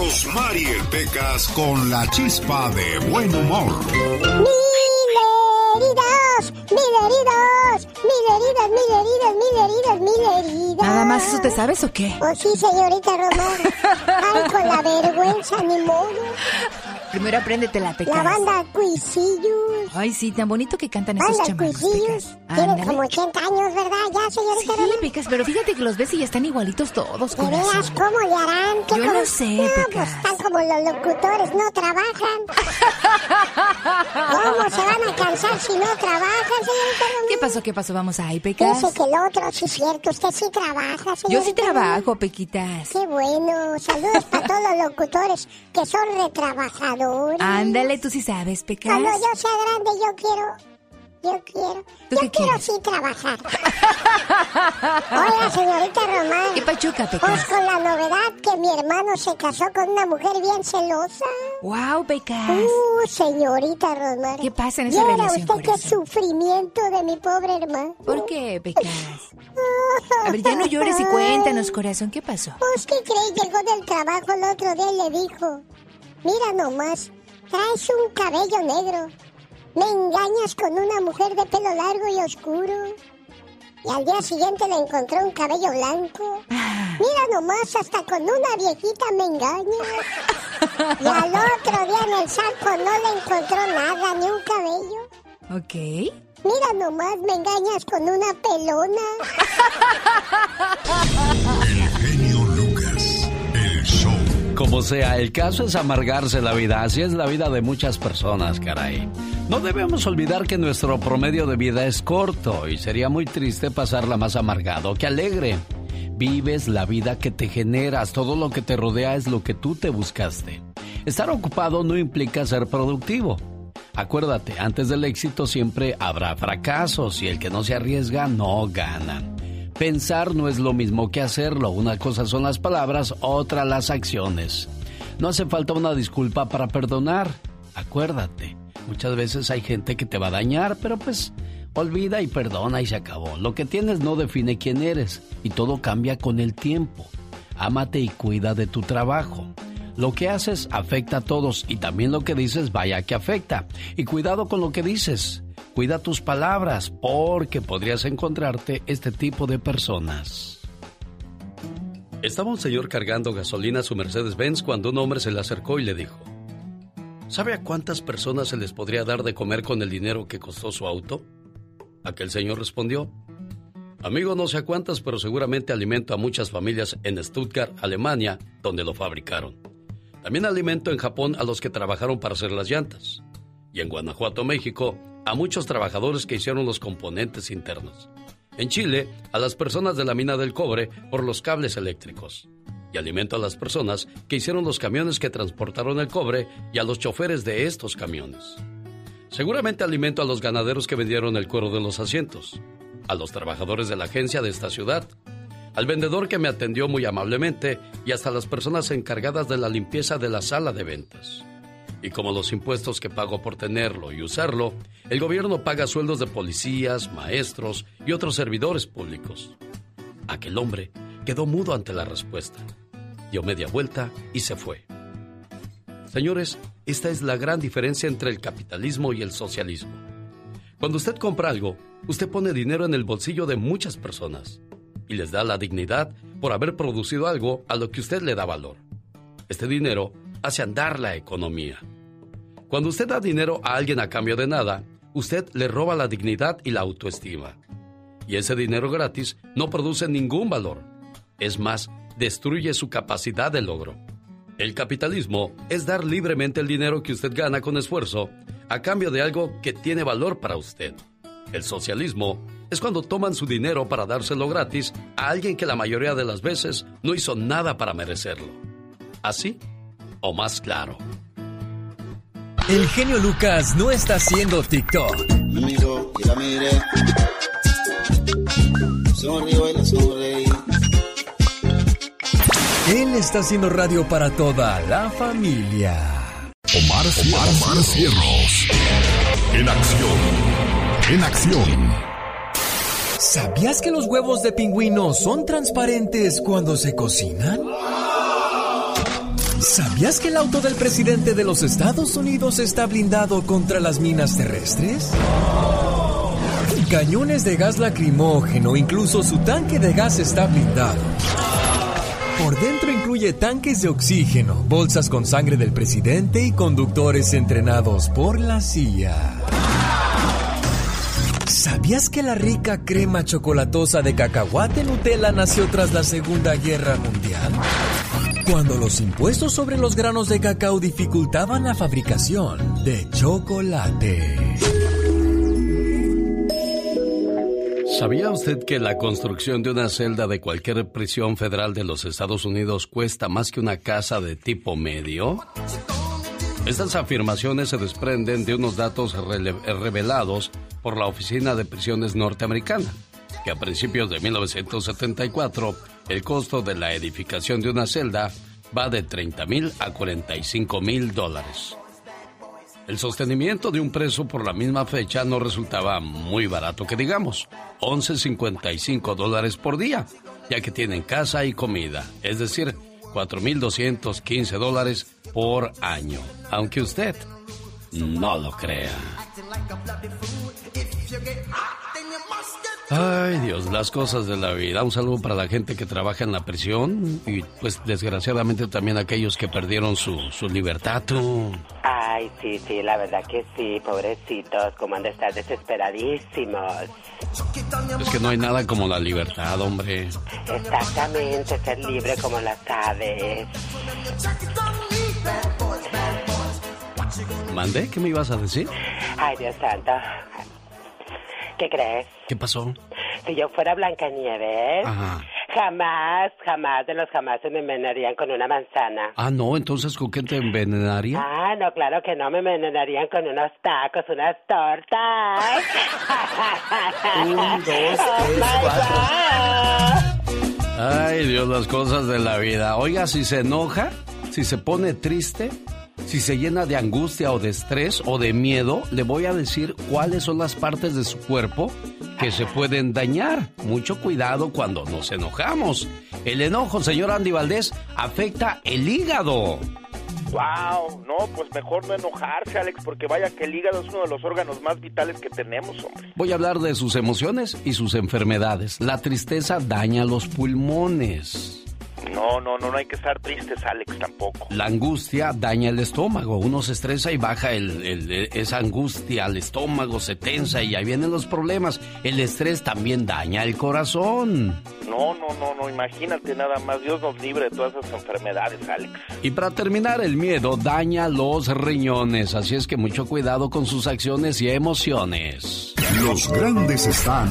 Rosmarie Pecas con la chispa de buen humor. heridas, mil heridas, mil heridas, mil heridas, mil heridas, mil heridas. ¿Nada más eso te sabes o qué? Oh, sí, señorita Román. Ay, con la vergüenza, ni modo. Primero apréndete la pecas. La banda Cuisillos. Ay, sí, tan bonito que cantan esos Banda chamacos, Cuisillos. Tienen como 80 años, ¿verdad? Ya, señorita Sí, Román. Pecas, pero fíjate que los ves y ya están igualitos todos, ¿De veras corazón. cómo le harán? ¿Qué Yo no sé, No, Pecas. pues están como los locutores, no trabajan. ¿Cómo se van a cansar si no trabajan, señorita Román? ¿Qué pasó? ¿Qué pasó? Vamos ahí, Pecas. Dice que el otro, sí es cierto, usted sí trabaja, señorita Yo sí trabajo, Pequitas. Qué bueno, saludos para todos los locutores que son retrabajadores. Ándale, tú sí sabes, Pecas. Cuando yo sea grande, yo quiero. Yo quiero. ¿Tú Yo qué quiero quieres? sí trabajar. Oiga, señorita Román. ¿Qué pachuca, Pues Pecas? con la novedad que mi hermano se casó con una mujer bien celosa. Wow, Pecas. Uh, señorita Román. ¿Qué pasa en esa Viera relación, usted qué sufrimiento de mi pobre hermano. ¿Por qué, Pecas? A ver, ya no llores y cuéntanos, corazón, ¿qué pasó? Pues, ¿qué crees? Llegó del trabajo el otro día y le dijo, mira nomás, traes un cabello negro, me engañas con una mujer de pelo largo y oscuro. Y al día siguiente le encontró un cabello blanco. Mira nomás, hasta con una viejita me engaña. Y al otro día en el saco no le encontró nada, ni un cabello. Ok. Mira nomás, me engañas con una pelona. El genio Lucas, el show. Como sea, el caso es amargarse la vida. Así es la vida de muchas personas, caray. No debemos olvidar que nuestro promedio de vida es corto y sería muy triste pasarla más amargado que alegre. Vives la vida que te generas, todo lo que te rodea es lo que tú te buscaste. Estar ocupado no implica ser productivo. Acuérdate, antes del éxito siempre habrá fracasos y el que no se arriesga no gana. Pensar no es lo mismo que hacerlo. Una cosa son las palabras, otra las acciones. No hace falta una disculpa para perdonar. Acuérdate, muchas veces hay gente que te va a dañar, pero pues olvida y perdona y se acabó. Lo que tienes no define quién eres y todo cambia con el tiempo. Ámate y cuida de tu trabajo. Lo que haces afecta a todos y también lo que dices vaya que afecta. Y cuidado con lo que dices. Cuida tus palabras porque podrías encontrarte este tipo de personas. Estaba un señor cargando gasolina a su Mercedes-Benz cuando un hombre se le acercó y le dijo, ¿Sabe a cuántas personas se les podría dar de comer con el dinero que costó su auto? Aquel señor respondió, Amigo, no sé a cuántas, pero seguramente alimento a muchas familias en Stuttgart, Alemania, donde lo fabricaron. También alimento en Japón a los que trabajaron para hacer las llantas. Y en Guanajuato, México, a muchos trabajadores que hicieron los componentes internos. En Chile, a las personas de la mina del cobre por los cables eléctricos. Y alimento a las personas que hicieron los camiones que transportaron el cobre y a los choferes de estos camiones. Seguramente alimento a los ganaderos que vendieron el cuero de los asientos, a los trabajadores de la agencia de esta ciudad, al vendedor que me atendió muy amablemente y hasta las personas encargadas de la limpieza de la sala de ventas. Y como los impuestos que pago por tenerlo y usarlo, el gobierno paga sueldos de policías, maestros y otros servidores públicos. Aquel hombre quedó mudo ante la respuesta. Dio media vuelta y se fue. Señores, esta es la gran diferencia entre el capitalismo y el socialismo. Cuando usted compra algo, usted pone dinero en el bolsillo de muchas personas y les da la dignidad por haber producido algo a lo que usted le da valor. Este dinero hace andar la economía. Cuando usted da dinero a alguien a cambio de nada, usted le roba la dignidad y la autoestima. Y ese dinero gratis no produce ningún valor. Es más, destruye su capacidad de logro. El capitalismo es dar libremente el dinero que usted gana con esfuerzo a cambio de algo que tiene valor para usted. El socialismo es cuando toman su dinero para dárselo gratis a alguien que la mayoría de las veces no hizo nada para merecerlo. ¿Así? ¿O más claro? El genio Lucas no está haciendo TikTok. Me miró y la miré. Sonrío y la sonreí. Él está haciendo radio para toda la familia. Omar. Omar Cierros. En acción. En acción. ¿Sabías que los huevos de pingüino son transparentes cuando se cocinan? ¿Sabías que el auto del presidente de los Estados Unidos está blindado contra las minas terrestres? Cañones de gas lacrimógeno, incluso su tanque de gas está blindado. Por dentro incluye tanques de oxígeno, bolsas con sangre del presidente y conductores entrenados por la CIA. ¿Sabías que la rica crema chocolatosa de cacahuate Nutella nació tras la Segunda Guerra Mundial? Cuando los impuestos sobre los granos de cacao dificultaban la fabricación de chocolate. ¿Sabía usted que la construcción de una celda de cualquier prisión federal de los Estados Unidos cuesta más que una casa de tipo medio? Estas afirmaciones se desprenden de unos datos revelados por la Oficina de Prisiones Norteamericana, que a principios de 1974 el costo de la edificación de una celda va de 30 mil a 45 mil dólares. El sostenimiento de un preso por la misma fecha no resultaba muy barato que digamos, 11.55 dólares por día, ya que tienen casa y comida, es decir, 4.215 dólares por año, aunque usted no lo crea. Ay Dios, las cosas de la vida. Un saludo para la gente que trabaja en la prisión y pues desgraciadamente también aquellos que perdieron su, su libertad. ¿tú? Ay, sí, sí, la verdad que sí, pobrecitos, como han de estar desesperadísimos. Es que no hay nada como la libertad, hombre. Exactamente, ser libre como las aves. ¿Mandé? ¿Qué me ibas a decir? Ay, Dios santo. ¿Qué crees? ¿Qué pasó? Si yo fuera Blancanieves, Ajá. jamás, jamás de los jamás se me envenenarían con una manzana. Ah, no, entonces ¿con qué te envenenaría? Ah, no, claro que no me envenenarían con unos tacos, unas tortas. Un, dos, tres, Oh, cuatro. Ay, Dios, las cosas de la vida. Oiga, si se enoja, si se pone triste, si se llena de angustia o de estrés o de miedo, le voy a decir cuáles son las partes de su cuerpo que se pueden dañar. Mucho cuidado cuando nos enojamos. El enojo, señor Andy Valdés, afecta el hígado. Wow, no, pues mejor no enojarse, Alex, porque vaya que el hígado es uno de los órganos más vitales que tenemos, hombre. Voy a hablar de sus emociones y sus enfermedades. La tristeza daña los pulmones. No, no, no, no hay que estar tristes, Alex, tampoco. La angustia daña el estómago. Uno se estresa y baja el- el- esa angustia al estómago, se tensa y ahí vienen los problemas. El estrés también daña el corazón. No, no, no, no, imagínate nada más. Dios nos libre de todas esas enfermedades, Alex. Y para terminar, el miedo daña los riñones. Así es que mucho cuidado con sus acciones y emociones. Los grandes están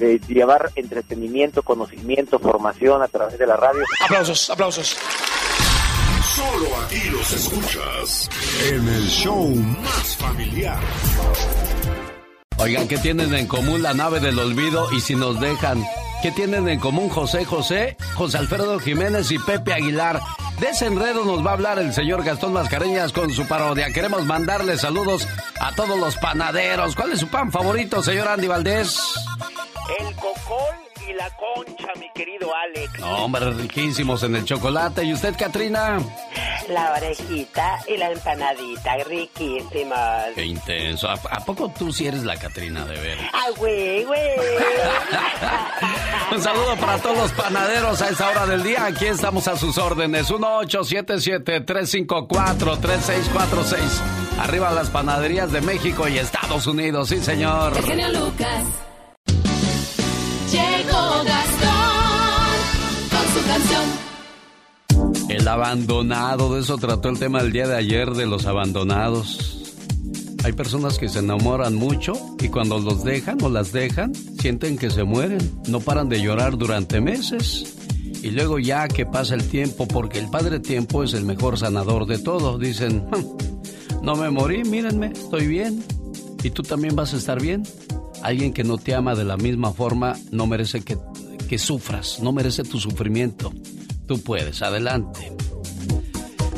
de llevar entretenimiento, conocimiento, formación a través de la radio. Aplausos, aplausos. Solo aquí los escuchas en el show más familiar. Oigan, ¿qué tienen en común la nave del olvido y si nos dejan? ¿Qué tienen en común José José, José Alfredo Jiménez y Pepe Aguilar? De ese enredo nos va a hablar el señor Gastón Mascareñas con su parodia. Queremos mandarle saludos a todos los panaderos. ¿Cuál es su pan favorito, señor Andy Valdés? El cocol y la concha, mi querido Alex. No, hombre, riquísimos en el chocolate. ¿Y usted, Katrina? La orejita y la empanadita, riquísimos. Qué intenso. ¿A, a poco tú sí eres la Katrina, de ver? ¡Ay, güey, güey! Un saludo para todos los panaderos a esta hora del día. Aquí estamos a sus órdenes. 1877-354-3646. Arriba las panaderías de México y Estados Unidos. Sí, señor. El genio Lucas. Gastón con su canción. El abandonado. De eso trató el tema del día de ayer de los abandonados. Hay personas que se enamoran mucho y cuando los dejan o las dejan, sienten que se mueren. No paran de llorar durante meses. Y luego ya que pasa el tiempo, porque el padre tiempo es el mejor sanador de todo, dicen, "Hm, No me morí, mírenme, estoy bien. ¿Y tú también vas a estar bien? Alguien que no te ama de la misma forma no merece que, que sufras, no merece tu sufrimiento. Tú puedes, adelante.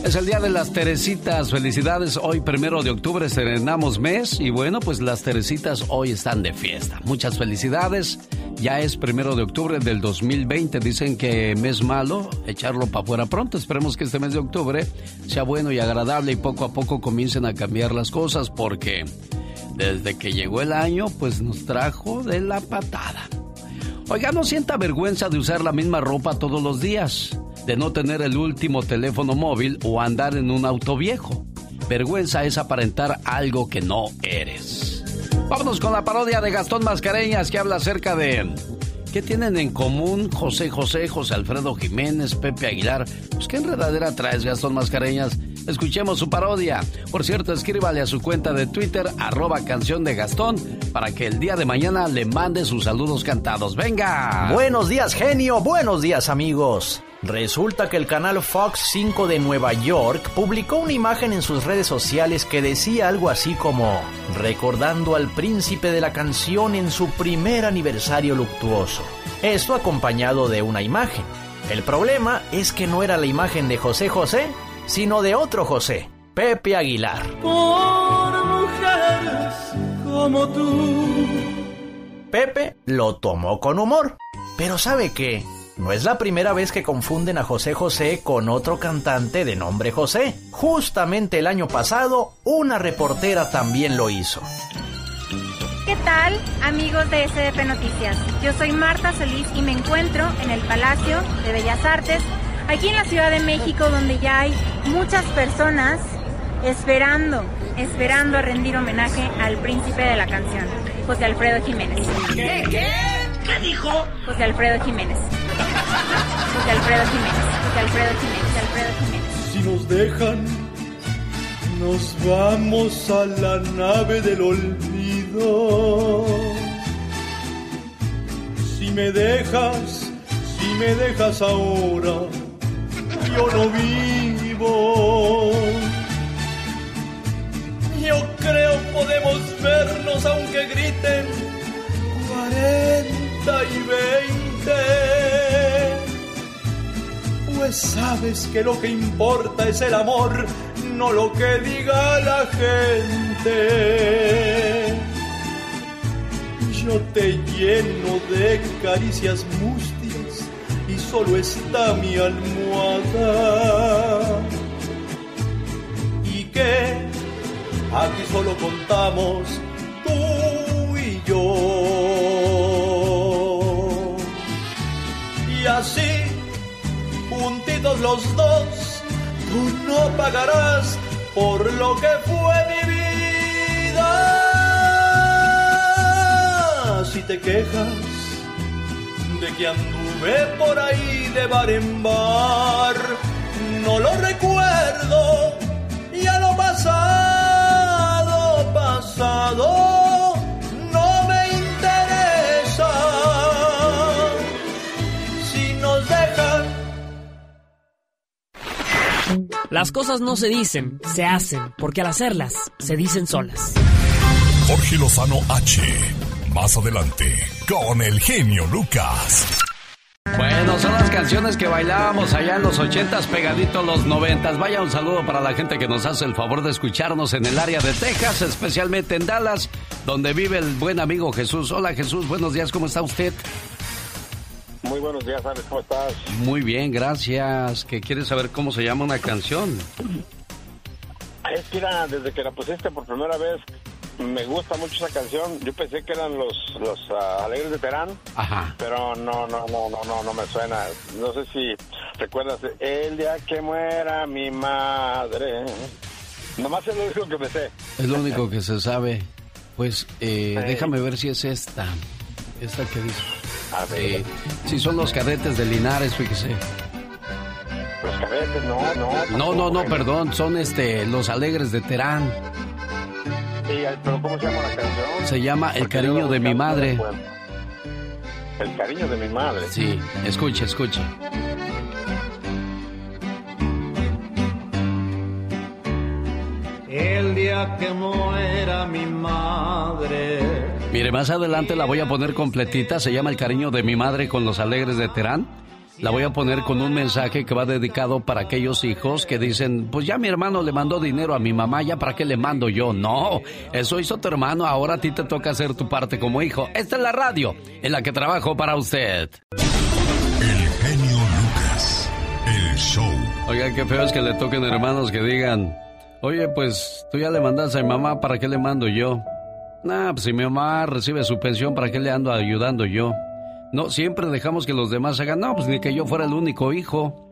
Es el día de las Teresitas. Felicidades. Hoy, primero de octubre, estrenamos mes. Y bueno, pues las Teresitas hoy están de fiesta. Muchas felicidades. Ya es primero de octubre del 2020. Dicen que mes malo, echarlo para afuera pronto. Esperemos que este mes de octubre sea bueno y agradable y poco a poco comiencen a cambiar las cosas porque desde que llegó el año, pues nos trajo de la patada. Oiga, no sienta vergüenza de usar la misma ropa todos los días de no tener el último teléfono móvil o andar en un auto viejo. Vergüenza es aparentar algo que no eres. Vámonos con la parodia de Gastón Mascareñas que habla acerca de ¿Qué tienen en común José José, José Alfredo Jiménez, Pepe Aguilar? Pues qué enredadera traes, Gastón Mascareñas. Escuchemos su parodia. Por cierto, escríbale a su cuenta de Twitter, arroba canción de Gastón, para que el día de mañana le mande sus saludos cantados. ¡Venga! Buenos días, genio. Buenos días, amigos. Resulta que el canal Fox 5 de Nueva York publicó una imagen en sus redes sociales que decía algo así como recordando al príncipe de la canción en su primer aniversario luctuoso. Esto acompañado de una imagen. El problema es que no era la imagen de José José, sino de otro José, Pepe Aguilar. Por mujeres como tú. Pepe lo tomó con humor, pero ¿sabe qué? No es la primera vez que confunden a José José con otro cantante de nombre José. Justamente el año pasado, una reportera también lo hizo. ¿Qué tal, amigos de SDP Noticias? Yo soy Marta Solís y me encuentro en el Palacio de Bellas Artes, aquí en la Ciudad de México, donde ya hay muchas personas esperando, esperando a rendir homenaje al príncipe de la canción, José Alfredo Jiménez. ¿Qué? ¿Qué? ¿Qué dijo? José Alfredo Jiménez. José Alfredo Jiménez. José Alfredo Jiménez. José Alfredo Jiménez. Si nos dejan, nos vamos a la nave del olvido. Si me dejas, si me dejas ahora, yo no vivo. Yo creo podemos vernos aunque griten 40 y 20. Pues sabes que lo que importa es el amor, no lo que diga la gente. Yo te lleno de caricias mustias y solo está mi almohada. ¿Y qué? Aquí solo contamos tú y yo. Y así, juntitos los dos, tú no pagarás por lo que fue mi vida. Si te quejas de que anduve por ahí de bar en bar, no lo recuerdo, ya lo pasado, pasado, no me interesa. Si nos dejan Las cosas no se dicen, se hacen, porque al hacerlas, se dicen solas. Jorge Lozano H. Más adelante, con el genio Lucas. Bueno, son las canciones que bailábamos allá en los ochentas, pegaditos los noventas. Vaya un saludo para la gente que nos hace el favor de escucharnos en el área de Texas, especialmente en Dallas, donde vive el buen amigo Jesús. Hola Jesús, buenos días, ¿cómo está usted? Muy buenos días, Alex, ¿cómo estás? Muy bien, gracias. ¿Qué quieres saber cómo se llama una canción? Es que era, desde que la pusiste por primera vez, me gusta mucho esa canción. Yo pensé que eran los, los ah, Alegres de Terán, Ajá. pero no, no, no, no, no, no me suena. No sé si recuerdas, el día que muera mi madre. Nomás es lo único que me sé. Es lo único que se sabe. Pues eh, Sí. déjame ver si es esta. Esta que dice. A ver. Eh, si son los cadetes de Linares, fíjese. Los cadetes, no, no. No, no, no, perdón, son este los alegres de Terán. Sí, pero ¿cómo se llama la canción? Se llama El cariño de mi madre. El cariño de mi madre. Sí, escuche, escuche. El día que muera mi madre. Mire, más adelante la voy a poner completita. Se llama El cariño de mi madre con los alegres de Terán. La voy a poner con un mensaje que va dedicado para aquellos hijos que dicen, pues ya mi hermano le mandó dinero a mi mamá, ya para qué le mando yo. No, eso hizo tu hermano, ahora a ti te toca hacer tu parte como hijo. Esta es la radio en la que trabajo para usted. El genio Lucas, el show. Oiga, qué feo es que le toquen hermanos que digan, oye, pues tú ya le mandas a mi mamá, ¿para qué le mando yo? Nah, pues si mi mamá recibe su pensión, ¿para qué le ando ayudando yo? No, siempre dejamos que los demás hagan. No, pues ni que yo fuera el único hijo.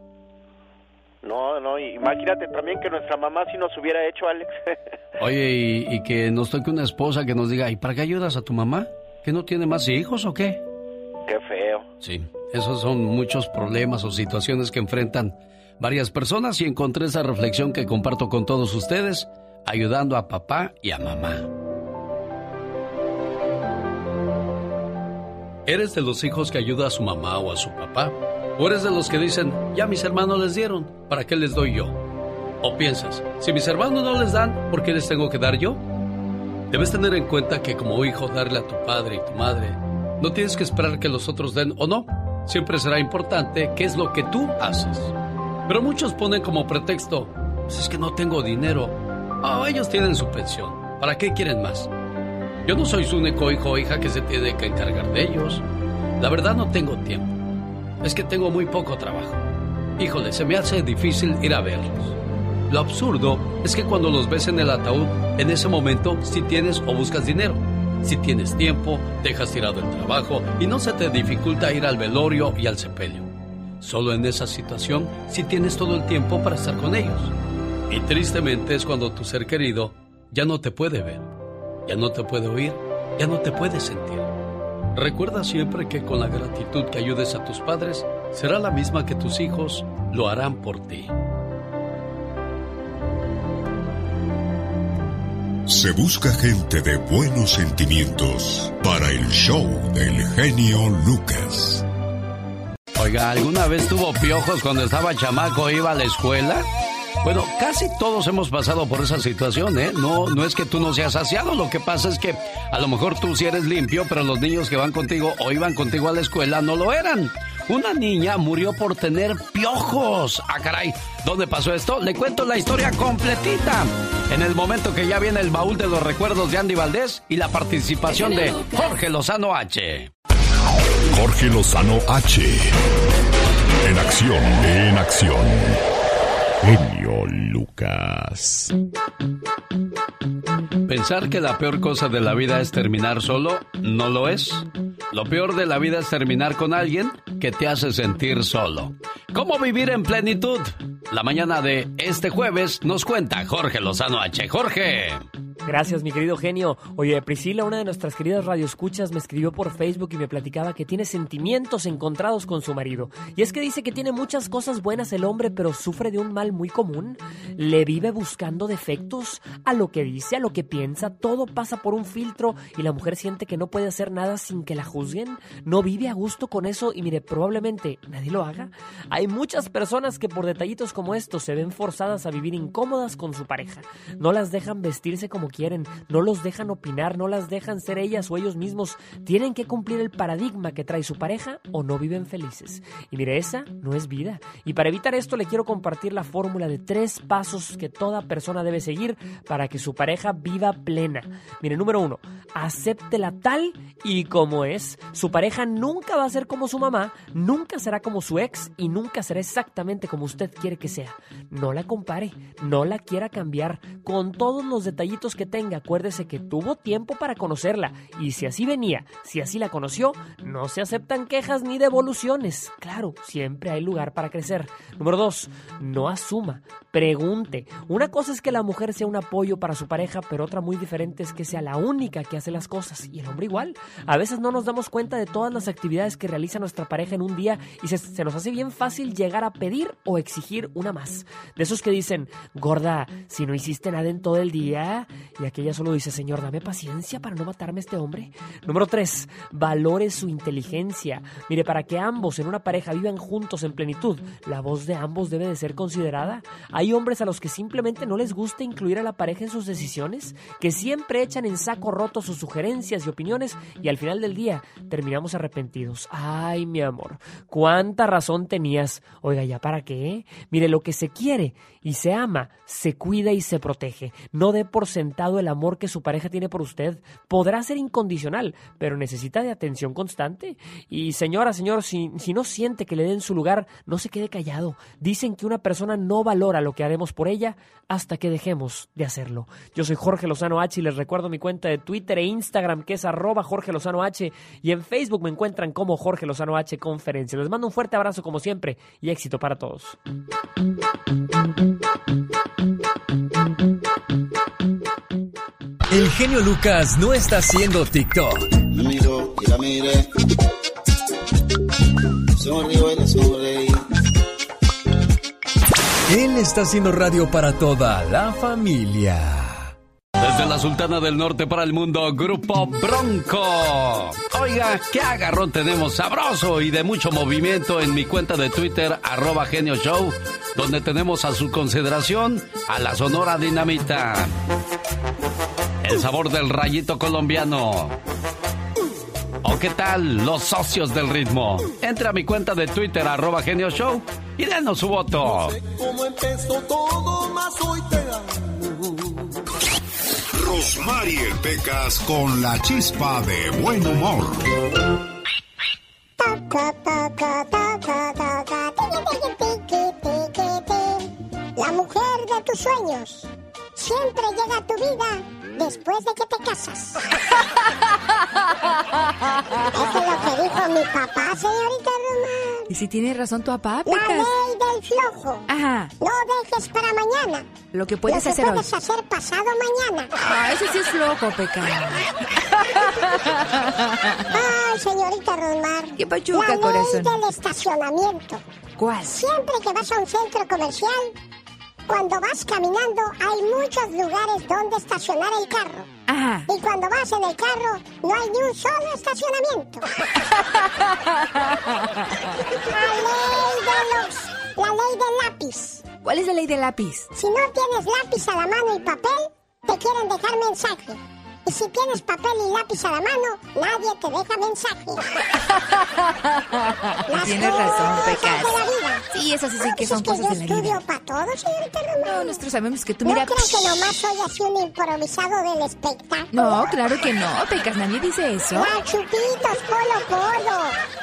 No, no, imagínate también que nuestra mamá si nos hubiera hecho, Alex. Oye, y, y, que nos toque una esposa que nos diga, ¿y para qué ayudas a tu mamá? ¿Que no tiene más hijos o qué? Qué feo. Sí, esos son muchos problemas o situaciones que enfrentan varias personas y encontré esa reflexión que comparto con todos ustedes, ayudando a papá y a mamá. ¿Eres de los hijos que ayuda a su mamá o a su papá? ¿O eres de los que dicen, ya mis hermanos les dieron, ¿para qué les doy yo? ¿O piensas, si mis hermanos no les dan, ¿por qué les tengo que dar yo? Debes tener en cuenta que como hijo darle a tu padre y tu madre, no tienes que esperar que los otros den o no. Siempre será importante qué es lo que tú haces. Pero muchos ponen como pretexto, pues es que no tengo dinero. Oh, ellos tienen su pensión. ¿Para qué quieren más? Yo no soy su único hijo o hija que se tiene que encargar de ellos. La verdad no tengo tiempo. Es que tengo muy poco trabajo. Híjole, se me hace difícil ir a verlos. Lo absurdo es que cuando los ves en el ataúd, en ese momento si tienes o buscas dinero. Si tienes tiempo, dejas tirado el trabajo y no se te dificulta ir al velorio y al sepelio. Solo en esa situación si tienes todo el tiempo para estar con ellos. Y tristemente es cuando tu ser querido ya no te puede ver ya no te puede oír, ya no te puede sentir. Recuerda siempre que con la gratitud que ayudes a tus padres, será la misma que tus hijos lo harán por ti. Se busca gente de buenos sentimientos para el show del genio Lucas. Oiga, ¿alguna vez tuvo piojos cuando estaba chamaco e iba a la escuela? Bueno, casi todos hemos pasado por esa situación, ¿eh? No, no es que tú no seas saciado, lo que pasa es que a lo mejor tú sí eres limpio, pero los niños que van contigo o iban contigo a la escuela no lo eran. Una niña murió por tener piojos. Ah, caray, ¿dónde pasó esto? Le cuento la historia completita. En el momento que ya viene el baúl de los recuerdos de Andy Valdés y la participación de Jorge Lozano H. Jorge Lozano H. En acción, en acción genio Lucas. Pensar que la peor cosa de la vida es terminar solo, no lo es. Lo peor de la vida es terminar con alguien que te hace sentir solo. ¿Cómo vivir en plenitud? La mañana de este jueves nos cuenta Jorge Lozano H. Jorge. Gracias, mi querido genio. Oye, Priscila, una de nuestras queridas radioescuchas, me escribió por Facebook y me platicaba que tiene sentimientos encontrados con su marido. Y es que dice que tiene muchas cosas buenas el hombre, pero sufre de un mal muy común. Le vive buscando defectos a lo que dice, a lo que piensa. Todo pasa por un filtro y la mujer siente que no puede hacer nada sin que la juzguen. No vive a gusto con eso y mire, probablemente nadie lo haga. Hay muchas personas que por detallitos como estos se ven forzadas a vivir incómodas con su pareja. No las dejan vestirse como quieren, no los dejan opinar, no las dejan ser ellas o ellos mismos. Tienen que cumplir el paradigma que trae su pareja o no viven felices. Y mire, esa no es vida. Y para evitar esto le quiero compartir la fórmula de tres pasos que toda persona debe seguir para que su pareja viva plena. Mire, número uno, acéptela tal y como es. Su pareja nunca va a ser como su mamá, nunca será como su ex y nunca será exactamente como usted quiere que sea. No la compare, no la quiera cambiar. Con todos los detallitos que tenga, acuérdese que tuvo tiempo para conocerla y si así venía, si así la conoció, no se aceptan quejas ni devoluciones. Claro, siempre hay lugar para crecer. Número dos, no asuma, pregunte. Una cosa es que la mujer sea un apoyo para su pareja, pero otra muy diferente es que sea la única que hace las cosas y el hombre igual. A veces no nos damos cuenta de todas las actividades que realiza nuestra pareja en un día y se, nos hace bien fácil llegar a pedir o exigir una más. De esos que dicen, gorda, si no hiciste nada en todo el día, y aquella solo dice, Señor, dame paciencia para no matarme a este hombre. Número tres, valore su inteligencia. Mire, para que ambos en una pareja vivan juntos en plenitud, la voz de ambos debe de ser considerada. Hay hombres a los que simplemente no les gusta incluir a la pareja en sus decisiones, que siempre echan en saco roto sus sugerencias y opiniones y al final del día terminamos arrepentidos. Ay, mi amor, cuánta razón tenías. Oiga, ¿ya para qué? Mire, lo que se quiere y se ama, se cuida y se protege. No dé por sentado el amor que su pareja tiene por usted. Podrá ser incondicional, pero necesita de atención constante. Y señora, señor, si, si no siente que le den su lugar, no se quede callado. Dicen que una persona no valora lo que haremos por ella hasta que dejemos de hacerlo. Yo soy Jorge Lozano H y les recuerdo mi cuenta de Twitter e Instagram que es arroba Jorge Lozano H y en Facebook me encuentran como Jorge Lozano H Conferencia. Les mando un fuerte abrazo como siempre y éxito para todos. El genio Lucas no está haciendo TikTok. Me miro y la mire. Sonrío y le sonreí. Él está haciendo radio para toda la familia. Desde la Sultana del Norte para el mundo, Grupo Bronco. Oiga, qué agarrón tenemos sabroso y de mucho movimiento en mi cuenta de Twitter, arroba genio show, donde tenemos a su consideración a la Sonora Dinamita. El sabor del rayito colombiano. ¿O qué tal los socios del ritmo? Entra a mi cuenta de Twitter, arroba Genio Show, y denos su voto. No sé cómo. Rosmarie Pecas con la chispa de buen humor. La mujer de tus sueños siempre llega a tu vida después de que te casas. Eso es lo que dijo mi papá, señorita Román. ¿Y si tiene razón tu papá, La Pecas? ley del flojo. Ajá. No dejes para mañana. Lo que puedes lo que hacer hoy. puedes hacer pasado mañana. Ah, ese sí es flojo, Pecas. Ay, señorita Rosmar. ¿Qué pachuca, La ley corazón? del estacionamiento. ¿Cuál? Siempre que vas a un centro comercial, cuando vas caminando hay muchos lugares donde estacionar el carro. Ajá. Y cuando vas en el carro, no hay ni un solo estacionamiento. la ley de los... La ley del lápiz. ¿Cuál es la ley del lápiz? Si no tienes lápiz a la mano y papel, te quieren dejar mensaje. Si tienes papel y lápiz a la mano, nadie te deja mensaje. Tienes razón, Pecas. Sí, esas sí sí que son cosas yo de la vida. estudio para todo, señorita Román. No, nosotros sabemos que tú, ¿No mira... creo que nomás soy así un improvisado del espectáculo? No, claro que no, Pecas, nadie dice eso. La Chupitos, Polo Polo,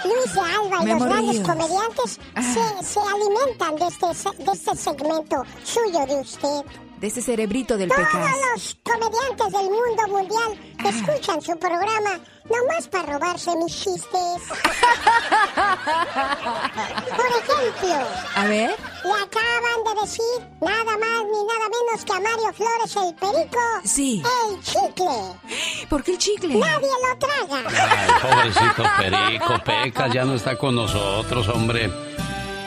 Luis de Alba y los grandes comediantes se, se alimentan de este, de este segmento suyo de usted. De ese cerebrito del Todos Pecas. los comediantes del mundo mundial escuchan su programa nomás para robarse mis chistes. Por ejemplo, A ver. le acaban de decir nada más ni nada menos que a Mario Flores el perico. Sí. El chicle. ¿Por qué el chicle? Nadie lo traga. Ay, pobrecito Perico, Pecas ya no está con nosotros, hombre.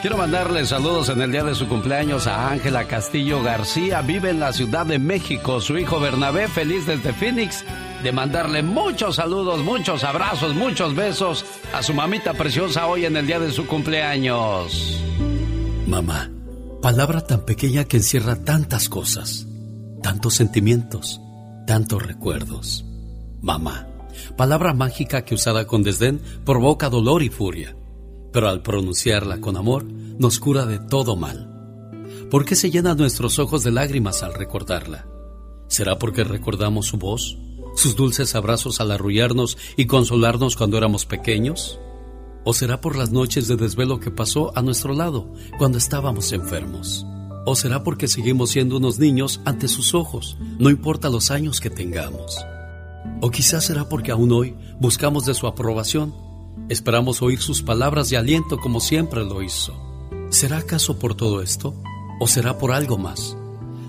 Quiero mandarle saludos en el día de su cumpleaños a Ángela Castillo García. Vive en la Ciudad de México. Su hijo Bernabé, feliz desde Phoenix. De mandarle muchos saludos, muchos abrazos, muchos besos a su mamita preciosa hoy en el día de su cumpleaños. Mamá, palabra tan pequeña que encierra tantas cosas, tantos sentimientos, tantos recuerdos. Mamá, palabra mágica que usada con desdén provoca dolor y furia, pero al pronunciarla con amor nos cura de todo mal. ¿Por qué se llenan nuestros ojos de lágrimas al recordarla? ¿Será porque recordamos su voz, sus dulces abrazos al arrullarnos y consolarnos cuando éramos pequeños? ¿O será por las noches de desvelo que pasó a nuestro lado cuando estábamos enfermos? ¿O será porque seguimos siendo unos niños ante sus ojos, no importa los años que tengamos? ¿O quizás será porque aún hoy buscamos de su aprobación? Esperamos oír sus palabras de aliento como siempre lo hizo. ¿Será acaso por todo esto? ¿O será por algo más?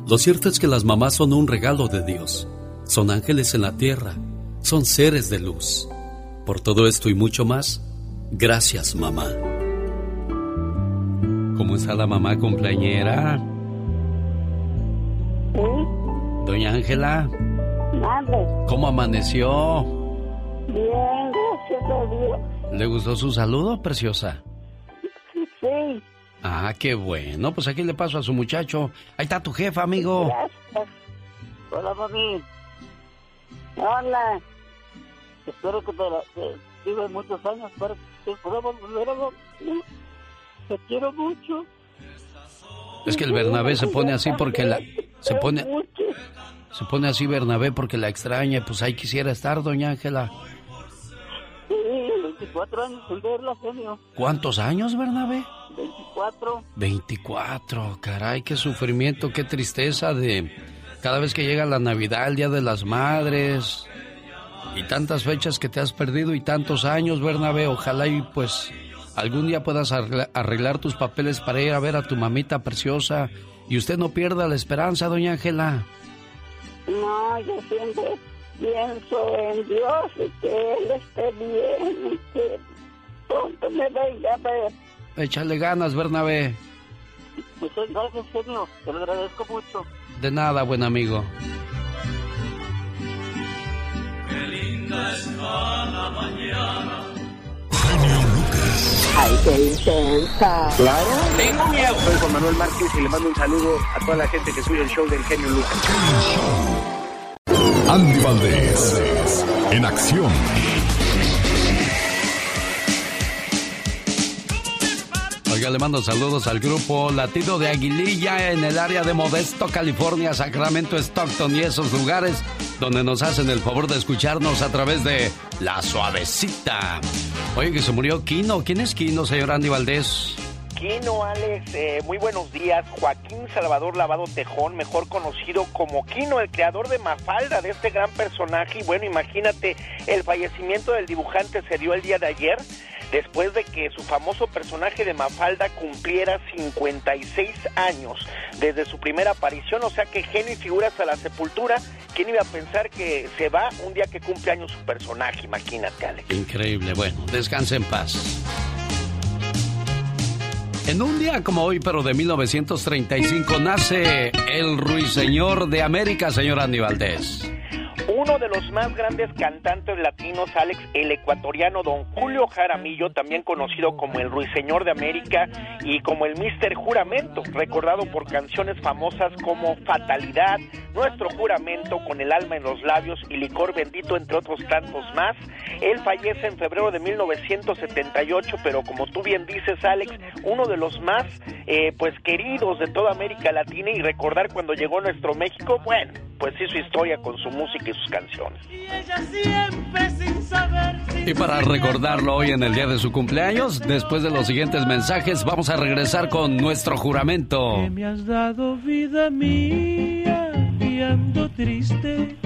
Lo cierto es que las mamás son un regalo de Dios. Son ángeles en la tierra. Son seres de luz. Por todo esto y mucho más, gracias mamá. ¿Cómo está la mamá cumpleañera? Doña Ángela. ¿Cómo amaneció? Bien, gracias a Dios. ¿Le gustó su saludo, preciosa? Sí. Ah, qué bueno. Pues aquí le paso a su muchacho. Ahí está tu jefa, amigo. Gracias. Hola, mami. Hola. Espero que te, que vivas muchos años para que podamos volver a. Te quiero mucho. Es que el Bernabé se pone así porque la... Se pone... Se pone así Bernabé porque la extraña. Pues ahí quisiera estar, doña Ángela. Sí, 24 años sin verla, genio. ¿Cuántos años, Bernabé? 24. 24, caray, qué sufrimiento, qué tristeza de cada vez que llega la Navidad, el Día de las Madres y tantas fechas que te has perdido y tantos años, Bernabé. Ojalá y pues algún día puedas arreglar tus papeles para ir a ver a tu mamita preciosa y usted no pierda la esperanza, doña Ángela. No, yo siempre pienso en Dios y que Él esté bien y que pronto me venga a ver. Échale ganas, Bernabé. Muchas gracias, genio. Te lo agradezco mucho. De nada, buen amigo. Qué linda está la mañana. Genio Lucas. Ay, qué intensa. Claro. Tengo miedo. Soy Juan Manuel Márquez y le mando un saludo a toda la gente que escucha el show del genio Lucas. Andy Valdés. En acción. Oiga, le mando saludos al grupo Latido de Aguililla en el área de Modesto, California, Sacramento, Stockton y esos lugares donde nos hacen el favor de escucharnos a través de La Suavecita. Oye, que se murió Quino. ¿Quién es Quino, señor Andy Valdés? Quino, Alex, eh, muy buenos días. Joaquín Salvador Lavado Tejón, mejor conocido como Quino, el creador de Mafalda, de este gran personaje. Y bueno, imagínate, el fallecimiento del dibujante se dio el día de ayer, después de que su famoso personaje de Mafalda cumpliera 56 años desde su primera aparición. O sea que genio y figura hasta la sepultura. ¿Quién iba a pensar que se va un día que cumple años su personaje? Imagínate, Alex. Increíble. Bueno, descanse en paz. En un día como hoy, pero de 1935, nace el ruiseñor de América, señor Andy Valdés. Uno de los más grandes cantantes latinos, Alex, el ecuatoriano don Julio Jaramillo, también conocido como el Ruiseñor de América y como el Mister Juramento, recordado por canciones famosas como Fatalidad, Nuestro Juramento, Con el alma en los labios y Licor bendito, entre otros tantos más. Él fallece en febrero de 1978, pero como tú bien dices, Alex, uno de los más eh, pues queridos de toda América Latina y recordar cuando llegó a nuestro México, bueno, pues hizo historia con su música y sus canciones. Y para recordarlo hoy en el día de su cumpleaños, después de los siguientes mensajes, vamos a regresar con nuestro juramento. Que me has dado vida mía ando triste.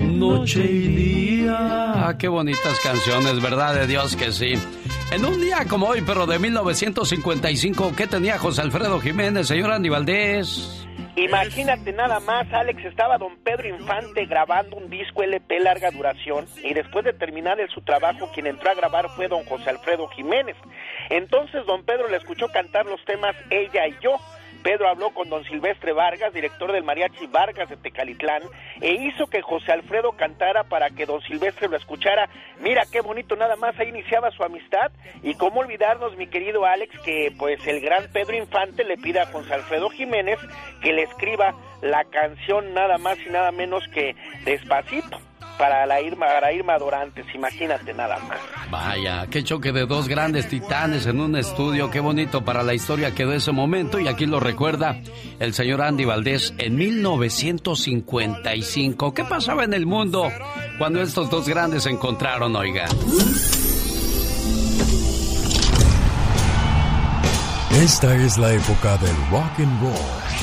Noche y día. Ah, qué bonitas canciones, ¿verdad? De Dios que sí. En un día como hoy, pero de 1955, ¿qué tenía José Alfredo Jiménez, señor Andy Valdés? Imagínate nada más, Alex, estaba don Pedro Infante grabando un disco LP larga duración y después de terminar el, su trabajo quien entró a grabar fue don José Alfredo Jiménez. Entonces don Pedro le escuchó cantar los temas Ella y yo. Pedro habló con don Silvestre Vargas, director del Mariachi Vargas de Tecalitlán, e hizo que José Alfredo cantara para que don Silvestre lo escuchara. Mira qué bonito, nada más ahí iniciaba su amistad. Y cómo olvidarnos, mi querido Alex, que pues el gran Pedro Infante le pida a José Alfredo Jiménez que le escriba la canción nada más y nada menos que Despacito para la Irma, para Irma Dorantes, imagínate nada más. Vaya, qué choque de dos grandes titanes en un estudio, qué bonito para la historia quedó ese momento y aquí lo recuerda el señor Andy Valdés en 1955. ¿Qué pasaba en el mundo cuando estos dos grandes se encontraron, oiga? Esta es la época del rock and roll,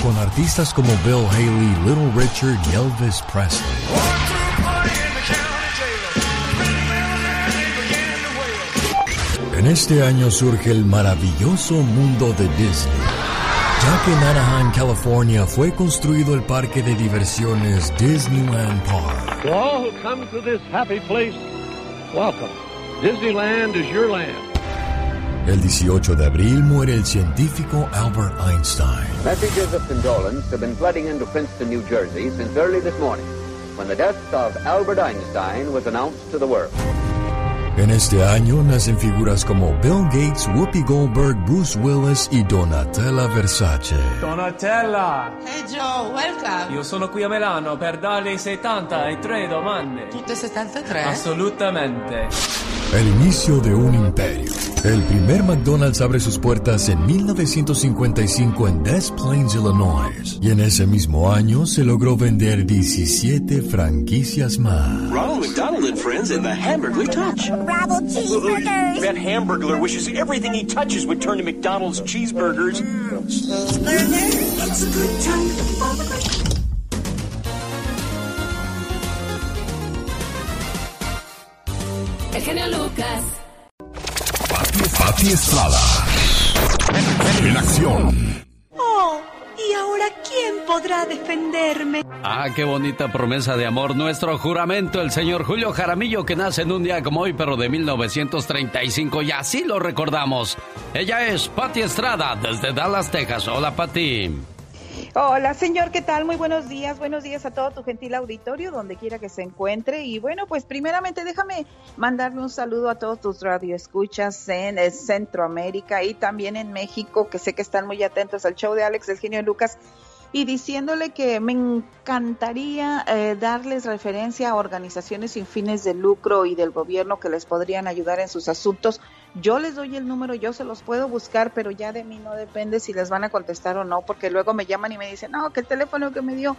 con artistas como Bill Haley, Little Richard y Elvis Presley. En este año surge el maravilloso mundo de Disney, ya que en Anaheim, California, fue construido el parque de diversiones Disneyland Park. To all who come to this happy place, welcome. Disneyland is your land. El 18 de abril muere el científico Albert Einstein. Messages of condolence have been flooding into Princeton, New Jersey since early this morning. when the death of Albert Einstein was announced to the world. En este año nacen figuras como Bill Gates, Whoopi Goldberg, Bruce Willis y Donatella Versace. Donatella! Hey Joe, welcome! Io sono qui a Milano per darle 73 domande. Tutte 73? Assolutamente. El inicio de un imperio. El primer McDonald's abre sus puertas en 1955 en Des Plaines, Illinois. Y en ese mismo año se logró vender 17 franquicias más. Ronald McDonald and Friends and the Hamburglar Touch. Bravo cheeseburgers. That Hamburglar wishes everything he touches would turn to McDonald's cheeseburgers. Cheeseburgers. It's a good time. El genio Lucas. Pati Estrada. En acción. Oh, ¿y ahora quién podrá defenderme? Ah, qué bonita promesa de amor. Nuestro juramento, el señor Julio Jaramillo, que nace en un día como hoy, pero de 1935, y así lo recordamos. Ella es Patti Estrada, desde Dallas, Texas. Hola, Patti. Hola, señor, ¿qué tal? Muy buenos días. Buenos días a todo tu gentil auditorio, donde quiera que se encuentre. Y bueno, pues primeramente déjame mandarle un saludo a todos tus radioescuchas en eh, Centroamérica y también en México, que sé que están muy atentos al show de Alex, el genio Lucas y diciéndole que me encantaría eh, darles referencia a organizaciones sin fines de lucro y del gobierno que les podrían ayudar en sus asuntos. Yo les doy el número, yo se los puedo buscar, pero ya de mí no depende si les van a contestar o no, porque luego me llaman y me dicen, no, que el teléfono que me dio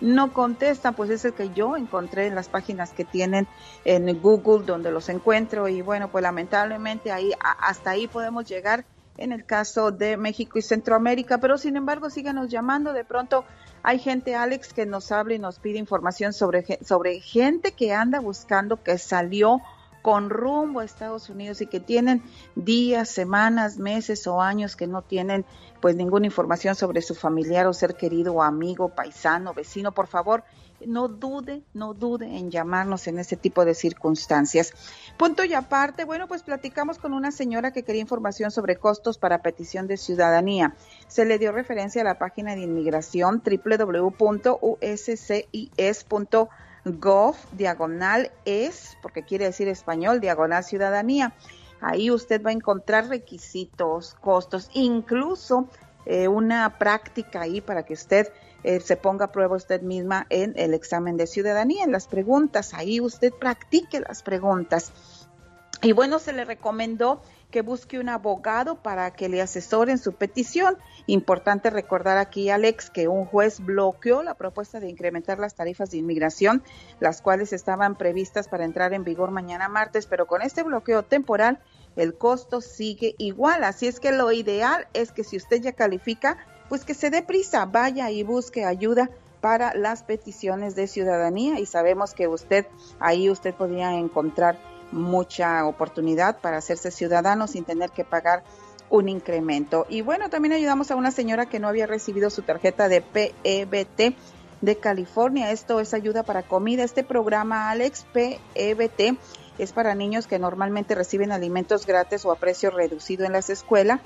no contesta, pues es el que yo encontré en las páginas que tienen en Google donde los encuentro y bueno, pues lamentablemente ahí hasta ahí podemos llegar en el caso de México y Centroamérica, pero sin embargo síganos llamando, de pronto hay gente, Alex, que nos habla y nos pide información sobre, sobre gente que anda buscando, que salió con rumbo a Estados Unidos y que tienen días, semanas, meses o años que no tienen pues ninguna información sobre su familiar o ser querido amigo, paisano, vecino, por favor, no dude, no dude en llamarnos en ese tipo de circunstancias. Punto y aparte, bueno, pues platicamos con una señora que quería información sobre costos para petición de ciudadanía. Se le dio referencia a la página de inmigración www.uscis.gov diagonal es, porque quiere decir español, diagonal ciudadanía. Ahí usted va a encontrar requisitos, costos, incluso eh, una práctica ahí para que usted eh, se ponga a prueba usted misma en el examen de ciudadanía, en las preguntas. Ahí usted practique las preguntas. Y bueno, se le recomendó que busque un abogado para que le asesore en su petición. Importante recordar aquí, Alex, que un juez bloqueó la propuesta de incrementar las tarifas de inmigración, las cuales estaban previstas para entrar en vigor mañana martes, pero con este bloqueo temporal el costo sigue igual. Así es que lo ideal es que si usted ya califica, pues que se dé prisa, vaya y busque ayuda para las peticiones de ciudadanía y sabemos que usted ahí usted podría encontrar mucha oportunidad para hacerse ciudadano sin tener que pagar un incremento. Y bueno, también ayudamos a una señora que no había recibido su tarjeta de PEBT de California. Esto es ayuda para comida. Este programa, Alex, PEBT, es para niños que normalmente reciben alimentos gratis o a precio reducido en las escuelas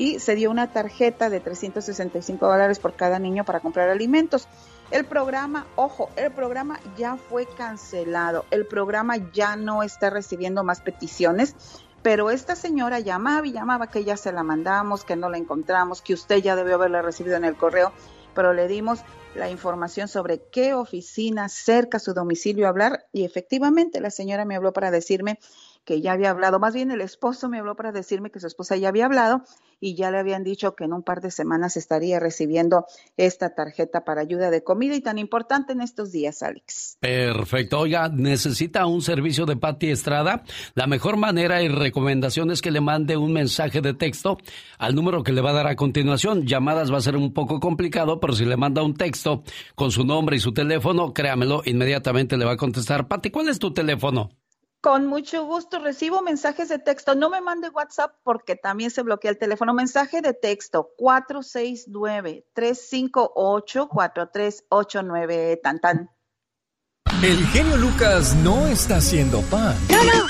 y se dio una tarjeta de 365 dólares por cada niño para comprar alimentos. El programa, ojo, el programa ya fue cancelado, el programa ya no está recibiendo más peticiones, pero esta señora llamaba y llamaba que ya se la mandamos, que no la encontramos, que usted ya debió haberla recibido en el correo, pero le dimos la información sobre qué oficina cerca a su domicilio hablar y efectivamente la señora me habló para decirme que ya había hablado, más bien el esposo me habló para decirme que su esposa ya había hablado y ya le habían dicho que en un par de semanas estaría recibiendo esta tarjeta para ayuda de comida y tan importante en estos días, Alex. Perfecto. Oiga, ¿necesita un servicio de Patti Estrada? La mejor manera y recomendación es que le mande un mensaje de texto al número que le va a dar a continuación. Llamadas va a ser un poco complicado, pero si le manda un texto con su nombre y su teléfono, créamelo, inmediatamente le va a contestar. Patti, ¿cuál es tu teléfono? Con mucho gusto recibo mensajes de texto. No me mande WhatsApp porque también se bloquea el teléfono. Mensaje de texto 469-358-4389. Tan tan. El genio Lucas no está haciendo pan. No, no.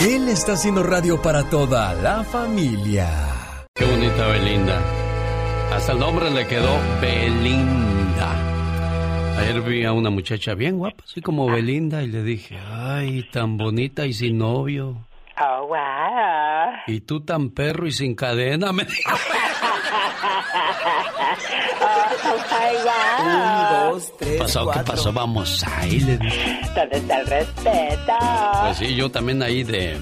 Él está haciendo radio para toda la familia. Qué bonita Belinda. Hasta el nombre le quedó Belinda. Ayer vi a una muchacha bien guapa, así como Belinda, y le dije, ay, tan bonita y sin novio. Oh, wow. Y tú tan perro y sin cadena, me Oh, my God. Un, dos, tres, ¿Qué pasó? ¿Qué pasó? Vamos ahí, le dije. ¿Dónde está el respeto? Pues sí, yo también ahí de...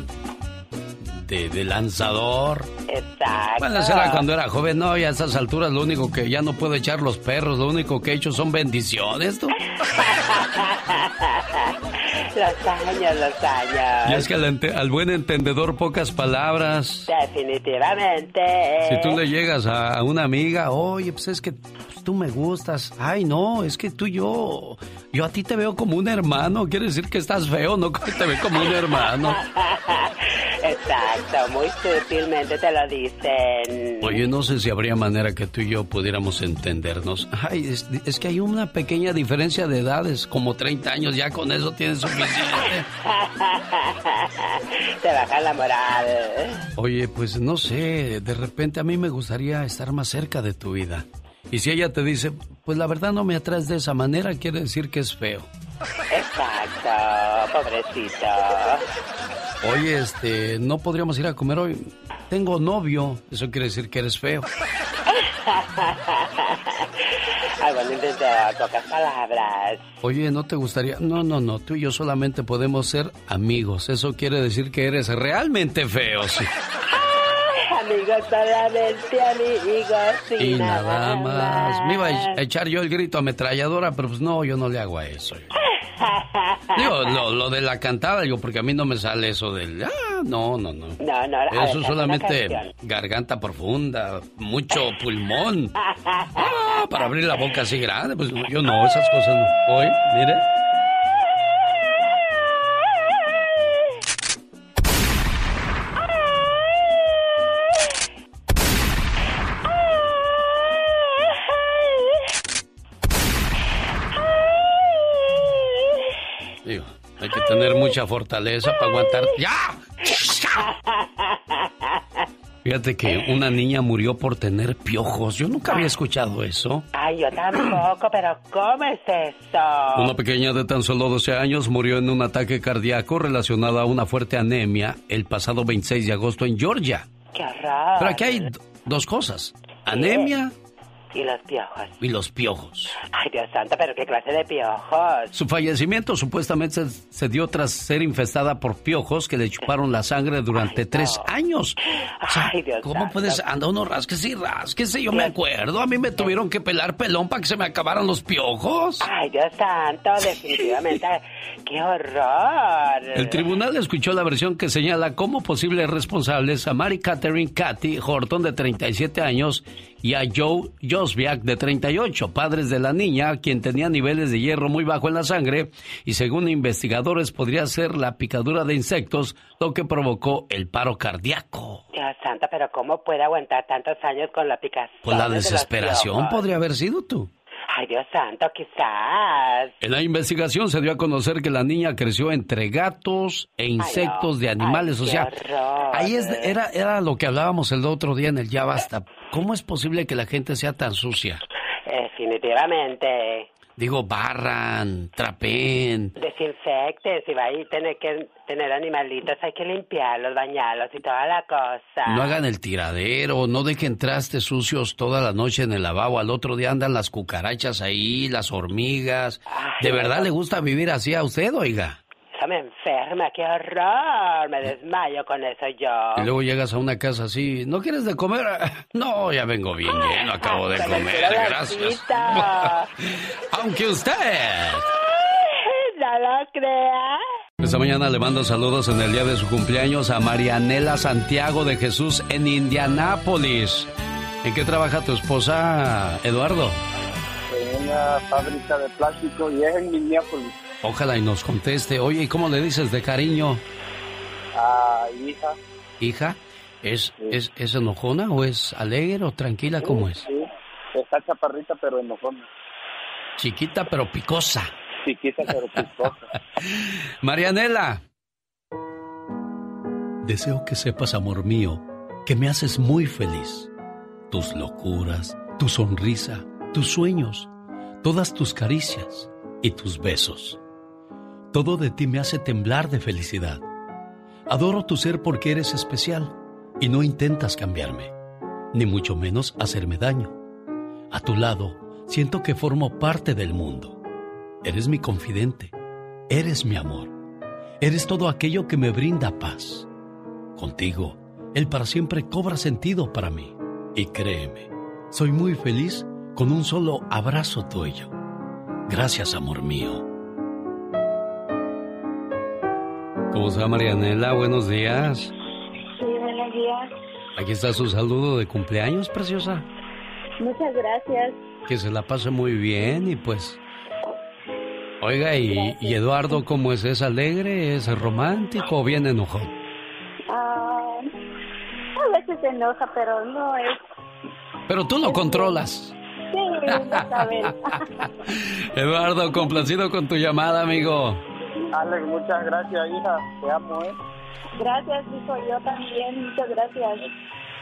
De, de lanzador. Exacto. Bueno, eso era cuando era joven, no, y a estas alturas lo único que ya no puedo echar los perros, lo único que he hecho son bendiciones, ¿tú? los años, los años. Y es que al, buen entendedor pocas palabras. Definitivamente. Si tú le llegas a, a una amiga, oye, pues es que pues, tú me gustas. Ay, no, es que tú y yo, yo a ti te veo como un hermano. Quiere decir que estás feo, no que te veo como un hermano. Exacto, muy sutilmente te lo dicen. Oye, no sé si habría manera que tú y yo pudiéramos entendernos. Ay, es, es que hay una pequeña diferencia de edades, como 30 años, ya con eso tienes suficiente. te baja la moral. Oye, pues no sé, de repente a mí me gustaría estar más cerca de tu vida. Y si ella te dice, pues la verdad no me atraes de esa manera, quiere decir que es feo. Exacto, pobrecito. Oye, este, no podríamos ir a comer hoy. Tengo novio, eso quiere decir que eres feo. No intento, pocas palabras. Oye, ¿no te gustaría? No, no, no, tú y yo solamente podemos ser amigos. Eso quiere decir que eres realmente feo, sí. Amigos, solamente amigos. sin Y nada más. Me iba a echar yo el grito ametralladora, pero pues no, yo no le hago a eso. Digo, lo, lo de la cantada, digo, porque a mí no me sale eso del... Ah, no, no, no. No, no, a ver, Eso una solamente garganta profunda, mucho pulmón. Ah, para abrir la boca así grande, pues yo no, esas cosas no. Hoy, mire. Hay que tener mucha fortaleza para aguantar. ¡Ya! Fíjate que una niña murió por tener piojos. Yo nunca había escuchado eso. Ay, yo tampoco, pero ¿cómo es eso? Una pequeña de tan solo 12 años murió en un ataque cardíaco relacionado a una fuerte anemia el pasado 26 de agosto en Georgia. ¡Qué horror! Pero aquí hay dos cosas. Anemia Y los piojos. y los piojos. Ay, Dios santo, pero ¿qué clase de piojos? Su fallecimiento supuestamente se, se dio tras ser infestada por piojos que le chuparon la sangre durante tres años. O sea, Ay, Dios ¿Cómo santo. puedes andar uno rasquese y rasquese? Yo me acuerdo, a mí me tuvieron que pelar pelón para que se me acabaran los piojos. Ay, Dios santo, definitivamente. ¡Qué horror! El tribunal escuchó la versión que señala como posibles responsables a Mary Catherine Cathy Horton, de 37 años, y a Joe Josviak, de 38, padres de la niña, quien tenía niveles de hierro muy bajo en la sangre, y según investigadores podría ser la picadura de insectos lo que provocó el paro cardíaco. Dios santo, pero ¿cómo puede aguantar tantos años con la picazón? Pues la de desesperación piojos? podría haber sido tú. Ay, Dios santo, quizás. En la investigación se dio a conocer que la niña creció entre gatos e insectos de animales. Ay, o sea, ahí es, era, era lo que hablábamos el otro día en el Ya Basta. ¿Cómo es posible que la gente sea tan sucia? Definitivamente. Digo, barran, trapen. Desinfecten, si va a tener que tener animalitos, hay que limpiarlos, bañarlos y toda la cosa. No hagan el tiradero, no dejen trastes sucios toda la noche en el lavabo. Al otro día andan las cucarachas ahí, las hormigas. ¿De verdad le gusta vivir así a usted, oiga? Eso me enferma, qué horror. Me desmayo con eso yo. Y luego llegas a una casa así, ¿no quieres de comer? No, ya vengo bien lleno, acabo de comer, gracias. Aunque usted... No lo crea. Esta mañana le mando saludos en el día de su cumpleaños a Marianela Santiago de Jesús en Indianápolis. ¿En qué trabaja tu esposa, Eduardo? en una fábrica de plástico y es en Minneapolis. Ojalá y nos conteste. Oye, ¿y cómo le dices de cariño? a hija. Hija, ¿es, es, ¿es enojona o es alegre o tranquila? ¿Cómo es? Sí, está chaparrita pero enojona. Chiquita pero picosa. Chiquita pero picosa. Marianela, Deseo que sepas, amor mío, que me haces muy feliz. Tus locuras, tu sonrisa, tus sueños, todas tus caricias y tus besos. Todo de ti me hace temblar de felicidad. Adoro tu ser porque eres especial y no intentas cambiarme, ni mucho menos hacerme daño. A tu lado, siento que formo parte del mundo. Eres mi confidente, eres mi amor, eres todo aquello que me brinda paz. Contigo, el para siempre cobra sentido para mí. Y créeme, soy muy feliz con un solo abrazo tuyo. Gracias, amor mío. ¿Cómo está Marianela? Buenos días. Sí, buenos días. Aquí está su saludo de cumpleaños, preciosa. Muchas gracias. Que se la pase muy bien y pues... Oiga, ¿y, y Eduardo cómo es? ¿Es alegre? ¿Es romántico o bien enojón? Ah, a veces se enoja, pero no es... Pero tú lo controlas. Sí. Eduardo, complacido con tu llamada, amigo. Alex, muchas gracias, hija. Te amo, ¿eh? Gracias, hijo. Yo también. Muchas gracias.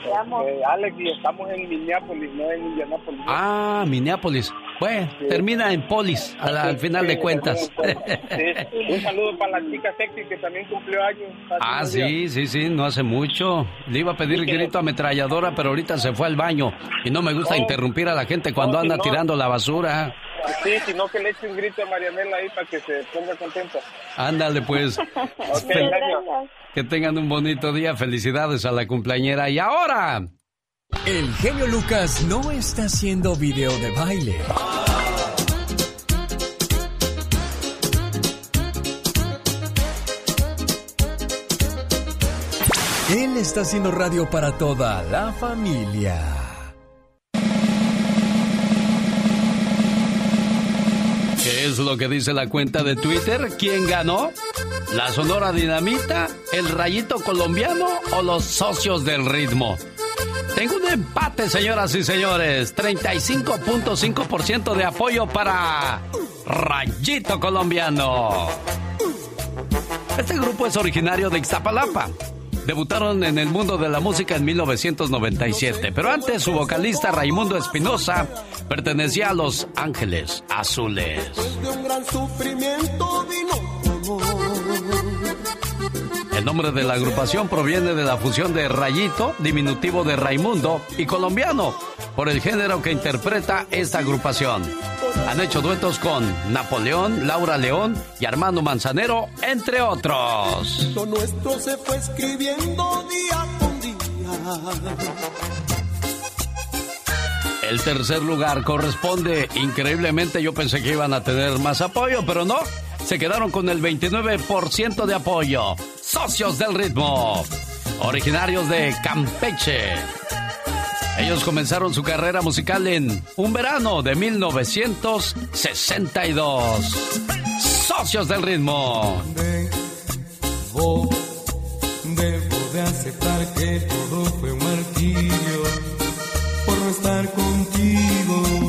Te amo. Eh, Alex, y estamos en Minneapolis, no en Indianapolis. Ah, Minneapolis. Bueno, termina en Polis, al, al final de cuentas. Sí. Un saludo para la chica sexy que también cumplió años. Ah, sí, días. sí, sí, no hace mucho. Le iba a pedir grito ametralladora, pero ahorita se fue al baño. Y no me gusta No. interrumpir a la gente cuando No, si anda no- tirando la basura. Sí, sino que le eche un grito a Marianela ahí para que se ponga contenta. Ándale, pues. Ok, gracias. Que tengan un bonito día. Felicidades a la cumpleañera. Y ahora. El genio Lucas no está haciendo video de baile. Él está haciendo radio para toda la familia. ¿Qué es lo que dice la cuenta de Twitter? ¿Quién ganó? ¿La Sonora Dinamita, el Rayito Colombiano o los socios del ritmo? Tengo un empate, señoras y señores. 35.5% de apoyo para Rayito Colombiano. Este grupo es originario de Ixtapalapa. Debutaron en el mundo de la música en 1997, pero antes su vocalista Raimundo Espinosa pertenecía a Los Ángeles Azules. De un gran sufrimiento vino. El nombre de la agrupación proviene de la fusión de Rayito, diminutivo de Raimundo, y colombiano, por el género que interpreta esta agrupación. Han hecho duetos con Napoleón, Laura León y Armando Manzanero, entre otros. Lo nuestro se fue escribiendo día con día. El tercer lugar corresponde, increíblemente yo pensé que iban a tener más apoyo, pero no, se quedaron con el 29% de apoyo. Socios del ritmo, originarios de Campeche. Ellos comenzaron su carrera musical en un verano de 1962. Socios del ritmo. Debo, de aceptar que todo fue un por no estar contigo.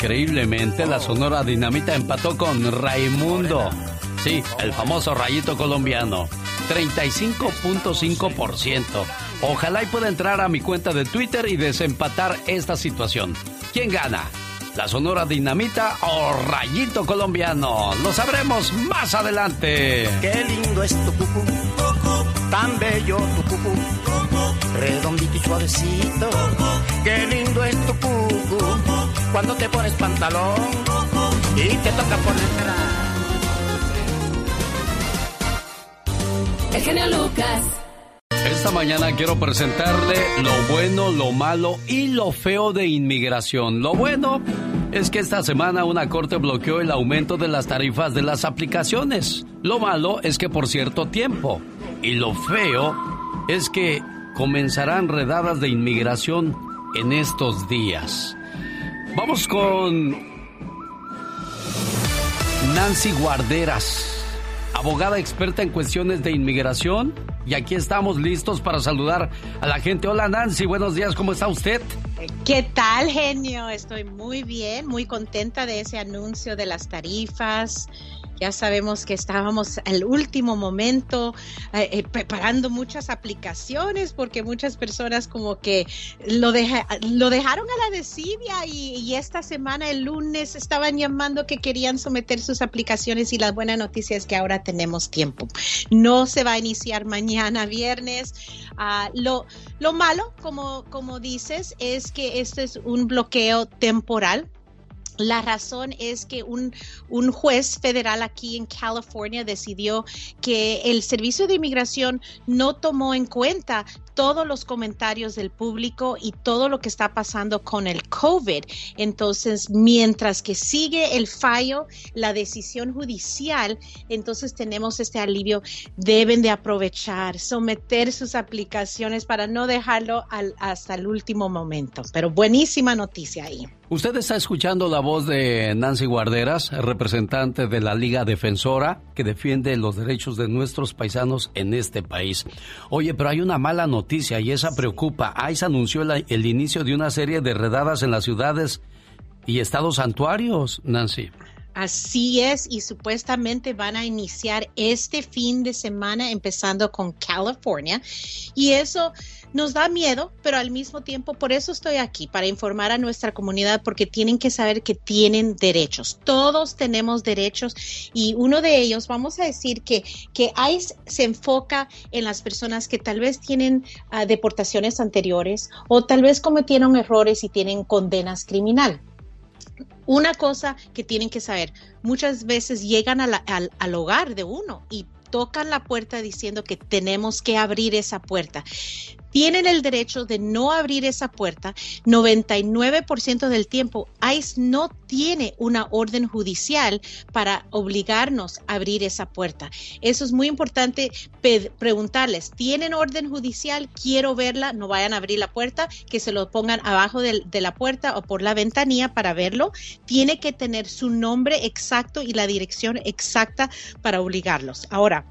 Increíblemente, la Sonora Dinamita empató con Raimundo. Sí, el famoso rayito colombiano. 35.5%. Ojalá y pueda entrar a mi cuenta de Twitter y desempatar esta situación. ¿Quién gana? ¿La Sonora Dinamita o Rayito Colombiano? Lo sabremos más adelante. Qué lindo es tu cucú, tan bello tu redondito y suavecito. Qué lindo es tu cucú, cuando te pones pantalón y te toca poner El genio Lucas. Esta mañana quiero presentarle lo bueno, lo malo y lo feo de inmigración. Lo bueno es que esta semana una corte bloqueó el aumento de las tarifas de las aplicaciones. Lo malo es que por cierto tiempo. Y lo feo es que comenzarán redadas de inmigración en estos días. Vamos con Nancy Guarderas, abogada experta en cuestiones de inmigración. Y aquí estamos listos para saludar a la gente. Hola Nancy, buenos días, ¿cómo está usted? ¿Qué tal, genio? Estoy muy bien, muy contenta de ese anuncio de las tarifas Ya sabemos que estábamos al último momento eh, eh, preparando muchas aplicaciones porque muchas personas como que lo, lo dejaron a la desidia y, esta semana, el lunes, estaban llamando que querían someter sus aplicaciones y la buena noticia es que ahora tenemos tiempo. No se va a iniciar mañana viernes. Ah, lo, lo malo, como, como dices, es que este es un bloqueo temporal la razón es que un, un, juez federal aquí en California decidió que el Servicio de Inmigración no tomó en cuenta todos los comentarios del público y todo lo que está pasando con el COVID. Entonces, mientras que sigue el fallo, la decisión judicial, entonces tenemos este alivio. Deben de aprovechar, someter sus aplicaciones para no dejarlo al, hasta el último momento. Pero buenísima noticia ahí. Usted está escuchando la voz de Nancy Guarderas, representante de la Liga Defensora, que defiende los derechos de nuestros paisanos en este país. Oye, pero hay una mala noticia y esa preocupa. ICE anunció el inicio de una serie de redadas en las ciudades y estados santuarios, Nancy. Así es, y supuestamente van a iniciar este fin de semana empezando con California. Y eso nos da miedo, pero al mismo tiempo, por eso estoy aquí, para informar a nuestra comunidad, porque tienen que saber que tienen derechos. Todos tenemos derechos y uno de ellos, vamos a decir que, que ICE se enfoca en las personas que tal vez tienen ah, deportaciones anteriores o tal vez cometieron errores y tienen condenas criminal. Una cosa que tienen que saber, muchas veces llegan al, al hogar de uno y tocan la puerta diciendo que tenemos que abrir esa puerta tienen el derecho de no abrir esa puerta. 99% del tiempo, ICE no tiene una orden judicial para obligarnos a abrir esa puerta. Eso es muy importante preguntarles, ¿tienen orden judicial? Quiero verla, no vayan a abrir la puerta, que se lo pongan abajo de, de la puerta o por la ventanilla para verlo. Tiene que tener su nombre exacto y la dirección exacta para obligarlos. Ahora,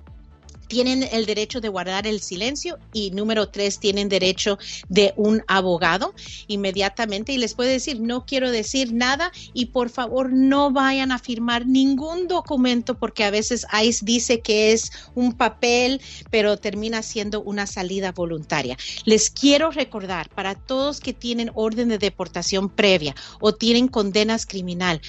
tienen el derecho de guardar el silencio y número tres, tienen derecho de un abogado inmediatamente y les puede decir, no quiero decir nada y por favor no vayan a firmar ningún documento porque a veces ICE dice que es un papel, pero termina siendo una salida voluntaria. Les quiero recordar para todos que tienen orden de deportación previa o tienen condenas criminal,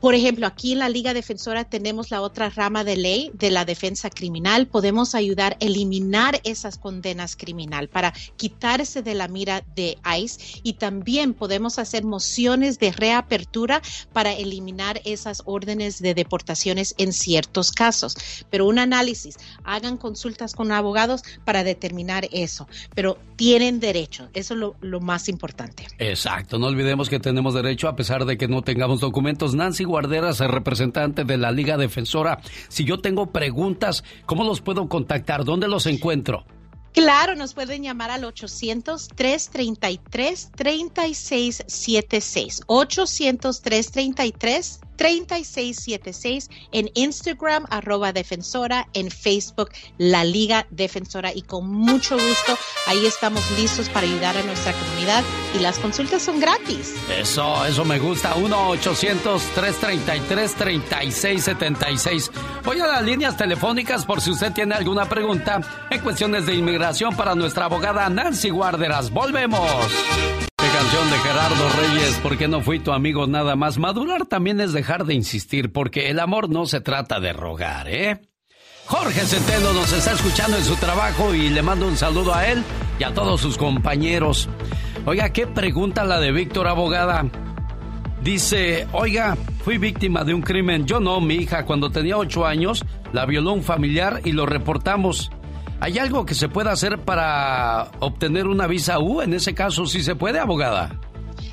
por ejemplo, aquí en la Liga Defensora tenemos la otra rama de ley de la defensa criminal. Podemos ayudar a eliminar esas condenas criminal para quitarse de la mira de ICE y también podemos hacer mociones de reapertura para eliminar esas órdenes de deportaciones en ciertos casos. Pero un análisis, hagan consultas con abogados para determinar eso. Pero tienen derecho, eso es lo, lo más importante. Exacto, no olvidemos que tenemos derecho a pesar de que no tengamos documentos. Nancy Guarderas, representante de la Liga Defensora. Si yo tengo preguntas, ¿cómo los puedo contactar? ¿Dónde los encuentro? Claro, nos pueden llamar al 800-333-3676. 800-333-3676. 3676 en Instagram, arroba defensora, en Facebook, la Liga Defensora. Y con mucho gusto, ahí estamos listos para ayudar a nuestra comunidad y las consultas son gratis. Eso, eso me gusta. 1-800-333-3676. Voy a las líneas telefónicas por si usted tiene alguna pregunta en cuestiones de inmigración para nuestra abogada Nancy Guarderas. Volvemos canción de Gerardo Reyes, ¿por qué no fui tu amigo nada más? Madurar también es dejar de insistir, porque el amor no se trata de rogar, ¿eh? Jorge Centeno nos está escuchando en su trabajo y le mando un saludo a él y a todos sus compañeros. Oiga, ¿qué pregunta la de Víctor Abogada? Dice, oiga, fui víctima de un crimen. Yo no, mi hija, cuando tenía ocho años, la violó un familiar y lo reportamos. ¿Hay algo que se pueda hacer para obtener una visa U? En ese caso, sí se puede, abogada.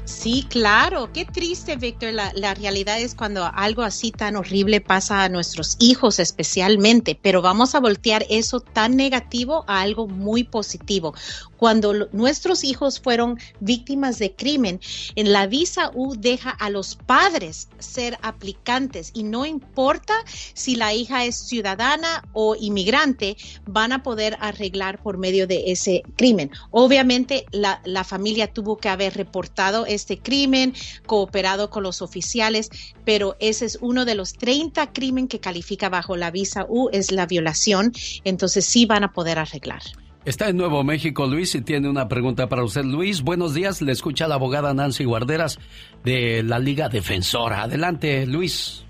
Sí, claro. Qué triste, Víctor. La, la, realidad es cuando algo así tan horrible pasa a nuestros hijos especialmente, pero vamos a voltear eso tan negativo a algo muy positivo cuando nuestros hijos fueron víctimas de crimen, en la visa U deja a los padres ser aplicantes y no importa si la hija es ciudadana o inmigrante, van a poder arreglar por medio de ese crimen. Obviamente la, la familia tuvo que haber reportado este crimen, cooperado con los oficiales, pero ese es uno de los 30 crímenes que califica bajo la visa U, es la violación, entonces sí van a poder arreglar. Está en Nuevo México Luis y tiene una pregunta para usted. Luis, buenos días. Le escucha la abogada Nancy Guarderas de la Liga Defensora. Adelante, Luis.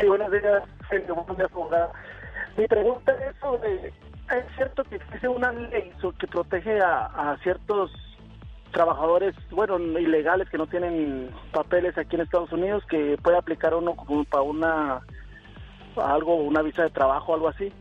Sí, buenos días. Buenos días, abogada. Mi pregunta es sobre, ¿es cierto que existe una ley que protege a, ciertos trabajadores, bueno, ilegales que no tienen papeles aquí en Estados Unidos, que puede aplicar uno como para una, algo, una visa de trabajo, algo así?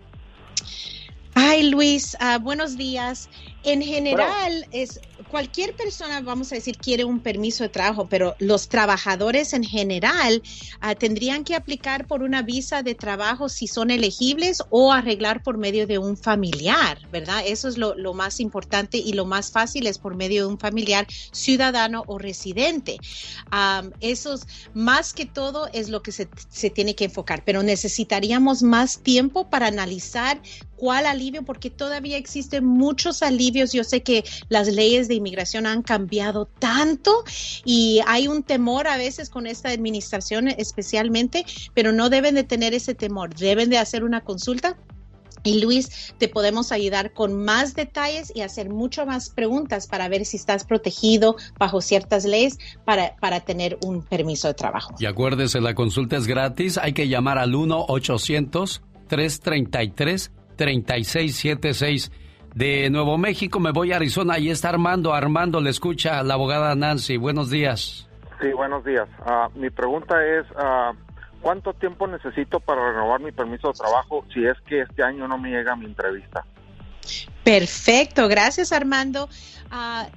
Ay, Luis, uh, buenos días. En general, es cualquier persona, vamos a decir, quiere un permiso de trabajo, pero los trabajadores en general uh, tendrían que aplicar por una visa de trabajo si son elegibles o arreglar por medio de un familiar, ¿verdad? Eso es lo, lo más importante y lo más fácil es por medio de un familiar ciudadano o residente. Um, eso es, más que todo es lo que se, se tiene que enfocar, pero necesitaríamos más tiempo para analizar cuál alivio, porque todavía existen muchos alivios. Yo sé que las leyes de inmigración han cambiado tanto y hay un temor a veces con esta administración especialmente, pero no deben de tener ese temor, deben de hacer una consulta y Luis, te podemos ayudar con más detalles y hacer mucho más preguntas para ver si estás protegido bajo ciertas leyes para, para tener un permiso de trabajo. Y acuérdese, la consulta es gratis. Hay que llamar al 1-800-333. 3676 de Nuevo México. Me voy a Arizona. Ahí está Armando. Armando le escucha a la abogada Nancy. Buenos días. Sí, buenos días. Ah, mi pregunta es, uh, ¿cuánto tiempo necesito para renovar mi permiso de trabajo si es que este año no me llega mi entrevista? Perfecto, gracias Armando. Uh,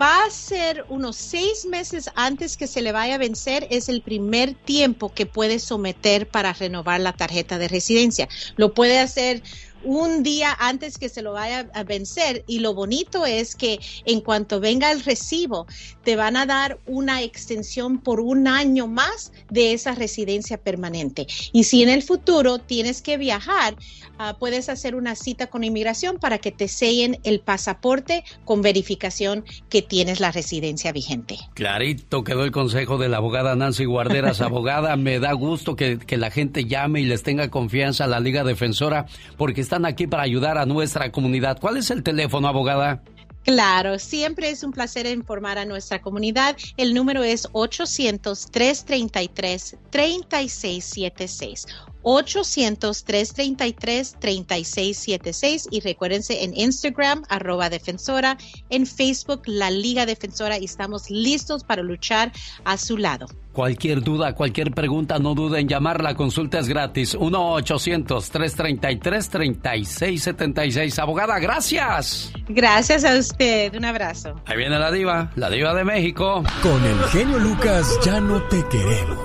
va a ser unos seis meses antes que se le vaya a vencer, es el primer tiempo que puede someter para renovar la tarjeta de residencia. Lo puede hacer un día antes que se lo vaya a vencer. Y lo bonito es que en cuanto venga el recibo, te van a dar una extensión por un año más de esa residencia permanente. Y si en el futuro tienes que viajar, uh, puedes hacer una cita con inmigración para que te sellen el pasaporte con verificación que tienes la residencia vigente. Clarito quedó el consejo de la abogada Nancy Guarderas. abogada, me da gusto que, que la gente llame y les tenga confianza a la Liga Defensora porque están aquí para ayudar a nuestra comunidad. ¿Cuál es el teléfono, abogada? Claro, siempre es un placer informar a nuestra comunidad. El número es 800-333-3676. 800-333-3676 y recuérdense en Instagram, arroba defensora, en Facebook, la Liga Defensora y estamos listos para luchar a su lado. Cualquier duda, cualquier pregunta, no duden en llamar. La consulta es gratis. 1-800-333-3676. Abogada, gracias. Gracias a usted. Un abrazo. Ahí viene la diva, la diva de México. Con el genio Lucas ya no te queremos.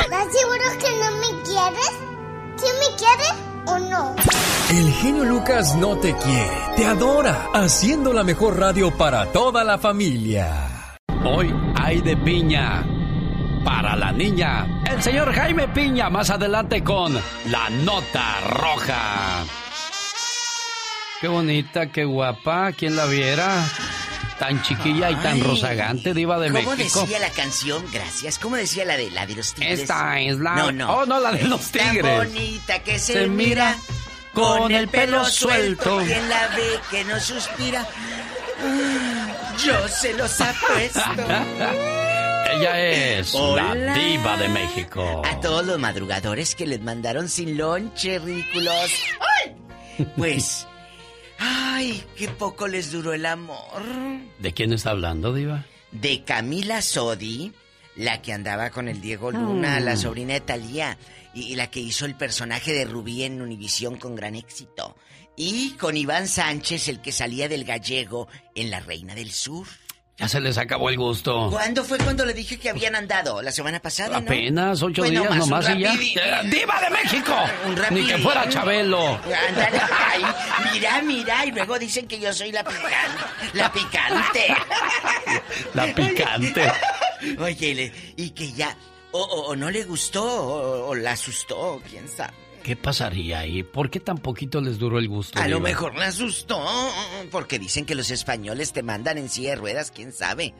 ¿Estás seguro que no me quieres? ¿Quién me quiere o no? El genio Lucas no te quiere, te adora, haciendo la mejor radio para toda la familia. Hoy hay de piña para la niña. El señor Jaime Piña más adelante con la nota roja. Qué bonita, qué guapa. ¿Quién la viera? Tan chiquilla y tan rozagante, diva de México. ¿Cómo decía la canción? Gracias. ¿Cómo decía la de la de los tigres? Esta es la... No, no. Oh, no, la de los tigres. Tan bonita que se, mira con el pelo suelto. ¿Quién la ve que no suspira? Yo se los apuesto. Ella es la diva de México. A todos los madrugadores que les mandaron sin lonche, ridículos. ¡Ay! Pues, ay, qué poco les duró el amor. ¿De quién está hablando, diva? De Camila Sodi, la que andaba con el Diego Luna, la sobrina de Talía, y, y la que hizo el personaje de Rubí en Univisión con gran éxito. Y con Iván Sánchez, el que salía del gallego en La Reina del Sur. Ya se les acabó el gusto. ¿Cuándo fue cuando le dije que habían andado? La semana pasada. Apenas ocho días nomás un nomás y ya. Eh, ¡Diva de México! Un Ni que fuera Chabelo. Ándale, ay, mira, mira, y luego dicen que yo soy la picante. La picante. La picante. Oye, y que ya, o, o- o no le gustó, o, o la asustó, quién sabe. ¿Qué pasaría ahí? ¿Por qué tan poquito les duró el gusto? A lo mejor la asustó, porque dicen que los españoles te mandan en silla de ruedas, quién sabe.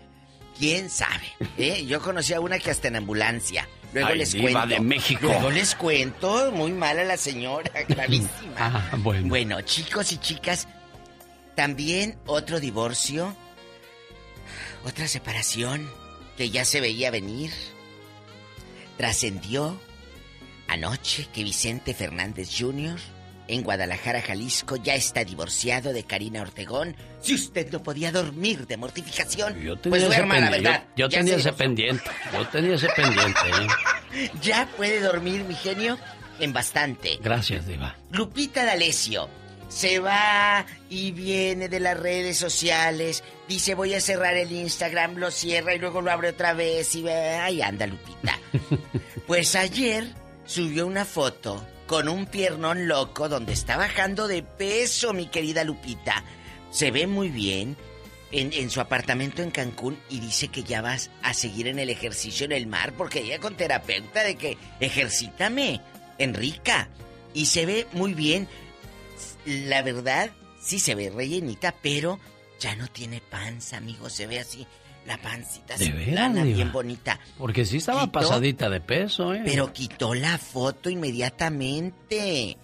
¿Quién sabe? ¿Eh? Yo conocí a una que hasta en ambulancia. Luego Ay, les diva cuento. de México. Luego les cuento. Muy mala la señora, gravísima. Ah, bueno. Bueno, chicos y chicas, también otro divorcio, otra separación que ya se veía venir. Trascendió anoche que Vicente Fernández Jr. en Guadalajara, Jalisco, ya está divorciado de Karina Ortegón. Si usted no podía dormir de mortificación, Yo tenía pues ese duerma, la pendiente. verdad. Yo, tenía se ese divorció. pendiente. Yo tenía ese pendiente. ¿eh? Ya puede dormir, mi genio, en bastante. Gracias, Diva. Lupita D'Alessio se va y viene de las redes sociales. Dice, voy a cerrar el Instagram, lo cierra y luego lo abre otra vez y ve, ahí anda Lupita. Pues ayer subió una foto con un piernón loco donde está bajando de peso, mi querida Lupita. Se ve muy bien en, su apartamento en Cancún y dice que ya vas a seguir en el ejercicio en el mar porque ella con terapeuta de que ejercítame, Enrica. Y se ve muy bien. La verdad, sí se ve rellenita, pero ya no tiene panza, amigo. Se ve así, la pancita ¿De plana, Diva? bien bonita. Porque sí estaba Quitó- pasadita de peso, ¿eh? Pero quitó la foto inmediatamente.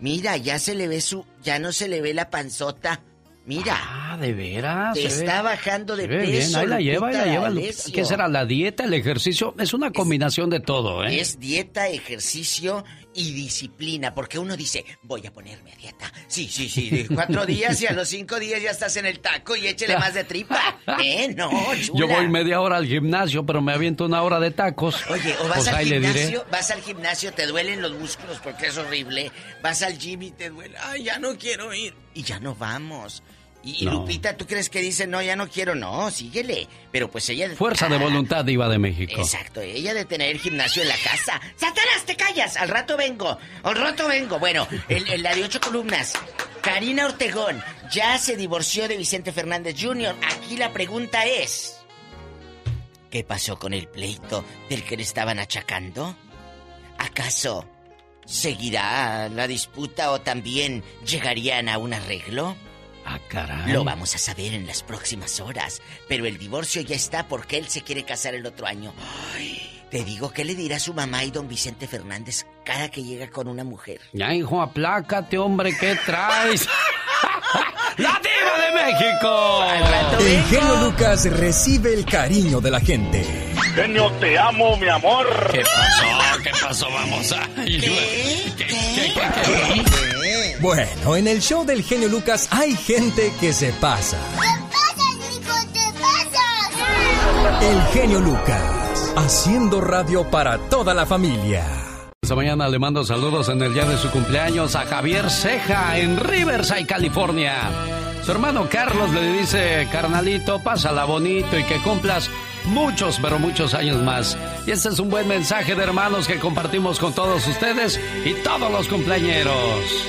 Mira, ya se le ve su. Ya no se le ve la panzota. Mira. Ah, de veras. Te se ve- está bajando de peso. bien, ahí la lleva, ahí la lleva. D'Alessio. ¿Qué será? ¿La dieta, el ejercicio? Es una combinación de todo, ¿eh? Es dieta, ejercicio y disciplina, porque uno dice, voy a ponerme a dieta. Sí, sí, sí, de cuatro días y a los cinco días ya estás en el taco y échele más de tripa. ¿Eh? No, chula. Yo voy media hora al gimnasio, pero me aviento una hora de tacos. Oye, o vas pues al gimnasio, vas al gimnasio, te duelen los músculos porque es horrible. Vas al gym y te duele, ay, ya no quiero ir. Y ya no vamos. Y, No. Lupita, ¿tú crees que dice, no, ya no quiero? No, síguele. Pero pues ella... Fuerza de voluntad, Diva de México. Exacto, ella de tener el gimnasio en la casa. ¡Satanás, te callas! Al rato vengo, al rato vengo. Bueno, el, el- la de ocho columnas. Karina Ortegón ya se divorció de Vicente Fernández Jr. Aquí la pregunta es... ¿Qué pasó con el pleito del que le estaban achacando? ¿Acaso seguirá la disputa o también llegarían a un arreglo? Ah, caray. Lo vamos a saber en las próximas horas. Pero el divorcio ya está porque él se quiere casar el otro año. Ay, te digo, ¿qué le dirá su mamá y don Vicente Fernández cada que llega con una mujer? Ya, hijo, aplácate, hombre, ¿qué traes? ¡La Diva de México! El genio Lucas recibe el cariño de la gente. Genio, te amo, mi amor. ¿Qué pasó? ¿Qué pasó? Vamos a... Bueno, en el show del genio Lucas hay gente que se pasa. El genio Lucas, haciendo radio para toda la familia. Esta mañana le mando saludos en el día de su cumpleaños a Javier Ceja en Riverside, California. Su hermano Carlos le dice, carnalito, pásala bonito y que cumplas muchos, pero muchos años más. Y este es un buen mensaje de hermanos que compartimos con todos ustedes y todos los cumpleañeros.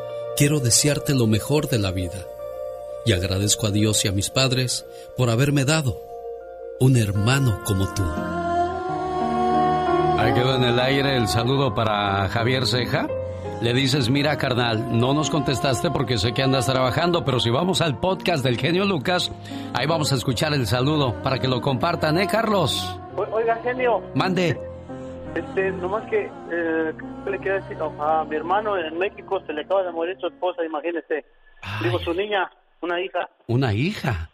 quiero desearte lo mejor de la vida. Y agradezco a Dios y a mis padres por haberme dado un hermano como tú. Ahí quedó en el aire el saludo para Javier Ceja. Le dices, mira carnal, no nos contestaste porque sé que andas trabajando, pero si vamos al podcast del genio Lucas, ahí vamos a escuchar el saludo para que lo compartan, ¿eh, Carlos? O- Oiga, genio, Mande. Este, nomás que, eh, ¿qué le quiero decir? A mi hermano en México se le acaba de morir su esposa, imagínese. Digo, su niña, una hija. Una hija.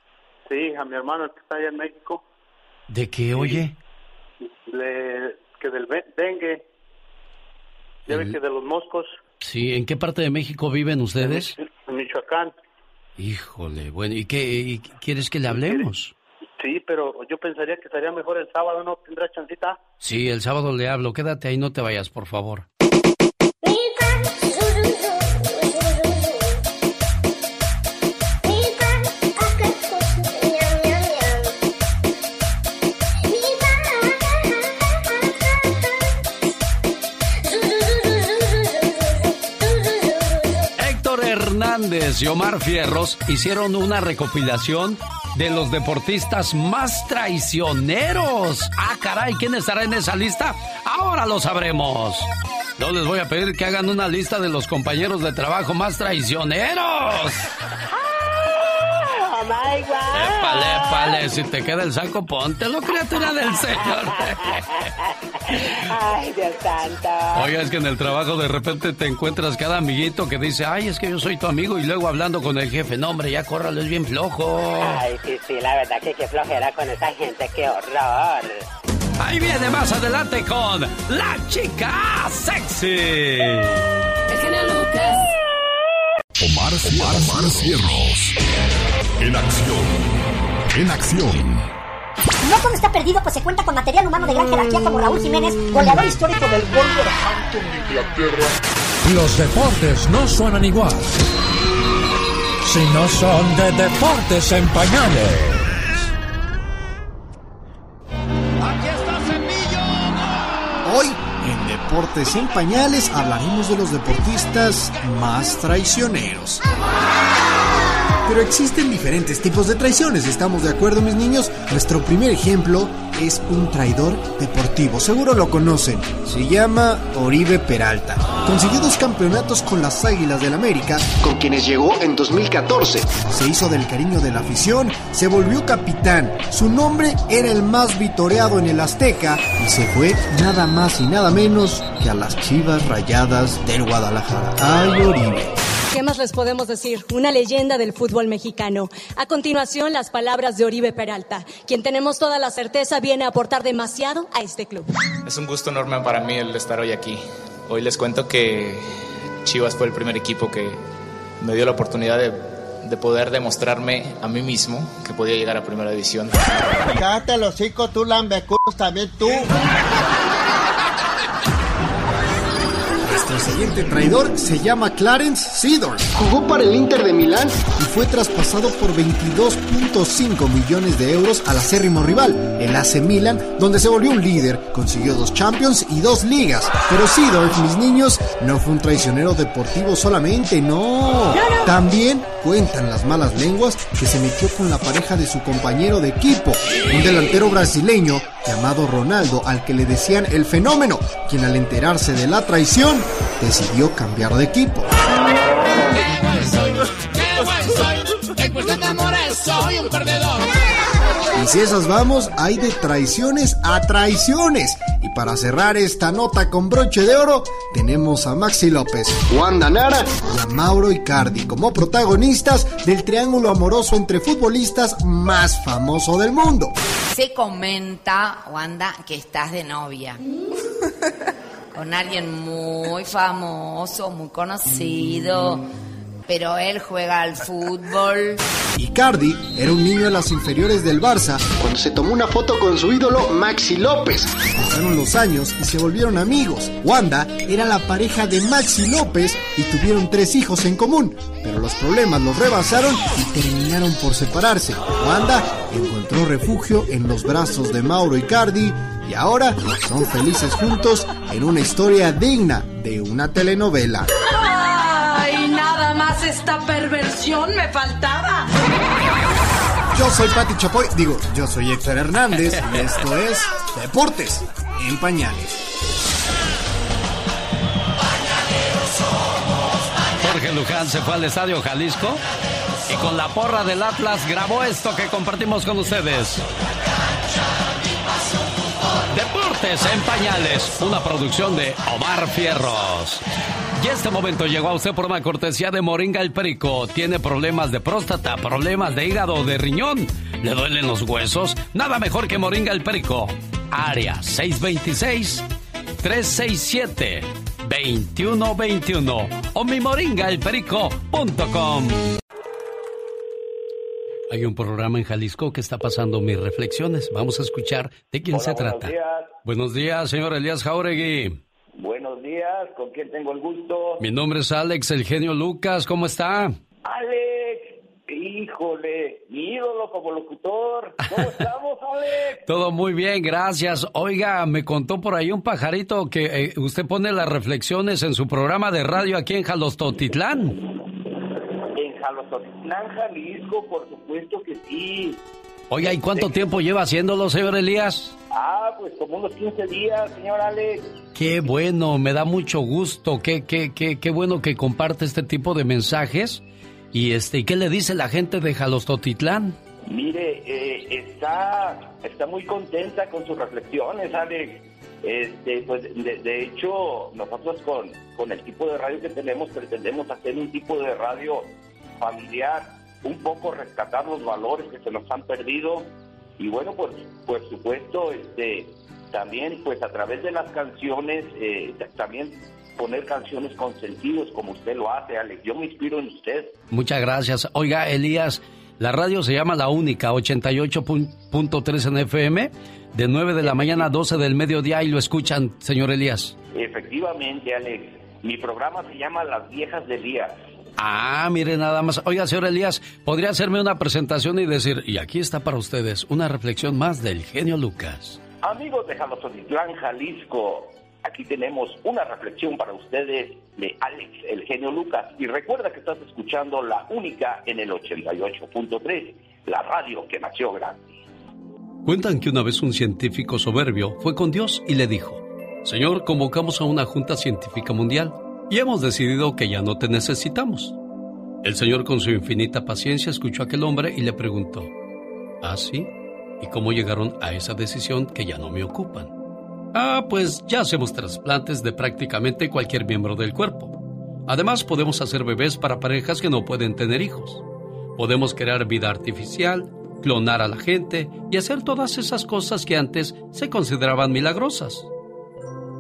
Sí, a mi hermano que está allá en México, ¿De qué, oye? le, que del dengue, ya ve El- que de los moscos, Sí, ¿en qué parte de México viven ustedes? en Michoacán. Híjole, bueno, ¿y qué y quieres que le hablemos? Sí, pero yo pensaría que estaría mejor el sábado, ¿no? ¿Tendrás chancita? Sí, el sábado le hablo. Quédate ahí, no te vayas, por favor. Héctor Hernández y Omar Fierros hicieron una recopilación de los deportistas más traicioneros. Ah, caray, ¿quién estará en esa lista? Ahora lo sabremos. No les voy a pedir que hagan una lista de los compañeros de trabajo más traicioneros. My God. Épale, épale, si te queda el saco, póntelo, criatura del Señor. Ay, Dios santo. Oiga, es que en el trabajo de repente te encuentras cada amiguito que dice, ay, es que yo soy tu amigo, y luego hablando con el jefe, no, hombre, ya córralo, es bien flojo. Ay, sí, sí, la verdad que qué flojera con esa gente, qué horror. Ahí viene más adelante con la chica sexy. El genio Lucas. Omar, Omar, Omar Cierros. En acción. En acción. No todo está perdido, pues se cuenta con material humano de gran jerarquía como Raúl Jiménez, goleador histórico del Wolverhampton de Inglaterra. Los deportes no suenan igual. Si no son de deportes en pañales. Hoy, en Deportes en Pañales, hablaremos de los deportistas más traicioneros. Pero existen diferentes tipos de traiciones, ¿estamos de acuerdo mis niños? Nuestro primer ejemplo es un traidor deportivo, seguro lo conocen. Se llama Oribe Peralta. Consiguió dos campeonatos con las Águilas del América, con quienes llegó en 2014. Se hizo del cariño de la afición, se volvió capitán. Su nombre era el más vitoreado en el Azteca y se fue nada más y nada menos que a las Chivas Rayadas del Guadalajara. ¡Ay, Oribe! ¿Qué más les podemos decir? Una leyenda del fútbol mexicano. A continuación, las palabras de Oribe Peralta, quien tenemos toda la certeza viene a aportar demasiado a este club. Es un gusto enorme para mí el estar hoy aquí. Hoy les cuento que Chivas fue el primer equipo que me dio la oportunidad de, de poder demostrarme a mí mismo que podía llegar a primera división. Cállate los hocico, tú también tú. Nuestro siguiente traidor se llama Clarence Seedorf. Jugó para el Inter de Milán y fue traspasado por 22.5 millones de euros al acérrimo rival, el AC Milan, donde se volvió un líder, consiguió dos Champions y dos ligas. Pero Seedorf, mis niños, no fue un traicionero deportivo solamente, no. También cuentan las malas lenguas que se metió con la pareja de su compañero de equipo, un delantero brasileño llamado Ronaldo, al que le decían el fenómeno, quien al enterarse de la traición decidió cambiar de equipo. soy un perdedor. Y si esas vamos, hay de traiciones a traiciones. Y para cerrar esta nota con broche de oro, tenemos a Maxi López, Wanda Nara y a Mauro Icardi como protagonistas del triángulo amoroso entre futbolistas más famoso del mundo. Se comenta, Wanda, que estás de novia. Con alguien muy famoso, muy conocido. Pero él juega al fútbol. Icardi era un niño en las inferiores del Barça cuando se tomó una foto con su ídolo Maxi López. Pasaron los años y se volvieron amigos. Wanda era la pareja de Maxi López y tuvieron tres hijos en común, pero los problemas los rebasaron y terminaron por separarse. Wanda encontró refugio en los brazos de Mauro Icardi y ahora son felices juntos en una historia digna de una telenovela. Más esta perversión me faltaba. Yo soy Pati Chapoy, digo, yo soy Héctor Hernández y esto es Deportes en Pañales. Jorge Luján se fue al Estadio Jalisco y con la porra del Atlas grabó esto que compartimos con ustedes. Deportes en Pañales, una producción de Omar Fierros. Y este momento llegó a usted por una cortesía de Moringa el Perico. ¿Tiene problemas de próstata, problemas de hígado o de riñón? ¿Le duelen los huesos? Nada mejor que Moringa el Perico. Área 626-367-2121 o mi moringaelperico.com. Hay un programa en Jalisco que está pasando mis reflexiones. Vamos a escuchar de quién Hola, se trata. días. Buenos días, señor Elías Jauregui. Buenos días, ¿con quién tengo el gusto? Mi nombre es Alex, el genio Lucas. ¿Cómo está? Alex, híjole, mi ídolo como locutor. ¿Cómo estamos, Alex? Todo muy bien, gracias. Oiga, me contó por ahí un pajarito que eh, usted pone las reflexiones en su programa de radio aquí en Jalostotitlán. En Jalostotitlán, Jalisco, por supuesto que sí. Oiga, ¿y cuánto tiempo lleva haciéndolo, señor Elías? Ah, pues como unos 15 días, señor Alex. Qué bueno, me da mucho gusto, qué, qué, qué, qué bueno que comparte este tipo de mensajes. Y este, ¿y qué le dice la gente de Jalostotitlán? Mire, eh, está, está muy contenta con sus reflexiones, Alex. Este, pues de, de hecho, nosotros con, con el tipo de radio que tenemos pretendemos hacer un tipo de radio familiar, un poco rescatar los valores que se nos han perdido y bueno, pues por supuesto, este, también pues a través de las canciones, eh, también poner canciones con sentidos como usted lo hace, Alex. Yo me inspiro en usted. Muchas gracias. Oiga, Elías, la radio se llama La Única, 88.3 en FM, de 9 de la mañana a 12 del mediodía y lo escuchan, señor Elías. Efectivamente, Alex. Mi programa se llama Las Viejas de Elías. Ah, mire nada más. Oiga, señor Elías, ¿podría hacerme una presentación y decir, y aquí está para ustedes una reflexión más del genio Lucas? Amigos de Jalostotitlán, Jalisco, aquí tenemos una reflexión para ustedes de Alex, el genio Lucas. Y recuerda que estás escuchando la única en el 88.3, la radio que nació grande. Cuentan que una vez un científico soberbio fue con Dios y le dijo, Señor, convocamos a una junta científica mundial y hemos decidido que ya no te necesitamos. El Señor con su infinita paciencia escuchó a aquel hombre y le preguntó, ¿Ah, sí? ¿Y cómo llegaron a esa decisión que ya no me ocupan? Ah, pues ya hacemos trasplantes de prácticamente cualquier miembro del cuerpo. Además, podemos hacer bebés para parejas que no pueden tener hijos. Podemos crear vida artificial, clonar a la gente y hacer todas esas cosas que antes se consideraban milagrosas.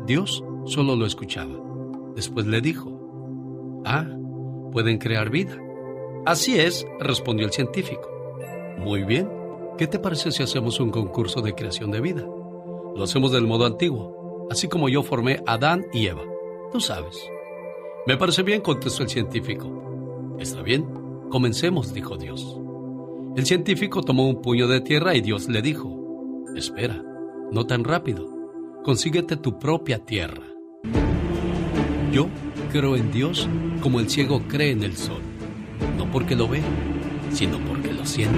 Dios solo lo escuchaba. Después le dijo, Ah, pueden crear vida. Así es, respondió el científico. Muy bien, ¿qué te parece si hacemos un concurso de creación de vida? Lo hacemos del modo antiguo, así como yo formé a Adán y Eva. Tú sabes. Me parece bien, contestó el científico. Está bien, comencemos, dijo Dios. El científico tomó un puño de tierra y Dios le dijo, Espera, no tan rápido, consíguete tu propia tierra. Yo creo en Dios como el ciego cree en el sol, no porque lo ve, sino porque lo siente.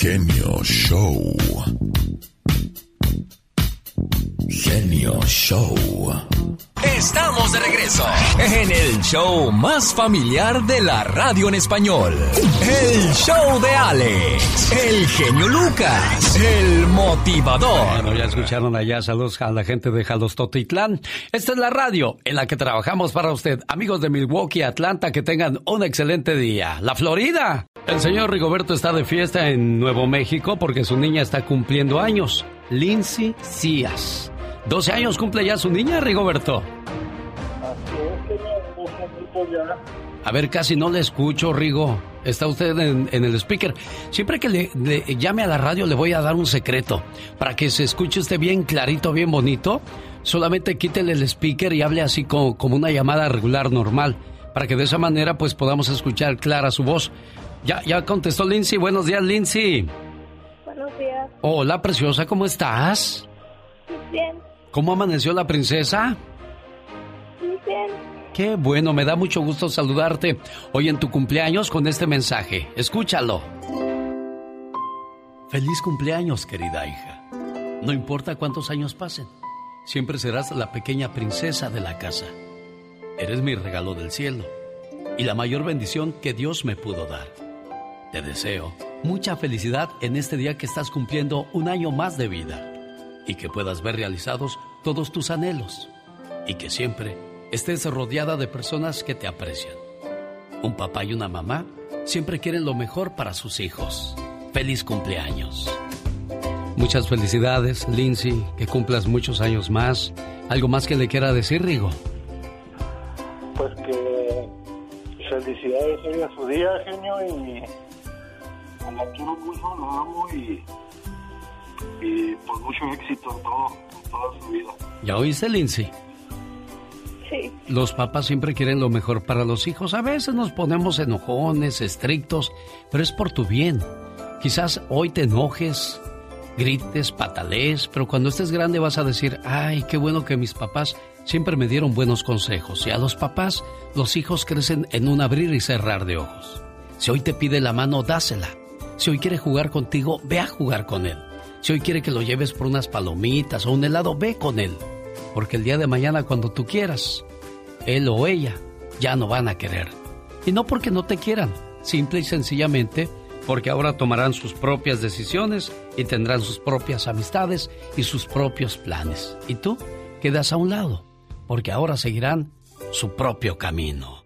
Genio Show. Show. Estamos de regreso en el show más familiar de la radio en español. El show de Alex, el genio Lucas, el motivador. Bueno, ya escucharon allá, saludos a la gente de Jalostotitlán. Esta es la radio en la que trabajamos para usted. Amigos de Milwaukee, Atlanta, que tengan un excelente día. La Florida. El señor Rigoberto está de fiesta en Nuevo México porque su niña está cumpliendo años. Lindsay Cías. 12 años cumple ya su niña, Rigoberto. A ver, casi no le escucho, Rigo. Está usted en, en el speaker. Siempre que le, le llame a la radio le voy a dar un secreto. Para que se escuche usted bien clarito, bien bonito, solamente quítele el speaker y hable así como, como una llamada regular normal. Para que de esa manera pues podamos escuchar clara su voz. Ya, ya contestó Lindsay. Buenos días, Lindsay. Buenos días. Hola, preciosa, ¿cómo estás? Bien, ¿Cómo amaneció la princesa? bien. Qué bueno, me da mucho gusto saludarte hoy en tu cumpleaños con este mensaje. Escúchalo. Feliz cumpleaños, querida hija. No importa cuántos años pasen, siempre serás la pequeña princesa de la casa. Eres mi regalo del cielo y la mayor bendición que Dios me pudo dar. Te deseo mucha felicidad en este día que estás cumpliendo un año más de vida y que puedas ver realizados todos tus anhelos y que siempre estés rodeada de personas que te aprecian. Un papá y una mamá siempre quieren lo mejor para sus hijos. Feliz cumpleaños. Muchas felicidades, Lindsay, que cumplas muchos años más. ¿Algo más que le quiera decir, Rigo? Pues que felicidades hoy a su día, genio, y la quiero mucho, la amo y, y pues mucho éxito en todo, en toda su vida. ¿Ya oíste, Lindsay? Sí. Los papás siempre quieren lo mejor para los hijos. A veces nos ponemos enojones, estrictos, pero es por tu bien. Quizás hoy te enojes, grites, patalees, pero cuando estés grande vas a decir, ay, qué bueno que mis papás siempre me dieron buenos consejos. Y a los papás, los hijos crecen en un abrir y cerrar de ojos. Si hoy te pide la mano, dásela. Si hoy quiere jugar contigo, ve a jugar con él. Si hoy quiere que lo lleves por unas palomitas o un helado, ve con él. Porque el día de mañana, cuando tú quieras, él o ella ya no van a querer. Y no porque no te quieran, simple y sencillamente porque ahora tomarán sus propias decisiones y tendrán sus propias amistades y sus propios planes. Y tú quedas a un lado, porque ahora seguirán su propio camino.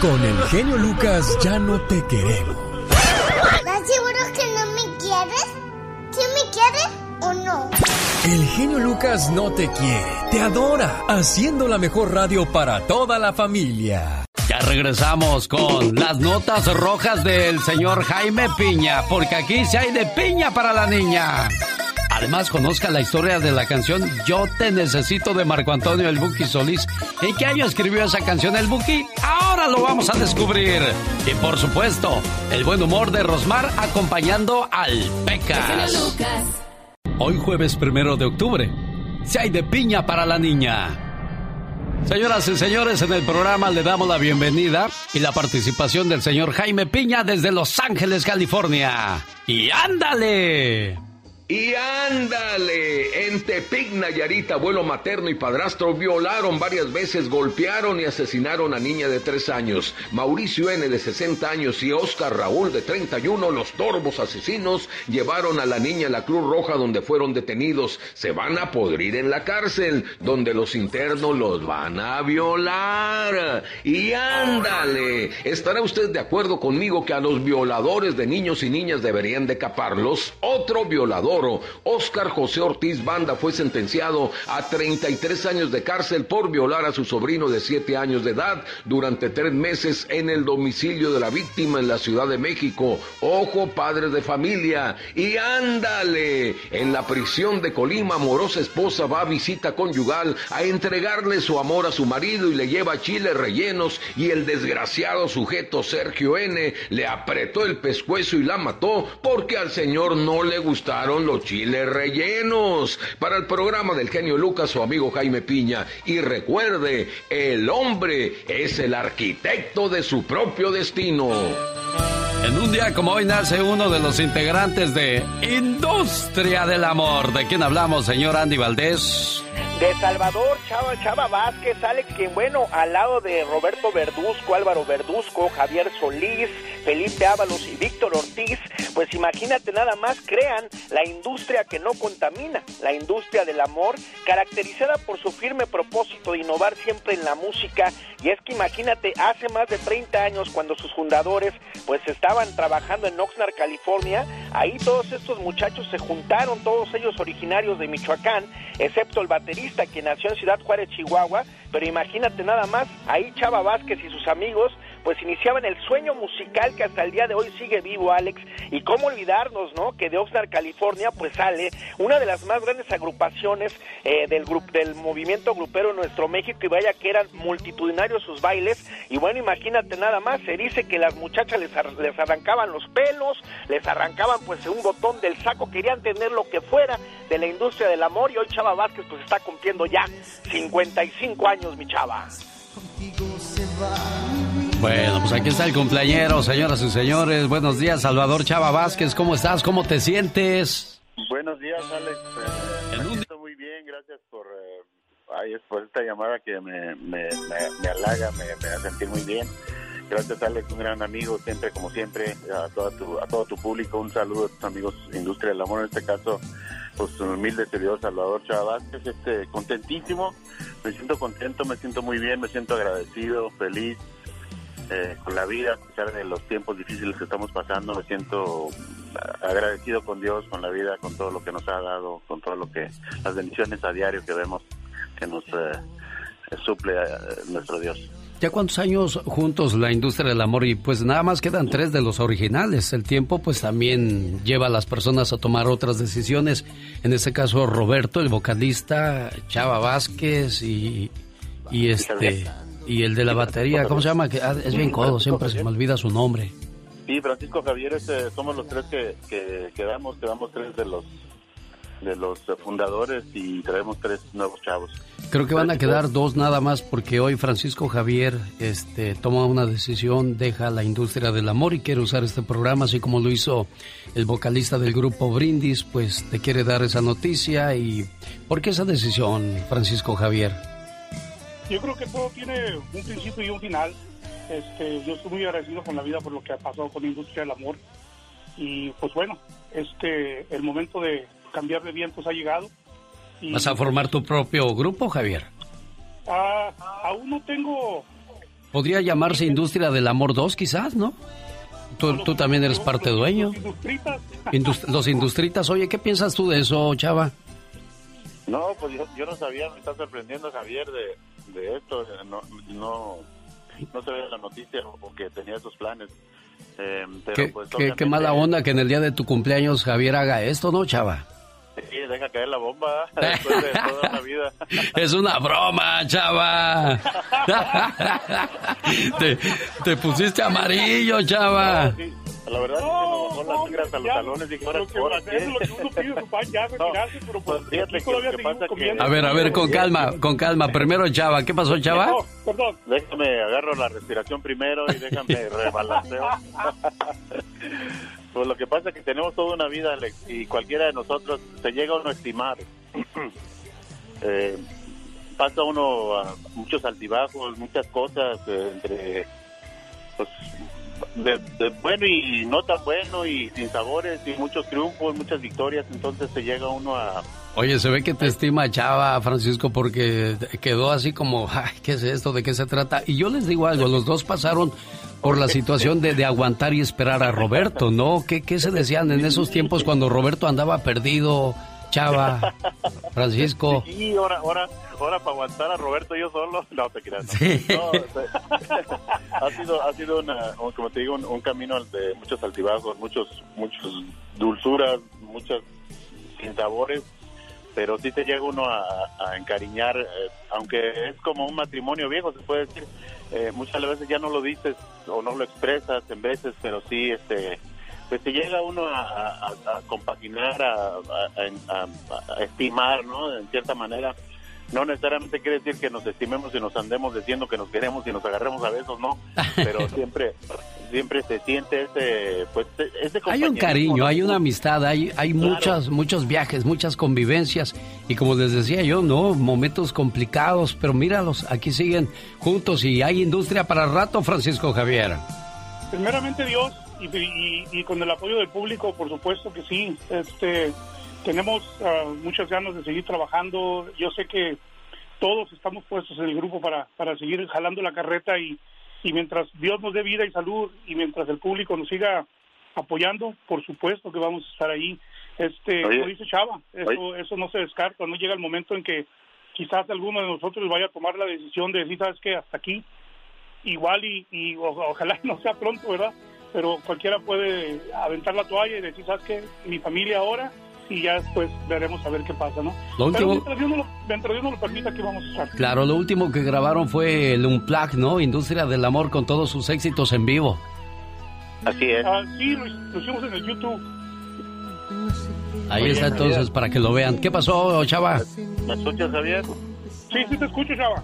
Con el genio Lucas ya no te queremos. ¿Estás seguro que no me quieres? ¿Sí me quieres o no? El genio Lucas no te quiere, te adora, haciendo la mejor radio para toda la familia. Ya regresamos con las notas rojas del señor Jaime Piña, porque aquí sí hay de piña para la niña. Además, conozca la historia de la canción Yo te necesito de Marco Antonio El Buki Solís. ¿En qué año escribió esa canción el Buki? Ahora lo vamos a descubrir. Y por supuesto, el buen humor de Rosmar acompañando al Pecas. Hoy jueves primero de octubre, si hay de piña para la niña. Señoras y señores, en el programa le damos la bienvenida y la participación del señor Jaime Piña desde Los Ángeles, California. ¡Y ándale! Y ándale, en Tepic, Nayarit, abuelo materno y padrastro violaron varias veces, golpearon y asesinaron a niña de 3 años. Mauricio N de 60 años y Oscar Raúl de 31, los torbos asesinos, llevaron a la niña a la Cruz Roja donde fueron detenidos. Se van a podrir en la cárcel, donde los internos los van a violar. Y ándale, ¿estará usted de acuerdo conmigo que a los violadores de niños y niñas deberían decaparlos? Otro violador Oscar José Ortiz Banda fue sentenciado a 33 años de cárcel por violar a su sobrino de 7 años de edad durante tres meses en el domicilio de la víctima en la Ciudad de México. Ojo, padres de familia. Y ándale, en la prisión de Colima, amorosa esposa va a visita conyugal a entregarle su amor a su marido y le lleva chiles rellenos y el desgraciado sujeto Sergio N le apretó el pescuezo y la mató porque al señor no le gustaron los chiles rellenos. Para el programa del genio Lucas, su amigo Jaime Piña. Y recuerde, el hombre es el arquitecto de su propio destino. En un día como hoy nace uno de los integrantes de Industria del Amor. ¿De quién hablamos, señor Andy Valdés? De Salvador Chava, Chava Vázquez, Alex, quien bueno, al lado de Roberto Verduzco, Álvaro Verduzco, Javier Solís, Felipe Ábalos y Víctor Ortiz, pues imagínate nada más, crean la industria que no contamina, la industria del amor, caracterizada por su firme propósito de innovar siempre en la música. Y es que imagínate, hace más de 30 años, cuando sus fundadores pues estaban trabajando en Oxnard, California, ahí todos estos muchachos se juntaron, todos ellos originarios de Michoacán, excepto el baterista que nació en Ciudad Juárez, Chihuahua, pero imagínate nada más, ahí Chava Vázquez y sus amigos pues iniciaban el sueño musical que hasta el día de hoy sigue vivo, Alex, y cómo olvidarnos, ¿no? Que de Oxnard, California, pues sale una de las más grandes agrupaciones eh, del del movimiento grupero en nuestro México y vaya que eran multitudinarios sus bailes y bueno, imagínate nada más, se dice que las muchachas les, les arrancaban los pelos, les arrancaban pues un botón del saco, querían tener lo que fuera de la industria del amor y hoy Chava Vázquez pues está cumpliendo ya 55 años, mi chava. Bueno, pues aquí está el cumpleañero, señoras y señores. Buenos días, Salvador Chava Vázquez. ¿Cómo estás? ¿Cómo te sientes? Buenos días, Alex. Eh, me siento muy bien, gracias por, eh, ay, por esta llamada que me, me, me, me halaga, me, hace sentir muy bien. Gracias, Alex, un gran amigo, siempre, como siempre, a, toda tu, a todo tu público. Un saludo a tus amigos Industria del Amor, en este caso, pues un humilde servidor Salvador Chávez, este, contentísimo, me siento contento, me siento muy bien, me siento agradecido, feliz eh, con la vida, a pesar de los tiempos difíciles que estamos pasando, me siento agradecido con Dios, con la vida, con todo lo que nos ha dado, con todo lo que, las bendiciones a diario que vemos que nos eh, suple eh, nuestro Dios. ¿Ya cuántos años juntos la industria del amor? Y pues nada más quedan tres de los originales. El tiempo pues también lleva a las personas a tomar otras decisiones. En este caso Roberto, el vocalista, Chava Vázquez y, Y este y el de la batería, ¿cómo se llama? Que ah, es bien codo, siempre se me olvida su nombre. Sí, Francisco Javier, este, somos los tres que, que quedamos, quedamos tres de los de los fundadores y traemos tres nuevos chavos. Creo que van a quedar dos nada más porque hoy Francisco Javier este, toma una decisión, deja la industria del amor y quiere usar este programa, así como lo hizo el vocalista del grupo Brindis, pues te quiere dar esa noticia y ¿por qué esa decisión, Francisco Javier? Yo creo que todo tiene un principio y un final. Este, yo estoy muy agradecido con la vida por lo que ha pasado con la industria del amor y pues bueno, este, el momento de cambiar de vientos ha llegado. ¿Vas a formar tu propio grupo, Javier? Ah, aún no tengo... Podría llamarse Industria del Amor 2, quizás, ¿no? Tú, también eres parte dueño. Los industritas. los industritas. Oye, ¿qué piensas tú de eso, Chava? No, pues yo, no sabía, me está sorprendiendo Javier de, esto. No, no, no sabía la noticia o que tenía esos planes. Eh, pero pues, qué mala onda que en el día de tu cumpleaños Javier haga esto, ¿no, Chava? Sí, deja caer la bomba después de toda una vida. Es una broma, chava. te, te, pusiste amarillo, chava. La verdad es que nos bajó las a los talones y ahora por Eso es lo que uno pide su pan ya retirarse, pero pues, fíjate que, que pasa que... A ver, a ver, con calma, con calma. Primero, Chava, ¿qué pasó, Chava? No, perdón. Déjame, agarro la respiración primero y déjame rebalanceo. Pues lo que pasa es que tenemos toda una vida, Alex, y cualquiera de nosotros se llega a uno a estimar. eh, pasa uno a muchos altibajos, muchas cosas eh, entre pues, de, bueno y no tan bueno y sin sabores y muchos triunfos, muchas victorias, entonces se llega uno a... Oye, se ve que te estima Chava, Francisco, porque quedó así como, Ay, ¿qué es esto? ¿De qué se trata? Y yo les digo algo, los dos pasaron por la situación de, de, aguantar y esperar a Roberto, ¿no? ¿Qué, ¿Qué se decían en esos tiempos cuando Roberto andaba perdido, Chava, Francisco? Sí, ahora, ahora, ahora para aguantar a Roberto yo solo, no te creas. No, ha sido, ha sido una, como te digo, un, camino de muchos altibajos, muchos, muchos dulzuras, muchos sinsabores pero sí te llega uno a, encariñar, eh, aunque es como un matrimonio viejo, se puede decir, eh, muchas veces ya no lo dices o no lo expresas en veces, pero sí, este, pues te llega uno a, a compaginar, a, estimar, ¿no? En cierta manera. No necesariamente quiere decir que nos estimemos y nos andemos diciendo que nos queremos y nos agarremos a besos, no. Pero siempre, siempre se siente ese, pues, ese Hay un cariño, hay una amistad, hay, hay muchas, muchos viajes, muchas convivencias. Y como les decía yo, ¿no? Momentos complicados, pero míralos, aquí siguen juntos y hay industria para rato, Francisco Javier. Primeramente Dios y, con el apoyo del público, por supuesto que sí. Este, tenemos ah, muchas ganas de seguir trabajando. Yo sé que todos estamos puestos en el grupo para, para seguir jalando la carreta y, y mientras Dios nos dé vida y salud y mientras el público nos siga apoyando, por supuesto que vamos a estar ahí. Este, como dice Chava, eso, eso no se descarta, no llega el momento en que quizás alguno de nosotros vaya a tomar la decisión de decir, sabes que hasta aquí, igual y, y ojalá no sea pronto, ¿verdad? Pero cualquiera puede aventar la toalla y decir, sabes que mi familia ahora y ya después veremos a ver qué pasa, ¿no? Lo último... mientras, Dios no lo, lo permita, aquí vamos a estar. Claro, lo último que grabaron fue el Unplugged, ¿no? Industria del Amor con todos sus éxitos en vivo. Así es. Ah, sí, lo, hicimos en el YouTube. Ahí está entonces para que lo vean. ¿Qué pasó, Chava? ¿Me escuchas, Javier? Sí, sí te escucho, Chava.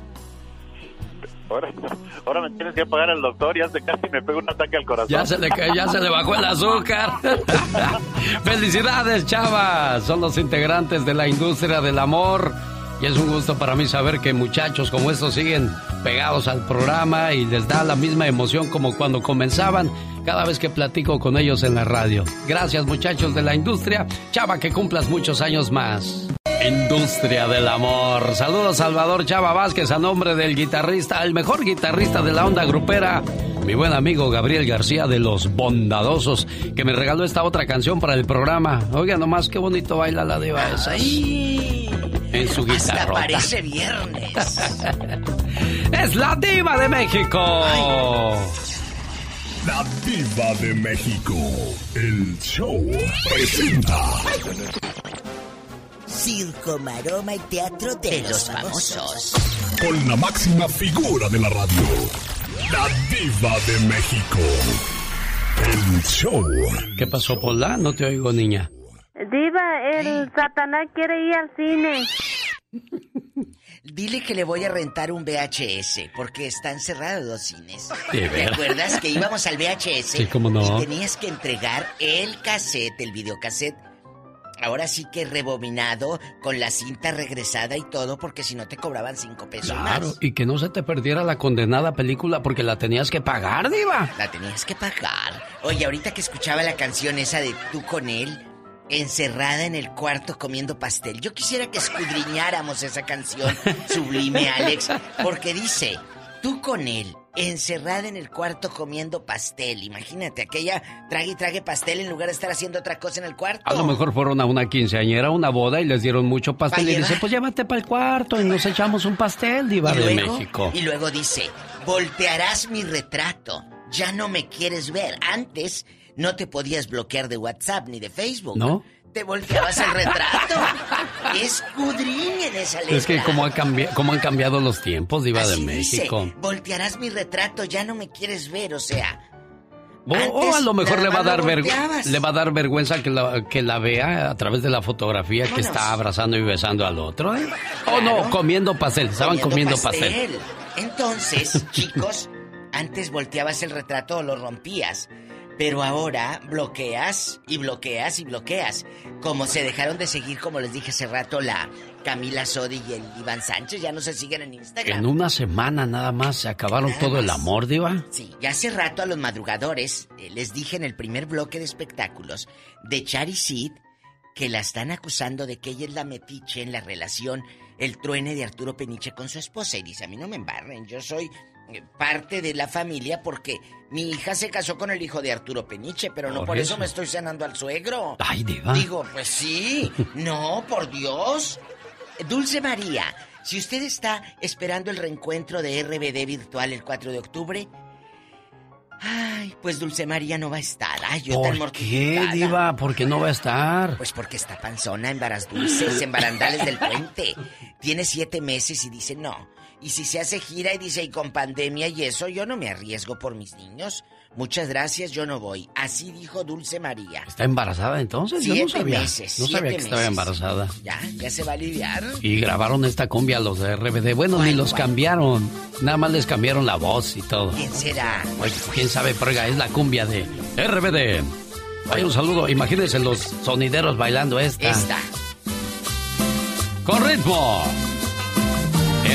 Ahora, ahora me tienes que pagar al doctor, ya se casi me pega un ataque al corazón. Ya se le, ya se le bajó el azúcar. Felicidades, Chava. Son los integrantes de la industria del amor. Y es un gusto para mí saber que muchachos como estos siguen pegados al programa y les da la misma emoción como cuando comenzaban cada vez que platico con ellos en la radio. Gracias muchachos de la industria. Chava, que cumplas muchos años más. Industria del amor. Saludos Salvador Chava Vázquez a nombre del guitarrista, el mejor guitarrista de la onda grupera, mi buen amigo Gabriel García de Los Bondadosos, que me regaló esta otra canción para el programa. Oiga nomás qué bonito baila la diva esa. En su guitarra. Hasta parece viernes. es la diva de México. La diva de México. El show presenta. Circo, maroma y teatro de, los, famosos. Con la máxima figura de la radio, la diva de México. El show. ¿Qué pasó, Pola? No te oigo, niña. Diva, el Satanás quiere ir al cine. Dile que le voy a rentar un VHS, porque están cerrados los cines. ¿De ¿Te acuerdas que íbamos al VHS? Sí, cómo no. Y tenías que entregar el cassette, el videocassette. Ahora sí que rebobinado, con la cinta regresada y todo, porque si no te cobraban cinco pesos Claro, más. y que no se te perdiera la condenada película porque la tenías que pagar, diva. La tenías que pagar. Oye, ahorita que escuchaba la canción esa de tú con él, encerrada en el cuarto comiendo pastel, yo quisiera que escudriñáramos esa canción sublime, Alex, porque dice, tú con él, encerrada en el cuarto comiendo pastel. Imagínate, aquella trague y trague pastel en lugar de estar haciendo otra cosa en el cuarto. A lo mejor fueron a una quinceañera, una boda y les dieron mucho pastel ¿Va a y dice, pues llévate para el cuarto y nos echamos un pastel, diva de luego, México. Y luego dice, voltearás mi retrato. Ya no me quieres ver. Antes no te podías bloquear de WhatsApp ni de Facebook. ¿No? Te volteabas el retrato. Escudriñen esa letra. Es que como, ha cambi- cómo han cambiado los tiempos, diva de Así dice, México. voltearás mi retrato, ya no me quieres ver, o sea. O, o a lo mejor le va a dar le va a dar vergüenza que la, que la vea a través de la fotografía que Vámonos. está abrazando y besando al otro. ¿eh? O no, comiendo pastel. Estaban comiendo, pastel. Entonces, chicos, antes volteabas el retrato o lo rompías. Pero ahora bloqueas y bloqueas y bloqueas. Como se dejaron de seguir, como les dije hace rato, la Camila Sodi y el Iván Sánchez, ya no se siguen en Instagram. En una semana nada más se acabaron Nada todo el amor, diva. Sí, ya hace rato a los madrugadores eh, les dije en el primer bloque de espectáculos de Chari Sid que la están acusando de que ella es la metiche en la relación, el truene de Arturo Peniche con su esposa. Y dice, a mí no me embarren, yo soy parte de la familia porque mi hija se casó con el hijo de Arturo Peniche, pero no Por por, eso. eso. me estoy cenando al suegro. Ay, diva. Digo, pues sí, no, por Dios. Dulce María, si usted está esperando el reencuentro de RBD virtual el 4 de octubre, ay, pues Dulce María no va a estar. Ay, yo tan ¿Por qué, diva? ¿Por qué no va a estar? Pues porque está panzona en varas dulces, en barandales del puente. Tiene siete meses y dice no. Y si se hace gira y dice, y con pandemia y eso, yo no me arriesgo por mis niños. Muchas gracias, yo no voy. Así dijo Dulce María. ¿Está embarazada entonces? Yo no Siete sabía. meses, no sabía siete que estaba embarazada. Ya, ya se va a aliviar. Y grabaron esta cumbia los de RBD. Bueno, ni los cambiaron. Nada más les cambiaron la voz y todo. ¿Quién será? Oye, quién sabe, pero es la cumbia de RBD. Vaya un saludo. Imagínense los sonideros bailando esta. Esta. Con ritmo.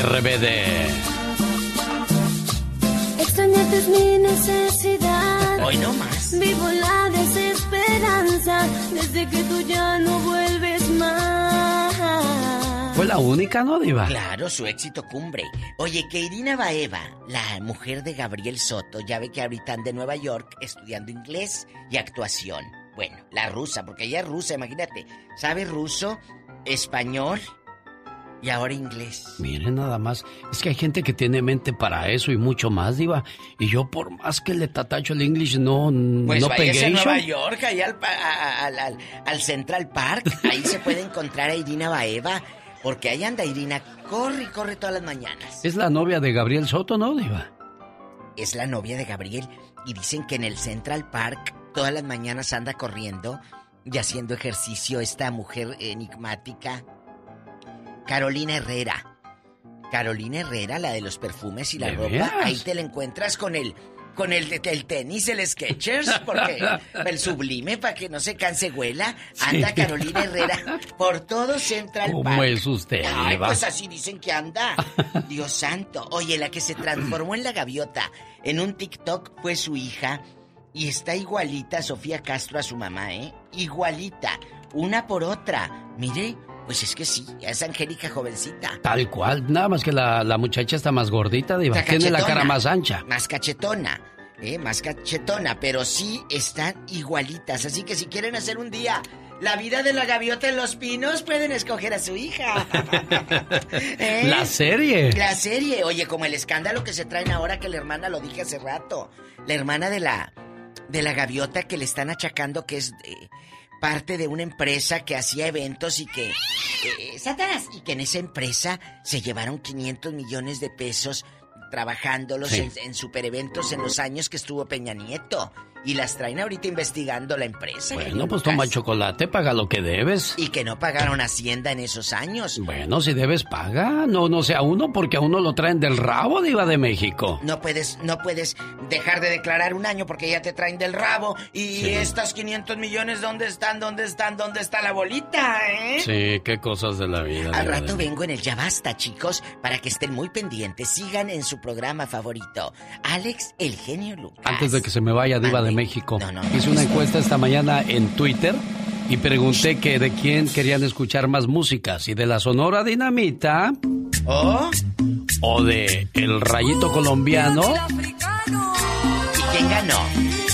RBD. Extrañarte es mi necesidad. Hoy no más. Vivo la desesperanza desde que tú ya no vuelves más. Fue la única, ¿no, Diva? Claro, su éxito cumbre. Oye, que Irina Baeva, la mujer de Gabriel Soto, ya ve que ahorita en Nueva York estudiando inglés y actuación. Bueno, la rusa, porque ella es rusa, imagínate. Sabe ruso, español y ahora inglés. Miren nada más. Es que hay gente que tiene mente para eso y mucho más, Diva. Y yo, por más que le tatacho el English, no, Pues no pegué. a Nueva York, allá al, al- al- al Central Park. Ahí se puede encontrar a Irina Baeva. Porque ahí anda Irina, corre y corre todas las mañanas. Es la novia de Gabriel Soto, ¿no, Diva? es la novia de Gabriel y dicen que en el Central Park todas las mañanas anda corriendo y haciendo ejercicio esta mujer enigmática, Carolina Herrera. Carolina Herrera, la de los perfumes y la ¿De ropa, ahí te la encuentras con el con el, el tenis, el Skechers, porque el sublime para que no se canse huela, anda Sí. Carolina Herrera por todo Central ¿Cómo Park. es usted, Ay, Diva? pues así dicen que anda. Dios santo. Oye, la que se transformó en la gaviota en un TikTok fue su hija. Y está igualita Sofía Castro a su mamá, ¿eh? Igualita. Una por otra. Mire, pues es que sí, es Angélica jovencita. Tal cual. Nada más que la, la muchacha está más gordita. Está Tiene la cara más ancha. Más cachetona. ¿eh? Más cachetona, pero sí están igualitas. Así que si quieren hacer un día la vida de la gaviota en los pinos, pueden escoger a su hija. ¿Eh? La serie. La serie, oye, como el escándalo que se traen ahora que la hermana lo dije hace rato. La hermana de la de la gaviota que le están achacando que es eh, parte de una empresa que hacía eventos y que... Eh, Satanás, y que en esa empresa se llevaron 500 millones de pesos trabajándolos Sí. en, en super eventos en los años que estuvo Peña Nieto. Y las traen ahorita investigando la empresa. Bueno, pues toma chocolate, paga lo que debes. Y que no pagaron Hacienda en esos años. Bueno, si debes, paga. No, no sea uno, porque a uno lo traen del rabo, Diva de México. No puedes, no puedes dejar de declarar un año porque ya te traen del rabo. Y Sí. estas 500 millones, ¿dónde están? ¿Dónde están? ¿Dónde está la bolita, eh? Sí, qué cosas de la vida. Al rato vengo en el Ya Basta, chicos, para que estén muy pendientes. Sigan en su programa favorito. Alex, el genio Lucas. Antes de que se me vaya Diva de México, hice una encuesta esta mañana en Twitter y pregunté que de quién querían escuchar más músicas, si de la Sonora Dinamita ¿Oh? o de El Rayito Colombiano ¿Y quién ganó?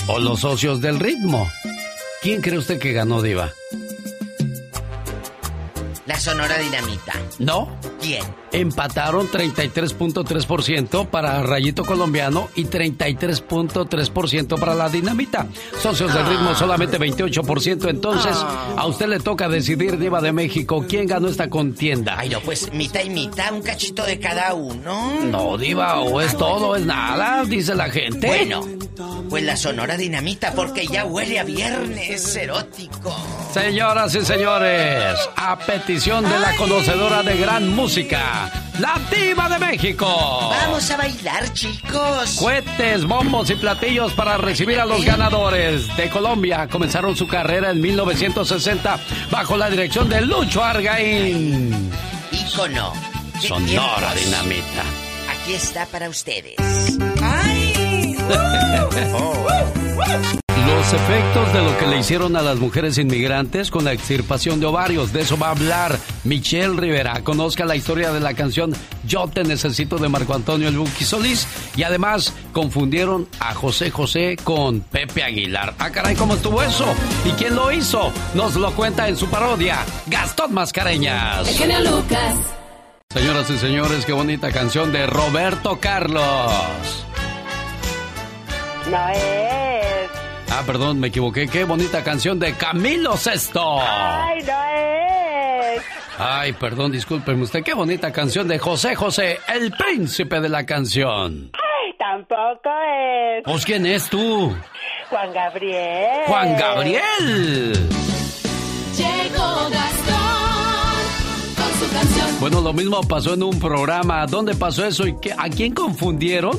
o los socios del ritmo. ¿Quién cree usted que ganó, Diva? La Sonora Dinamita. ¿No? ¿Quién? Empataron 33.3% para Rayito Colombiano y 33.3% para la Dinamita. Socios del ritmo solamente 28%. Entonces, a usted le toca decidir, Diva de México, quién ganó esta contienda. Ay, no, pues mitad y mitad, un cachito de cada uno. No, Diva, o es todo o es nada, dice la gente. Bueno, pues la Sonora Dinamita, porque ya huele a viernes erótico. Señoras y señores, a petición de la conocedora de gran música, la Diva de México. Vamos a bailar, chicos. Cohetes, bombos y platillos para recibir a los ganadores de Colombia. Comenzaron su carrera en 1960 bajo la dirección de Lucho Argaín. Ícono. ¿Qué Sonora tiempos? Dinamita. Aquí está para ustedes. ¡Ay! Los efectos de lo que le hicieron a las mujeres inmigrantes con la extirpación de ovarios. De eso va a hablar Michelle Rivera. Conozca la historia de la canción Yo te necesito de Marco Antonio El Buki Solís. Y además confundieron a José José con Pepe Aguilar. Ah, caray, ¿cómo estuvo eso? ¿Y quién lo hizo? Nos lo cuenta en su parodia, Gastón Mascareñas. Genio Lucas. Señoras y señores, qué bonita canción de Roberto Carlos. No es. Ah, perdón, me equivoqué. Qué bonita canción de Camilo Sesto. Ay, no es. Ay, perdón, discúlpeme usted. Qué bonita canción de José José, el príncipe de la canción. Ay, tampoco es. Pues, ¿quién es tú? Juan Gabriel. Juan Gabriel. Llegó Gastón con su canción. Bueno, lo mismo pasó en un programa. ¿Dónde pasó eso y qué- a quién confundieron?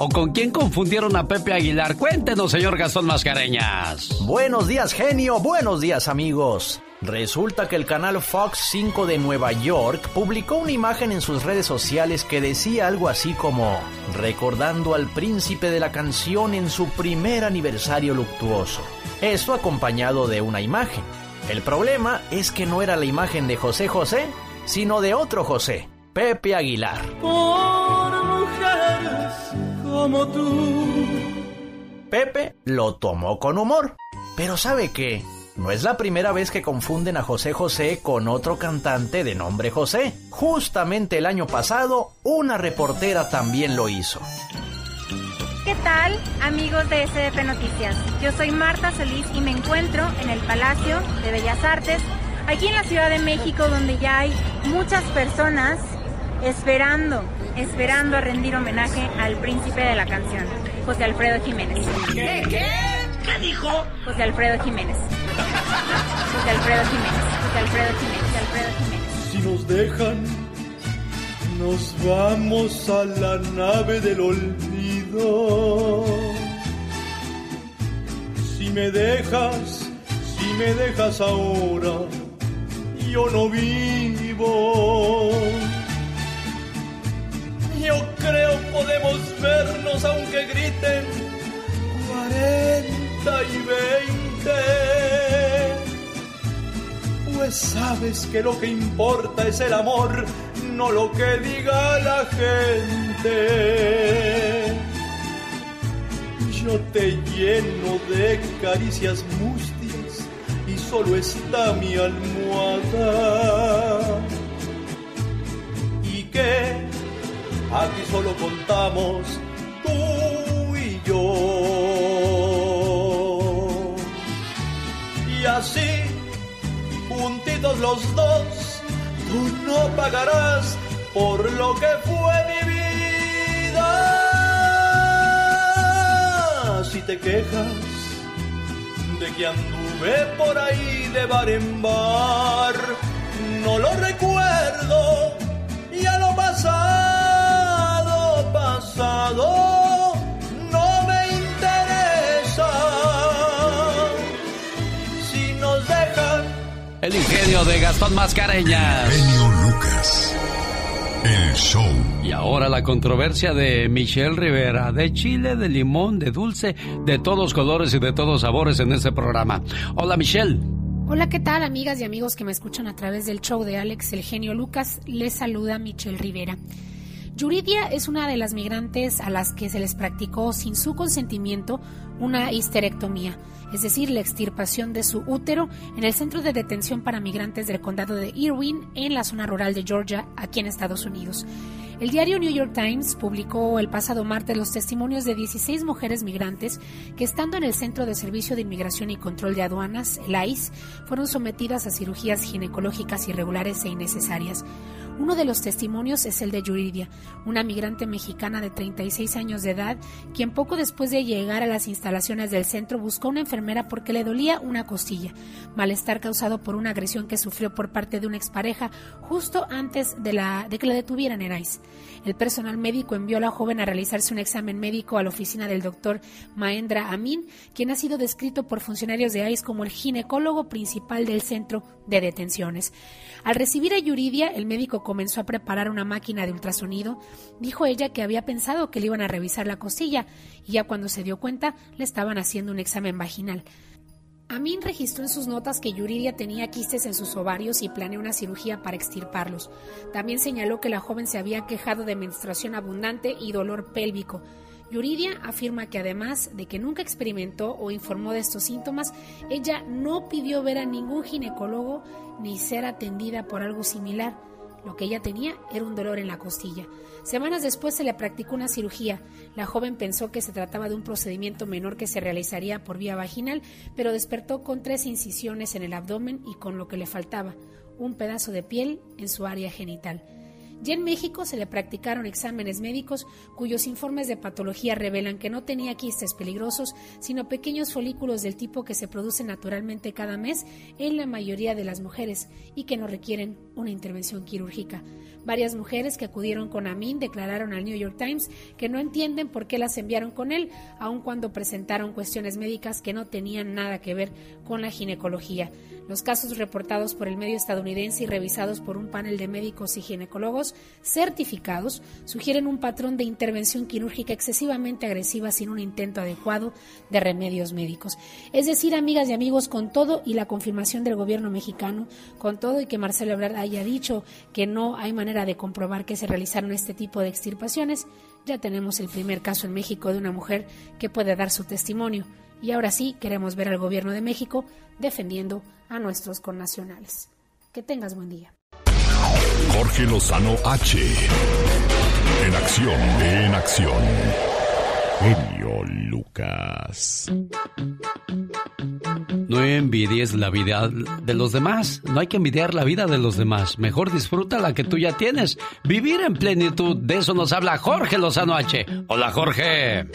¿O con quién confundieron a Pepe Aguilar? Cuéntenos, señor Gastón Mascareñas. Buenos días, genio. Buenos días, amigos. Resulta que el canal Fox 5 de Nueva York publicó una imagen en sus redes sociales que decía algo así como recordando al príncipe de la canción en su primer aniversario luctuoso. Esto acompañado de una imagen. El problema es que no era la imagen de José José, sino de otro José, Pepe Aguilar. Por mujeres como tú. Pepe lo tomó con humor. Pero ¿sabe qué? No es la primera vez que confunden a José José con otro cantante de nombre José. Justamente el año pasado, una reportera también lo hizo. ¿Qué tal, amigos de SDP Noticias? Yo soy Marta Solís y me encuentro en el Palacio de Bellas Artes, aquí en la Ciudad de México, donde ya hay muchas personas esperando, esperando a rendir homenaje al príncipe de la canción, José Alfredo Jiménez. ¿Qué? ¿Qué? ¿Qué dijo? José Alfredo Jiménez. José Alfredo Jiménez. José Alfredo Jiménez. José Alfredo Jiménez. Si nos dejan, nos vamos a la nave del olvido. Si me dejas, si me dejas ahora, yo no vivo. Yo creo podemos vernos aunque griten 40 y 20. Pues sabes que lo que importa es el amor, no lo que diga la gente. Yo te lleno de caricias mustias y solo está mi almohada. Y que aquí solo contamos tú y yo. Y así, juntitos los dos, tú no pagarás por lo que fue mi vida. Si te quejas de que anduve por ahí de bar en bar, no lo recuerdo, ya lo pasado, pasado, no me interesa. Si nos dejan... El ingenio de Gastón Mascareñas. Genio Lucas. El show. Y ahora la controversia de Michelle Rivera, de chile, de limón, de dulce, de todos colores y de todos sabores en este programa. Hola Michelle. Hola, ¿qué tal amigas y amigos que me escuchan a través del show de Alex El Genio Lucas? Les saluda Michelle Rivera. Yuridia es una de las migrantes a las que se les practicó sin su consentimiento una histerectomía, es decir, la extirpación de su útero en el centro de detención para migrantes del condado de Irwin en la zona rural de Georgia, aquí en Estados Unidos. El diario New York Times publicó el pasado martes los testimonios de 16 mujeres migrantes que estando en el Centro de Servicio de Inmigración y Control de Aduanas, el ICE, fueron sometidas a cirugías ginecológicas irregulares e innecesarias. Uno de los testimonios es el de Yuridia, una migrante mexicana de 36 años de edad, quien poco después de llegar a las instalaciones del centro buscó una enfermera porque le dolía una costilla, malestar causado por una agresión que sufrió por parte de una expareja justo antes de, que la detuvieran en ICE. El personal médico envió a la joven a realizarse un examen médico a la oficina del doctor Mahendra Amin, quien ha sido descrito por funcionarios de ICE como el ginecólogo principal del centro de detenciones. Al recibir a Yuridia, el médico comenzó a preparar una máquina de ultrasonido. Dijo ella que había pensado que le iban a revisar la costilla y ya cuando se dio cuenta le estaban haciendo un examen vaginal. Amin registró en sus notas que Yuridia tenía quistes en sus ovarios y planeó una cirugía para extirparlos. También señaló que la joven se había quejado de menstruación abundante y dolor pélvico. Yuridia afirma que además de que nunca experimentó o informó de estos síntomas, ella no pidió ver a ningún ginecólogo ni ser atendida por algo similar. Lo que ella tenía era un dolor en la costilla. Semanas después se le practicó una cirugía. La joven pensó que se trataba de un procedimiento menor que se realizaría por vía vaginal, pero despertó con tres incisiones en el abdomen y con lo que le faltaba, un pedazo de piel en su área genital. Ya en México se le practicaron exámenes médicos cuyos informes de patología revelan que no tenía quistes peligrosos, sino pequeños folículos del tipo que se producen naturalmente cada mes en la mayoría de las mujeres y que no requieren una intervención quirúrgica. Varias mujeres que acudieron con Amin declararon al New York Times que no entienden por qué las enviaron con él, aun cuando presentaron cuestiones médicas que no tenían nada que ver con la ginecología. Los casos reportados por el medio estadounidense y revisados por un panel de médicos y ginecólogos certificados sugieren un patrón de intervención quirúrgica excesivamente agresiva sin un intento adecuado de remedios médicos. Es decir, amigas y amigos, con todo y la confirmación del gobierno mexicano, con todo y que Marcelo Ebrard haya dicho que no hay manera de comprobar que se realizaron este tipo de extirpaciones, ya tenemos el primer caso en México de una mujer que puede dar su testimonio. Y ahora sí queremos ver al gobierno de México defendiendo a nuestros connacionales. Que tengas buen día. Jorge Lozano H. En acción, en acción. Genio Lucas. No envidies la vida de los demás. No hay que envidiar la vida de los demás. Mejor disfruta la que tú ya tienes. Vivir en plenitud. De eso nos habla Jorge Lozano H. Hola, Jorge.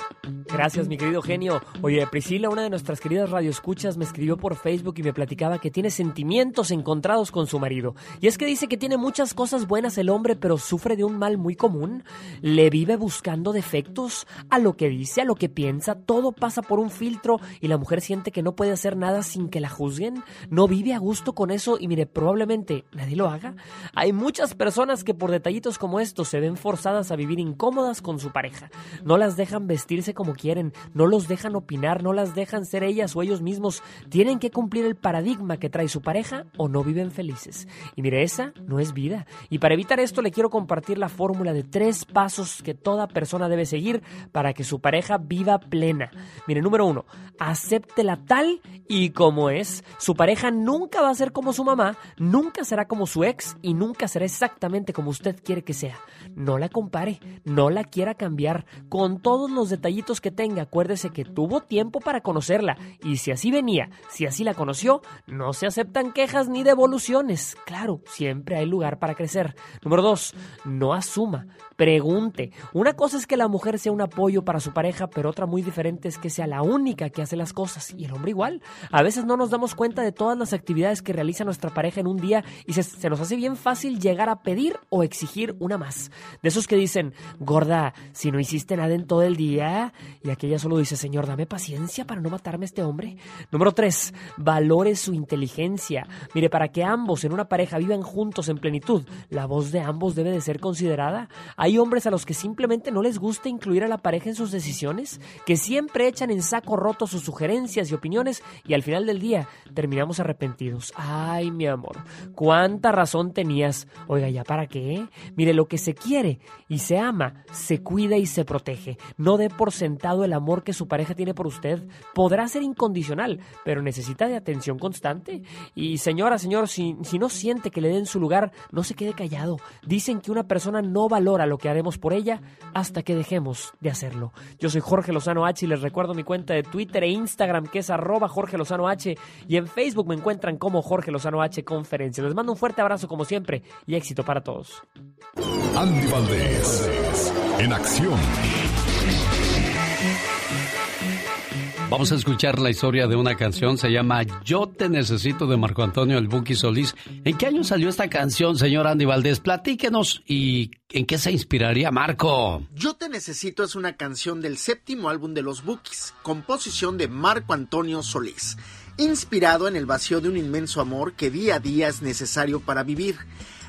Gracias, mi querido genio. Oye, Priscila, una de nuestras queridas radioescuchas, me escribió por Facebook y me platicaba que tiene sentimientos encontrados con su marido. Y es que dice que tiene muchas cosas buenas el hombre, pero sufre de un mal muy común. Le vive buscando defectos a lo que dice, a lo que piensa. Todo pasa por un filtro y la mujer siente que no puede hacer nada sin que la juzguen. No vive a gusto con eso y mire, probablemente nadie lo haga. Hay muchas personas que por detallitos como estos se ven forzadas a vivir incómodas con su pareja. No las dejan vestirse como quieren, no los dejan opinar, no las dejan ser ellas o ellos mismos. Tienen que cumplir el paradigma que trae su pareja o no viven felices. Y mire, esa no es vida. Y para evitar esto le quiero compartir la fórmula de tres pasos que toda persona debe seguir para que su pareja viva plena. Mire, número uno, acéptela tal y como es. Su pareja nunca va a ser como su mamá, nunca será como su ex y nunca será exactamente como usted quiere que sea. No la compare, no la quiera cambiar, con todos los detallitos que tenga, acuérdese que tuvo tiempo para conocerla y si así venía, si así la conoció, no se aceptan quejas ni devoluciones. Claro, siempre hay lugar para crecer. Número dos, no asuma. Pregunte. Una cosa es que la mujer sea un apoyo para su pareja, pero otra muy diferente es que sea la única que hace las cosas. Y el hombre igual. A veces no nos damos cuenta de todas las actividades que realiza nuestra pareja en un día y se, nos hace bien fácil llegar a pedir o exigir una más. De esos que dicen, gorda, si no hiciste nada en todo el día, y aquella solo dice, señor, dame paciencia para no matarme a este hombre. Número tres, valore su inteligencia. Mire, para que ambos en una pareja vivan juntos en plenitud, la voz de ambos debe de ser considerada. Hay hombres a los que simplemente no les gusta incluir a la pareja en sus decisiones, que siempre echan en saco roto sus sugerencias y opiniones y al final del día terminamos arrepentidos. Ay, mi amor, cuánta razón tenías. Oiga, ¿ya para qué? Mire, lo que se quiere y se ama, se cuida y se protege. No dé por sentado el amor que su pareja tiene por usted. Podrá ser incondicional, pero necesita de atención constante. Y señora, señor, si, si no siente que le den su lugar, no se quede callado. Dicen que una persona no valora lo que haremos por ella hasta que dejemos de hacerlo. Yo soy Jorge Lozano H y les recuerdo mi cuenta de Twitter e Instagram que es arroba Jorge Lozano H y en Facebook me encuentran como Jorge Lozano H Conferencia. Les mando un fuerte abrazo como siempre y éxito para todos. Andy Valdés, en acción. Vamos a escuchar la historia de una canción, se llama Yo te necesito de Marco Antonio El Buki Solís. ¿En qué año salió esta canción, señor Andy Valdés? Platíquenos y en qué se inspiraría Marco. Yo te necesito es una canción del séptimo álbum de los Bukis, composición de Marco Antonio Solís, inspirado en el vacío de un inmenso amor que día a día es necesario para vivir.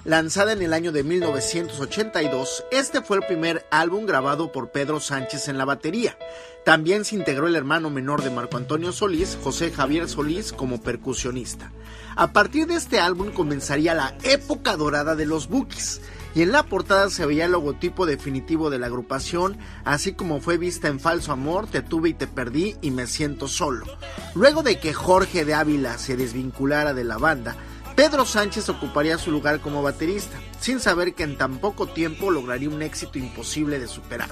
Lanzada en el año de 1982, este fue el primer álbum grabado por Pedro Sánchez en la batería. También se integró el hermano menor de Marco Antonio Solís, José Javier Solís, como percusionista. A partir de este álbum comenzaría la época dorada de los Bookies, y en la portada se veía el logotipo definitivo de la agrupación, así como fue vista en Falso Amor, Te tuve y te perdí y Me siento solo. Luego de que Jorge de Ávila se desvinculara de la banda, Pedro Sánchez ocuparía su lugar como baterista, sin saber que en tan poco tiempo lograría un éxito imposible de superar.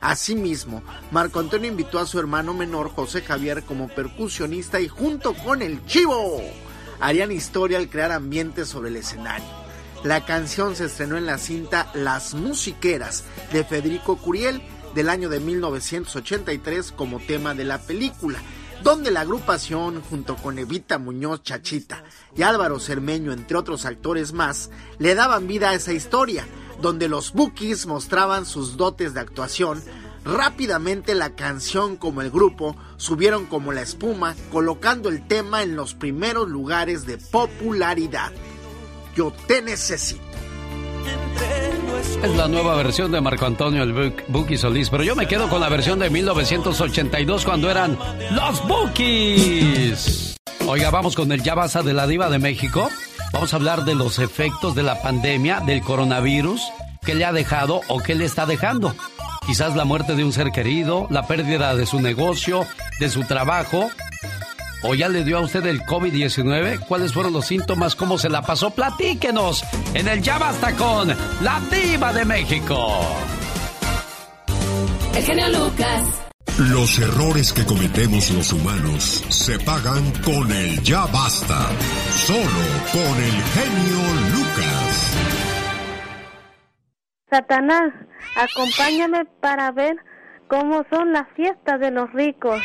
Asimismo, Marco Antonio invitó a su hermano menor José Javier como percusionista y junto con el Chivo harían historia al crear ambientes sobre el escenario. La canción se estrenó en la cinta Las Musiqueras de Federico Curiel del año de 1983 como tema de la película donde la agrupación, junto con Evita Muñoz Chachita y Álvaro Cermeño, entre otros actores más, le daban vida a esa historia, donde los Bookies mostraban sus dotes de actuación. Rápidamente la canción como el grupo subieron como la espuma, colocando el tema en los primeros lugares de popularidad. Yo te necesito. Es la nueva versión de Marco Antonio el Buki Solís, pero yo me quedo con la versión de 1982 cuando eran los Bookies. Oiga, vamos con el ya basa de la diva de México. Vamos a hablar de los efectos de la pandemia, del coronavirus, que le ha dejado o que le está dejando. Quizás la muerte de un ser querido, la pérdida de su negocio, de su trabajo, ¿O ya le dio a usted el COVID-19? ¿Cuáles fueron los síntomas? ¿Cómo se la pasó? Platíquenos en el Ya Basta con la Diva de México. El genio Lucas. Los errores que cometemos los humanos se pagan con el Ya Basta. Solo con el genio Lucas. Satanás, acompáñame para ver cómo son las fiestas de los ricos.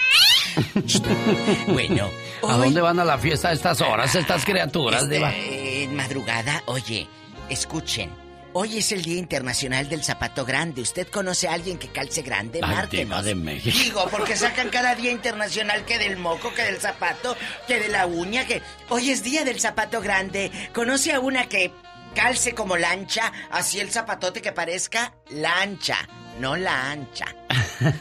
bueno. ¿A dónde van a la fiesta a estas horas, estas criaturas, este, Diva? En madrugada, oye, escuchen. Hoy es el Día Internacional del Zapato Grande. ¿Usted conoce a alguien que calce grande? Márquenos. De México. Digo, porque sacan cada Día Internacional que del moco, que del zapato, que de la uña, que... Hoy es Día del Zapato Grande. ¿Conoce a una que calce como lancha? Así el zapatote que parezca lancha, no la ancha.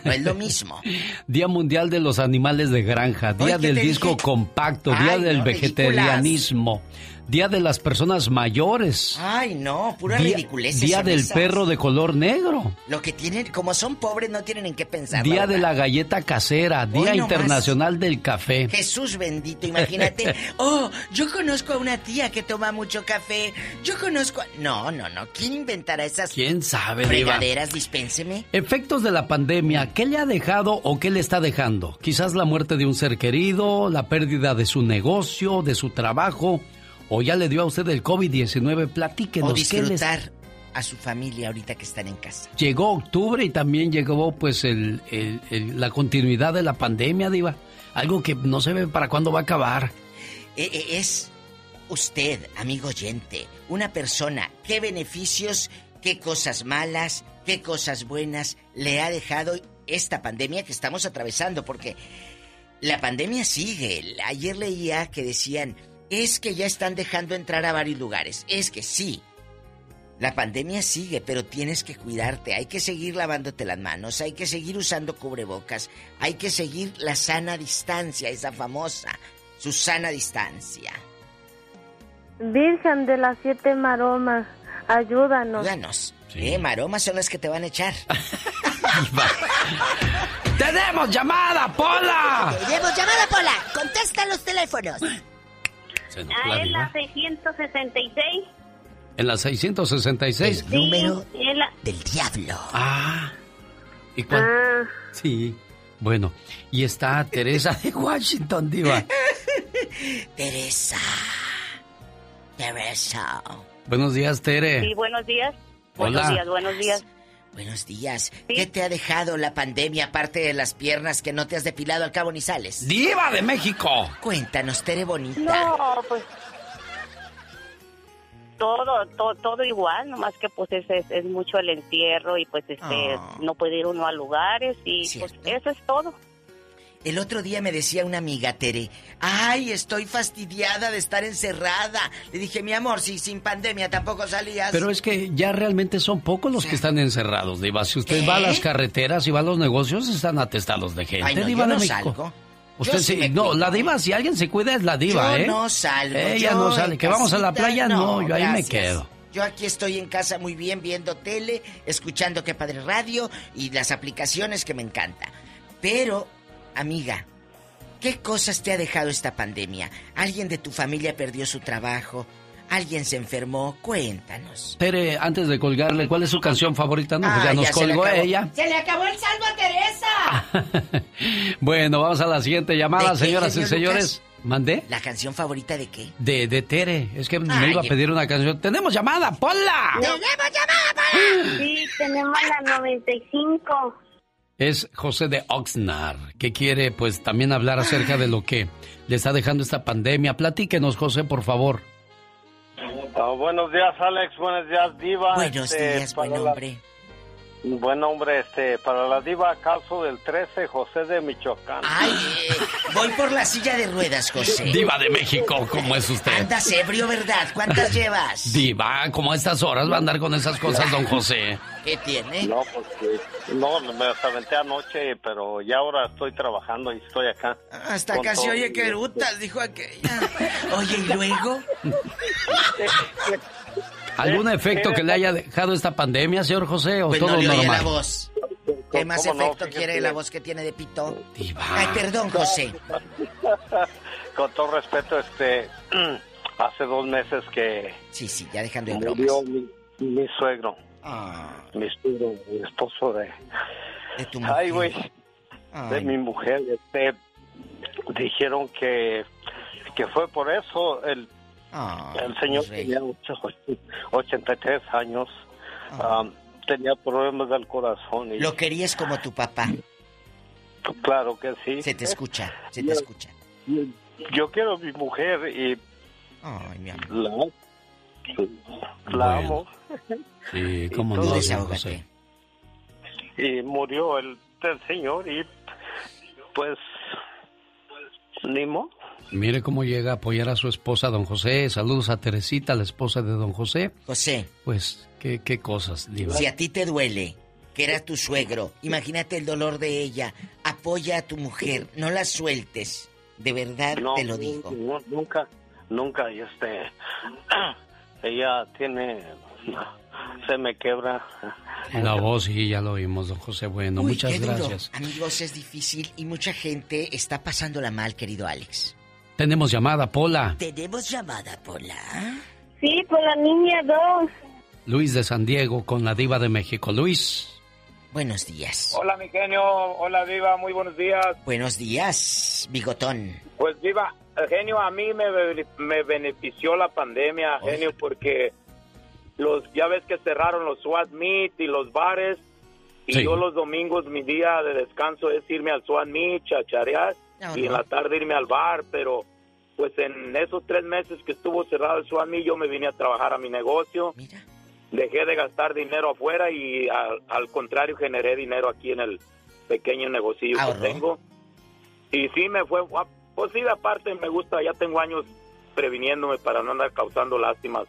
No es lo mismo. Día Mundial de los Animales de Granja, Día Oye, ¿qué del Disco dije? Compacto, Ay, Día del no, Vegetarianismo, Día de las Personas Mayores, Ay, no, pura Día, ridiculez. Día del Perro de color negro, Lo que tienen, como son pobres, no tienen en qué pensar. Día la de la Galleta Casera, Día Hoy nomás. Internacional del Café. Jesús bendito, imagínate. Oh, yo conozco a una tía que toma mucho café. Yo conozco a... No, no, no. ¿Quién inventará esas ¿Quién sabe, fregaderas? Dispénseme. Efectos de la pandemia pandemia, ¿qué le ha dejado o qué le está dejando? Quizás la muerte de un ser querido, la pérdida de su negocio, de su trabajo, o ya le dio a usted el COVID-19. Platíquenos. O disfrutar a su familia ahorita que están en casa. Llegó octubre y también llegó pues el, la continuidad de la pandemia, Diva. Algo que no se ve para cuándo va a acabar. E, e, es usted, amigo oyente, una persona, ¿qué beneficios, qué cosas malas, qué cosas buenas le ha dejado esta pandemia que estamos atravesando? Porque la pandemia sigue. Ayer leía que decían, es que ya están dejando entrar a varios lugares. Es que sí. La pandemia sigue, pero tienes que cuidarte. Hay que seguir lavándote las manos, hay que seguir usando cubrebocas, hay que seguir la sana distancia, esa famosa, su sana distancia. Virgen de las siete maromas, ayúdanos. Ayúdanos. Eh, maromas son las que te van a echar. ¡Tenemos llamada, Pola! ¡Tenemos llamada, Pola! ¡Contesta los teléfonos! Ah, es la 666. En la 666. número del diablo. Ah. ¿Y cuál? Ah. Sí. Bueno, y está Teresa de Washington, Diva. Teresa. Teresa. Buenos días, Tere. Sí, buenos días. Hola. Buenos días, buenos días. Buenos días. ¿Qué te ha dejado la pandemia aparte de las piernas que no te has depilado al cabo ni sales? ¡Diva de México! Cuéntanos, Tere Bonita. No, pues todo, todo, todo igual, nomás que pues es, es, mucho el encierro y pues este ah. no puede ir uno a lugares y pues eso es todo. El otro día me decía una amiga, Tere, ay, estoy fastidiada de estar encerrada. Le dije, mi amor, si sin pandemia tampoco salías. Pero es que ya realmente son pocos los que están encerrados, Diva. Si usted va a las carreteras y va a los negocios, están atestados de gente, ay, no, Diva yo no salgo. Usted sí, no, la diva, si alguien se cuida es la diva, yo ¿eh? no salgo. Ella no sale. Que vamos a la playa, no, yo ahí me quedo. Yo aquí estoy en casa muy bien viendo tele, escuchando que padre radio y las aplicaciones que me encanta. Pero Amiga, ¿qué cosas te ha dejado esta pandemia? ¿Alguien de tu familia perdió su trabajo? ¿Alguien se enfermó? Cuéntanos. Tere, antes de colgarle, ¿cuál es su canción favorita? No, pues ya nos colgó ella. ¡Se le acabó el salvo a Teresa! bueno, vamos a la siguiente llamada, señoras y señores. ¿Mandé? ¿La canción favorita de qué? De, de Tere. Es que me iba a pedir una canción. ¡Tenemos llamada, Pola! ¡Tenemos llamada, Pola! Sí, tenemos la 95 es José de Oxnard, que quiere pues también hablar acerca de lo que le está dejando esta pandemia. Platíquenos, José, por favor. Ah, buenos días, Alex. Buenos días, Diva. Buenos este, días, buen hombre. Buen hombre, este, para la diva caso del 13, José de Michoacán. Ay, voy por la silla de ruedas, José. Diva de México, ¿cómo es usted? Andas ebrio, ¿verdad? ¿Cuántas llevas? Diva, ¿cómo a estas horas va a andar con esas cosas, don José? ¿Qué tiene? No, pues no, me aventé anoche, pero ya ahora estoy trabajando y estoy acá. Hasta casi oye que brutas, dijo aquella. Oye, ¿y luego? ¿Algún efecto que le haya dejado esta pandemia, señor José, o pues todo no le normal? la voz. ¿Qué más efecto quiere la voz que tiene de pito? Ay, perdón, José. Con todo respeto, este, hace dos meses que... Sí, sí, ya dejando de murió mi, suegro. Ah. Mi suegro, mi esposo de... De tu mujer. Ay, güey. De mi mujer, este... Dijeron que... Que fue por eso el Ah, el señor tenía 83 años, ah. tenía problemas del corazón. Y... ¿Lo querías como tu papá? Claro que sí. Se te escucha, se te escucha. Yo quiero a mi mujer y Ay, mi amor. la, la amo. Sí, cómo no, desahógate. Y murió el, el señor y pues ni modo. Mire cómo llega a apoyar a su esposa, don José. Saludos a Teresita, la esposa de don José. José. Pues, qué, qué cosas, Diva. Si a ti te duele que era tu suegro, imagínate el dolor de ella. Apoya a tu mujer, no la sueltes. De verdad te lo digo. No, nunca, nunca, y este. ella tiene. Se me quebra. La voz, sí, ya lo oímos, don José. Bueno, muchas gracias. Amigos, es difícil y mucha gente está pasándola mal, querido Alex. Tenemos llamada, Pola. Tenemos llamada, Pola. Sí, por la niña 2. Luis de San Diego con la diva de México. Luis. Buenos días. Hola, mi genio. Hola, Viva. Muy buenos días. Buenos días, bigotón. Pues, Viva, genio, a mí me, me benefició la pandemia, genio, porque los ya ves que cerraron los SWAT Meet y los bares. Y yo los domingos, mi día de descanso es irme al SWAT Meet, chacharear, y en la tarde irme al bar. Pero, pues en esos tres meses que estuvo cerrado el Meet, yo me vine a trabajar a mi negocio. Mira dejé de gastar dinero afuera y al, contrario generé dinero aquí en el pequeño negocio que tengo. Y sí me fue, ah, pues sí, aparte me gusta, ya tengo años previniéndome para no andar causando lástimas.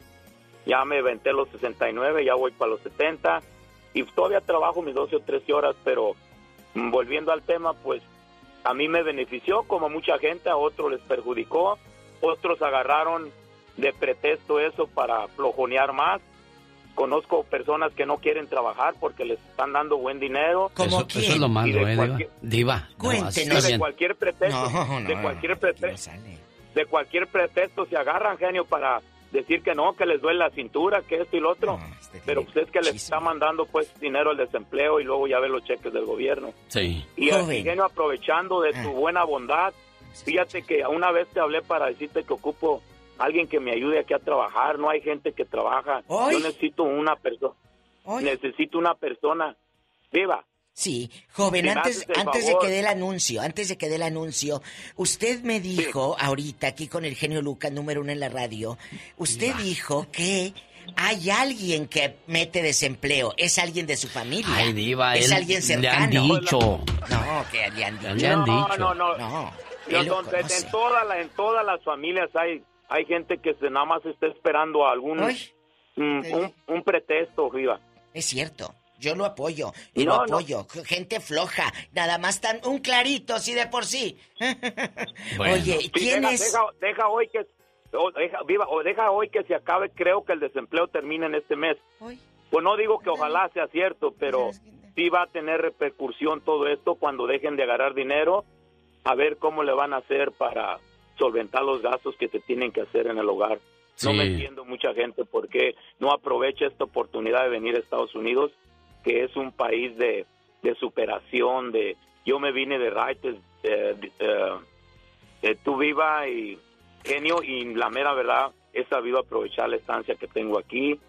Ya me venté los 69, ya voy para los 70 y todavía trabajo mis 12 o 13 horas, pero mm, volviendo al tema, pues a mí me benefició como mucha gente, a otros les perjudicó, otros agarraron de pretexto eso para flojonear más Conozco personas que no quieren trabajar porque les están dando buen dinero. ¿Cómo eso, eso es lo malo, ¿eh, Diva? Cuéntenos. de cualquier pretexto, de cualquier pretexto, de cualquier pretexto se agarran, genio, para decir que no, que les duele la cintura, que esto y lo otro. Este Pero pues es que les está mandando pues dinero al desempleo y luego ya ve los cheques del gobierno. Sí. Y el genio aprovechando de su ah. buena bondad, fíjate que una vez te hablé para decirte que ocupo alguien que me ayude aquí a trabajar, no hay gente que trabaja. Yo necesito una persona. Necesito una persona viva. Sí, joven, antes, antes de que dé el anuncio, antes de que dé el anuncio, usted me dijo ahorita aquí con el genio Lucas, número uno en la radio, usted dijo que hay alguien que mete desempleo, es alguien de su familia. Ay, diva, es alguien cercano. Le han dicho. No, que le han dicho. Le han dicho. No, no, no. en, toda la, en todas las familias hay hay gente que se nada más está esperando algún un, pretexto, viva. Es cierto. Yo lo apoyo, y lo apoyo. Gente floja, nada más tan un clarito así de por sí. Oye, ¿quién deja, es? Deja, hoy que deja, viva, o deja hoy que se acabe, creo que el desempleo termine en este mes. Pues no digo que ojalá sea cierto, pero sí va a tener repercusión todo esto cuando dejen de agarrar dinero, a ver cómo le van a hacer para solventar los gastos que se tienen que hacer en el hogar. No me entiendo mucha gente por qué no aprovecha esta oportunidad de venir a Estados Unidos, que es un país de, superación, de yo me vine de Raites, de, tú viva y genio y la mera verdad he sabido aprovechar la estancia que tengo aquí,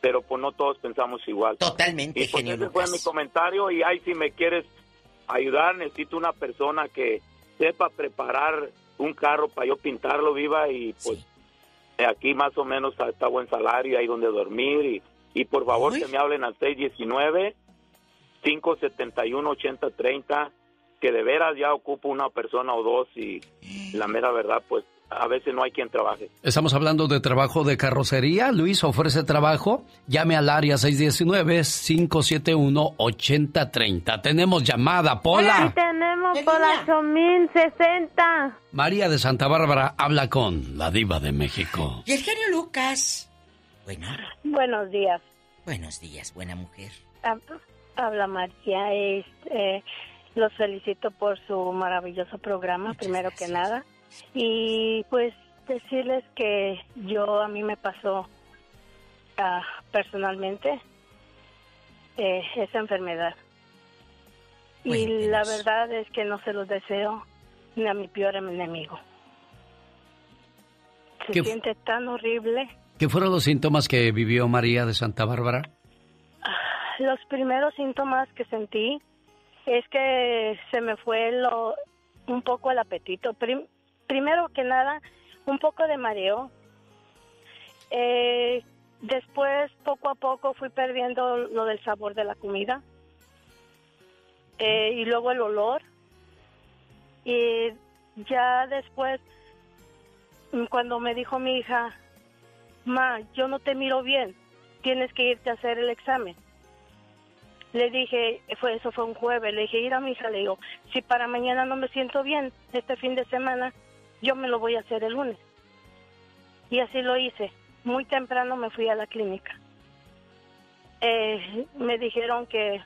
pero pues no todos pensamos igual. Totalmente, y pues ese fue mi comentario y ahí si me quieres ayudar necesito una persona que sepa preparar un carro para yo pintarlo viva y pues aquí más o menos está buen salario, hay donde dormir y, y por favor que me hablen al 619 571 8030 que de veras ya ocupo una persona o dos y la mera verdad pues a veces no hay quien trabaje. Estamos hablando de trabajo de carrocería. Luis ofrece trabajo. Llame al área 619-571-8030. Tenemos llamada, Pola. Sí, tenemos Pola 8060. María de Santa Bárbara habla con la diva de México. Y el genio Lucas. Bueno. Buenos días. Buenos días, buena mujer. Habla María. Este, los felicito por su maravilloso programa, primero que nada. Y pues decirles que yo a mí me pasó ah, personalmente eh, esa enfermedad. y la verdad es que no se los deseo ni a mi peor enemigo. Se siente tan horrible. ¿Qué fueron los síntomas que vivió María de Santa Bárbara? Los primeros síntomas que sentí es que se me fue lo, un poco el apetito primero que nada, un poco de mareo. Eh, después, poco a poco, fui perdiendo lo del sabor de la comida. Eh, y luego el olor. Y ya después, cuando me dijo mi hija, Ma, yo no te miro bien, tienes que irte a hacer el examen. Le dije, fue, eso fue un jueves, le dije, ir a mi hija, le digo, si para mañana no me siento bien, este fin de semana, yo me lo voy a hacer el lunes. Y así lo hice. Muy temprano me fui a la clínica. Eh, me dijeron que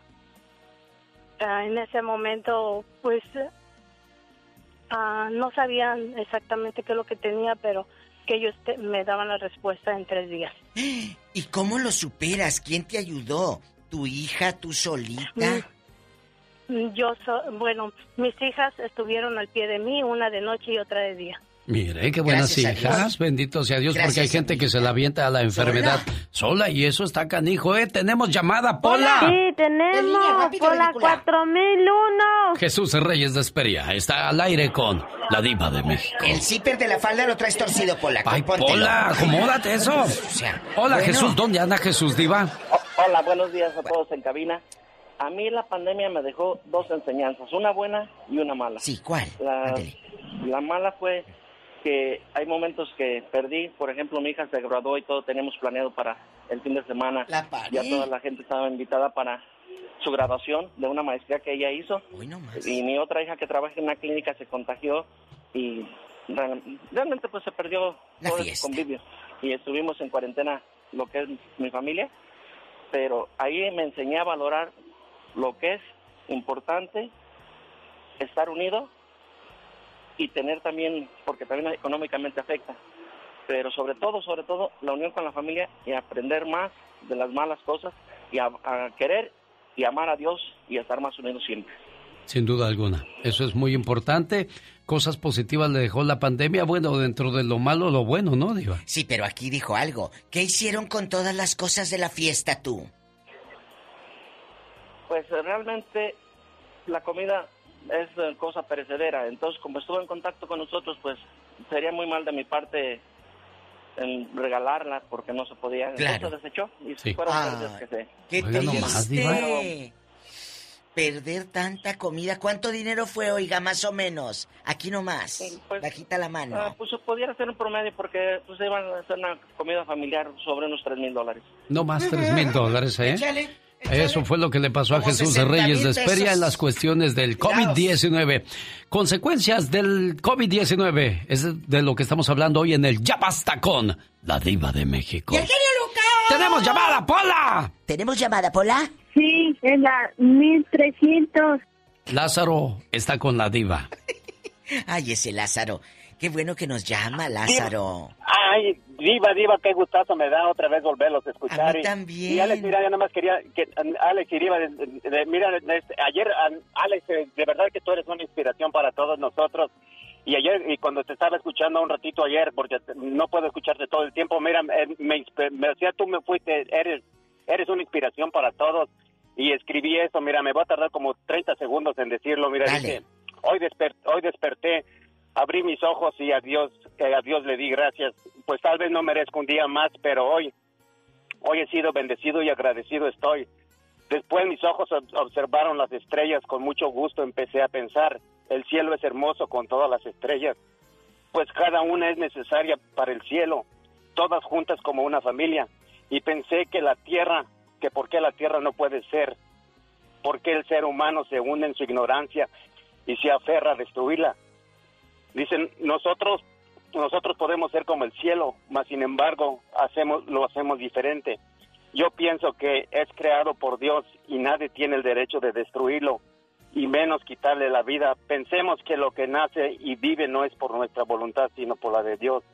ah, en ese momento, pues, ah, no sabían exactamente qué es lo que tenía, pero que ellos me daban la respuesta en tres días. ¿Y cómo lo superas? ¿Quién te ayudó? ¿Tu hija, tú solita? yo, bueno, mis hijas estuvieron al pie de mí, una de noche y otra de día. Mire, qué buenas hijas, bendito sea Dios, porque hay gente que se la avienta a la enfermedad sola, y eso está canijo, ¿eh? Tenemos llamada, Pola. Sí, tenemos, Pola 4001. Jesús Reyes de Esperia está al aire con la diva de México. El zipper de la falda lo traes torcido, Pola. Ay, Pola, acomódate eso. Hola, Jesús, ¿dónde anda Jesús, diva? hola, buenos días a todos en cabina. A mí la pandemia me dejó dos enseñanzas, una buena y una mala. Sí, ¿cuál? La, la mala fue que hay momentos que perdí, por ejemplo, mi hija se graduó y todo teníamos planeado para el fin de semana. ya toda la gente estaba invitada para su graduación de una maestría que ella hizo. y mi otra hija que trabaja en una clínica se contagió y realmente pues se perdió todo el convivio. Y estuvimos en cuarentena lo que es mi familia, pero ahí me enseñé a valorar lo que es importante estar unido y tener también, porque también económicamente afecta, pero sobre todo, sobre todo, la unión con la familia y aprender más de las malas cosas y a, querer y amar a Dios y estar más unidos siempre. Sin duda alguna, eso es muy importante. Cosas positivas le dejó la pandemia, bueno, dentro de lo malo, lo bueno, ¿no, Diva? Sí, pero aquí dijo algo. ¿Qué hicieron con todas las cosas de la fiesta tú? Pues realmente la comida es eh, cosa perecedera. Entonces, como estuvo en contacto con nosotros, pues sería muy mal de mi parte en regalarla porque no se podía. Claro. se desechó y fueron ah, que se... ¡Qué triste! Perder tanta comida. ¿Cuánto dinero fue, oiga, más o menos? Aquí nomás. Pues, Bajita la mano. Ah, pues pudiera ser un promedio porque pues iban a hacer una comida familiar sobre unos tres mil dólares. No más tres mil dólares, ¿eh? Eso fue lo que le pasó a Jesús de Reyes de Esperia en las cuestiones del COVID-19. Consecuencias del COVID-19 es de lo que estamos hablando hoy en el Ya Basta con la Diva de México. ¡Tenemos llamada, Pola! ¿Tenemos llamada, Pola? Sí, es la 1300. Lázaro está con la Diva. Ay, ese Lázaro. Qué bueno que nos llama, Lázaro. Ay, diva, diva, qué gustazo me da otra vez volverlos a escuchar. A mí también. Y Alex, mira, yo nada más quería que Alex y Diva, mira, este, ayer, Alex, eh, de verdad que tú eres una inspiración para todos nosotros. Y ayer, y cuando te estaba escuchando un ratito ayer, porque no puedo escucharte todo el tiempo, mira, eh, me, me decía, tú me fuiste, eres, eres una inspiración para todos. Y escribí eso, mira, me va a tardar como 30 segundos en decirlo, mira, dice, hoy, hoy desperté abrí mis ojos y a Dios, a Dios le di gracias. Pues tal vez no merezco un día más, pero hoy, hoy he sido bendecido y agradecido estoy. Después mis ojos observaron las estrellas con mucho gusto, empecé a pensar, el cielo es hermoso con todas las estrellas, pues cada una es necesaria para el cielo, todas juntas como una familia. Y pensé que la tierra, que por qué la tierra no puede ser, por qué el ser humano se hunde en su ignorancia y se aferra a destruirla. Dicen, nosotros nosotros podemos ser como el cielo, mas sin embargo hacemos lo hacemos diferente. Yo pienso que es creado por Dios y nadie tiene el derecho de destruirlo y menos quitarle la vida. Pensemos que lo que nace y vive no es por nuestra voluntad, sino por la de Dios.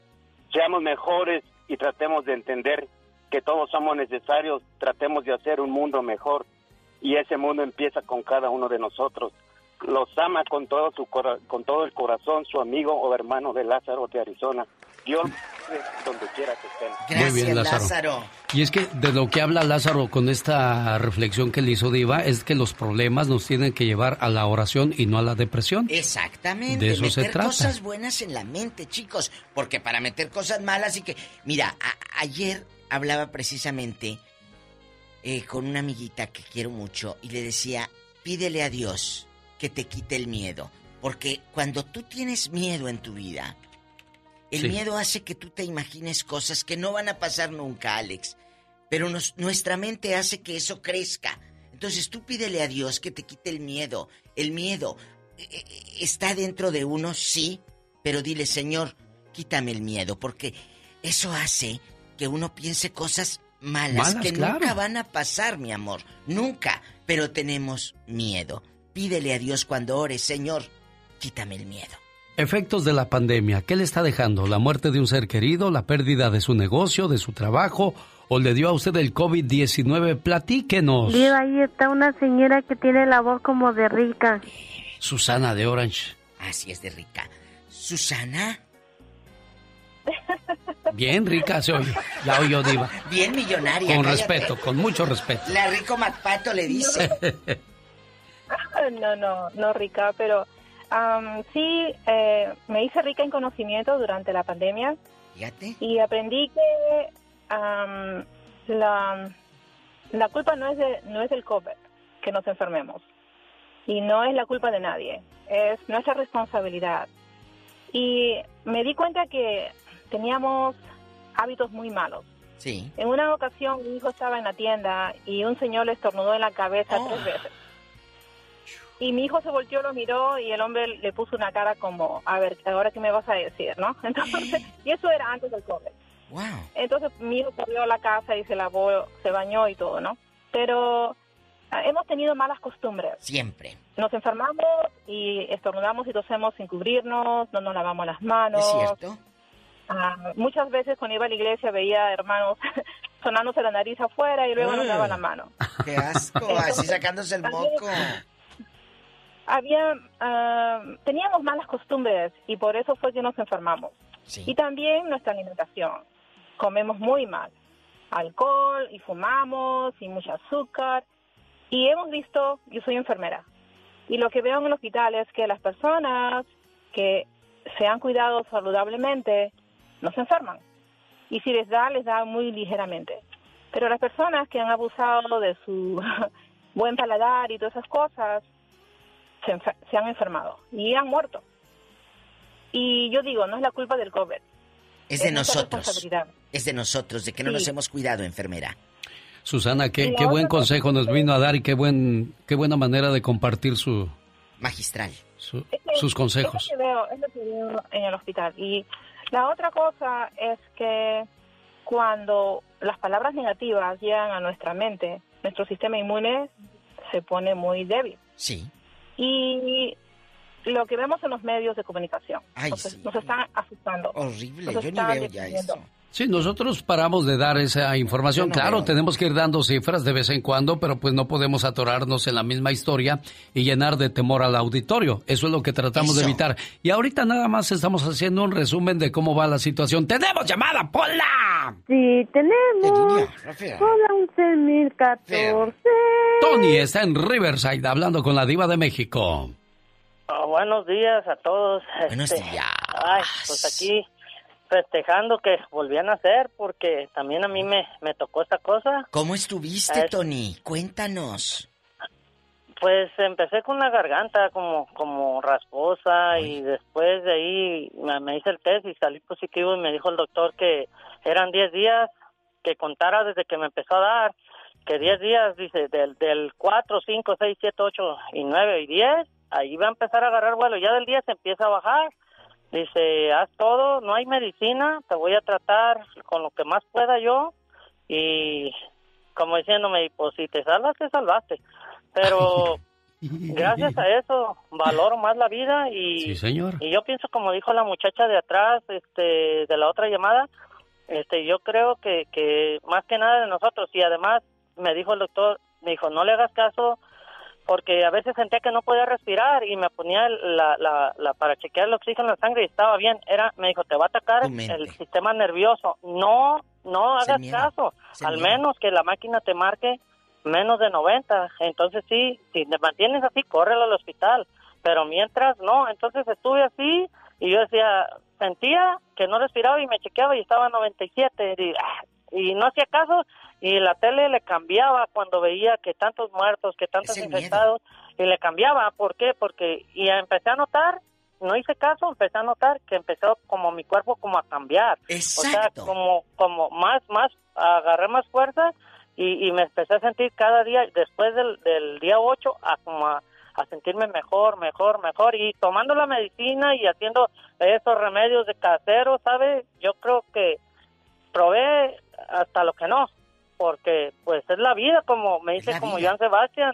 Seamos mejores y tratemos de entender que todos somos necesarios, tratemos de hacer un mundo mejor y ese mundo empieza con cada uno de nosotros los ama con todo su con todo el corazón su amigo o hermano de Lázaro de Arizona. Dios donde quiera que estén. Muy bien, Lázaro. Y es que de lo que habla Lázaro con esta reflexión que le hizo Diva es que los problemas nos tienen que llevar a la oración y no a la depresión. Exactamente. De eso meter se trata. cosas buenas en la mente, chicos, porque para meter cosas malas y que mira, ayer hablaba precisamente eh, con una amiguita que quiero mucho y le decía, pídele a Dios que te quite el miedo. Porque cuando tú tienes miedo en tu vida, el miedo hace que tú te imagines cosas que no van a pasar nunca, Alex. Pero nuestra mente hace que eso crezca. Entonces tú pídele a Dios que te quite el miedo. El miedo eh, eh, está dentro de uno, sí, pero dile, Señor, quítame el miedo, porque eso hace que uno piense cosas malas, que nunca van a pasar, mi amor. Nunca. Pero tenemos miedo. Pídele a Dios cuando ores, Señor, quítame el miedo. Efectos de la pandemia, ¿qué le está dejando? ¿La muerte de un ser querido, la pérdida de su negocio, de su trabajo o le dio a usted el COVID-19? Platíquenos. Diva, ahí está una señora que tiene la voz como de rica. Susana de Orange. Así es de rica. Susana. Bien rica se oye. Ya oyó Diva. Bien millonaria. Con respeto, con mucho respeto. La rico Macpato le dice. no, no, no rica, pero sí, eh, me hice rica en conocimiento durante la pandemia. Fíjate. Y aprendí que la, la culpa no es, de, no es del COVID, que nos enfermemos. Y no es la culpa de nadie, es nuestra responsabilidad. Y me di cuenta que teníamos hábitos muy malos. Sí. En una ocasión mi hijo estaba en la tienda y un señor le estornudó en la cabeza tres veces. Y mi hijo se volteó, lo miró y el hombre le puso una cara como, a ver, ahora qué me vas a decir, ¿no? Entonces, y eso era antes del COVID. Wow. Entonces mi hijo corrió a la casa y se lavó, se bañó y todo, ¿no? Pero ah, hemos tenido malas costumbres. Siempre. Nos enfermamos y estornudamos y tosemos sin cubrirnos, no nos lavamos las manos. ¿Es cierto? Ah, muchas veces cuando iba a la iglesia veía hermanos sonándose la nariz afuera y luego nos daban la mano. ¡Qué asco! así sacándose el moco había ah, teníamos malas costumbres y por eso fue que nos enfermamos. Y también nuestra alimentación. Comemos muy mal. Alcohol y fumamos y mucho azúcar. Y hemos visto, yo soy enfermera, y lo que veo en el hospital es que las personas que se han cuidado saludablemente no se enferman. Y si les da, les da muy ligeramente. Pero las personas que han abusado de su buen paladar y todas esas cosas, se, han enfermado y han muerto. Y yo digo, no es la culpa del COVID. Es de nosotros. Es de nosotros, de que no nos hemos cuidado, enfermera. Susana, qué, qué buen consejo nos vino a dar y qué buen qué buena manera de compartir su magistral sus consejos. Es lo, que veo, es lo que veo en el hospital. Y la otra cosa es que cuando las palabras negativas llegan a nuestra mente, nuestro sistema inmune se pone muy débil. Sí y lo que vemos en los medios de comunicación. nos, están asustando. Horrible, yo ni veo ya eso. Sí, nosotros paramos de dar esa información. claro, tenemos que ir dando cifras de vez en cuando, pero pues no podemos atorarnos en la misma historia y llenar de temor al auditorio. Eso es lo que tratamos de evitar. Y ahorita nada más estamos haciendo un resumen de cómo va la situación. ¡Tenemos llamada, Pola! Sí, tenemos. Pola 11014. Tony está en Riverside hablando con la diva de México. Ah, buenos días a todos. Buenos este, días. Ay, pues aquí festejando que volvían a hacer porque también a mí me, me tocó esta cosa. ¿Cómo estuviste, Tony? Cuéntanos. Pues empecé con la garganta como como rasposa y después de ahí me, hice el test y salí positivo y me dijo el doctor que eran 10 días que contara desde que me empezó a dar, que 10 días, dice, del, del 4, 5, 6, 7, 8 y 9 y 10, ahí va a empezar a agarrar vuelo, ya del 10 se empieza a bajar Dice, haz todo, no hay medicina, te voy a tratar con lo que más pueda yo y como diciéndome, pues si te salvas, te salvaste. Pero gracias a eso valoro más la vida y, señor. y yo pienso como dijo la muchacha de atrás, este, de la otra llamada, este, yo creo que, que más que nada de nosotros y además me dijo el doctor, me dijo, no le hagas caso porque a veces sentía que no podía respirar y me ponía la, la, para chequear el oxígeno en la sangre y estaba bien. Era, me dijo, te va a atacar el sistema nervioso. No, no hagas caso. Al menos que la máquina te marque menos de 90. Entonces sí, si te mantienes así, córrelo al hospital. Pero mientras no, entonces estuve así y yo decía, sentía que no respiraba y me chequeaba y estaba a 97. Y, ah, y no hacía caso y la tele le cambiaba cuando veía que tantos muertos, que tantos infectados, y le cambiaba. ¿Por qué? Porque y empecé a notar, no hice caso, empecé a notar que empezó como mi cuerpo como a cambiar. Exacto. O sea, como, como más, más, agarré más fuerza y, me empecé a sentir cada día, después del, del día 8, a como a, a sentirme mejor, mejor, mejor. Y tomando la medicina y haciendo esos remedios de casero, ¿sabe? Yo creo que probé hasta lo que no porque pues es la vida, como me dice como Joan Sebastián,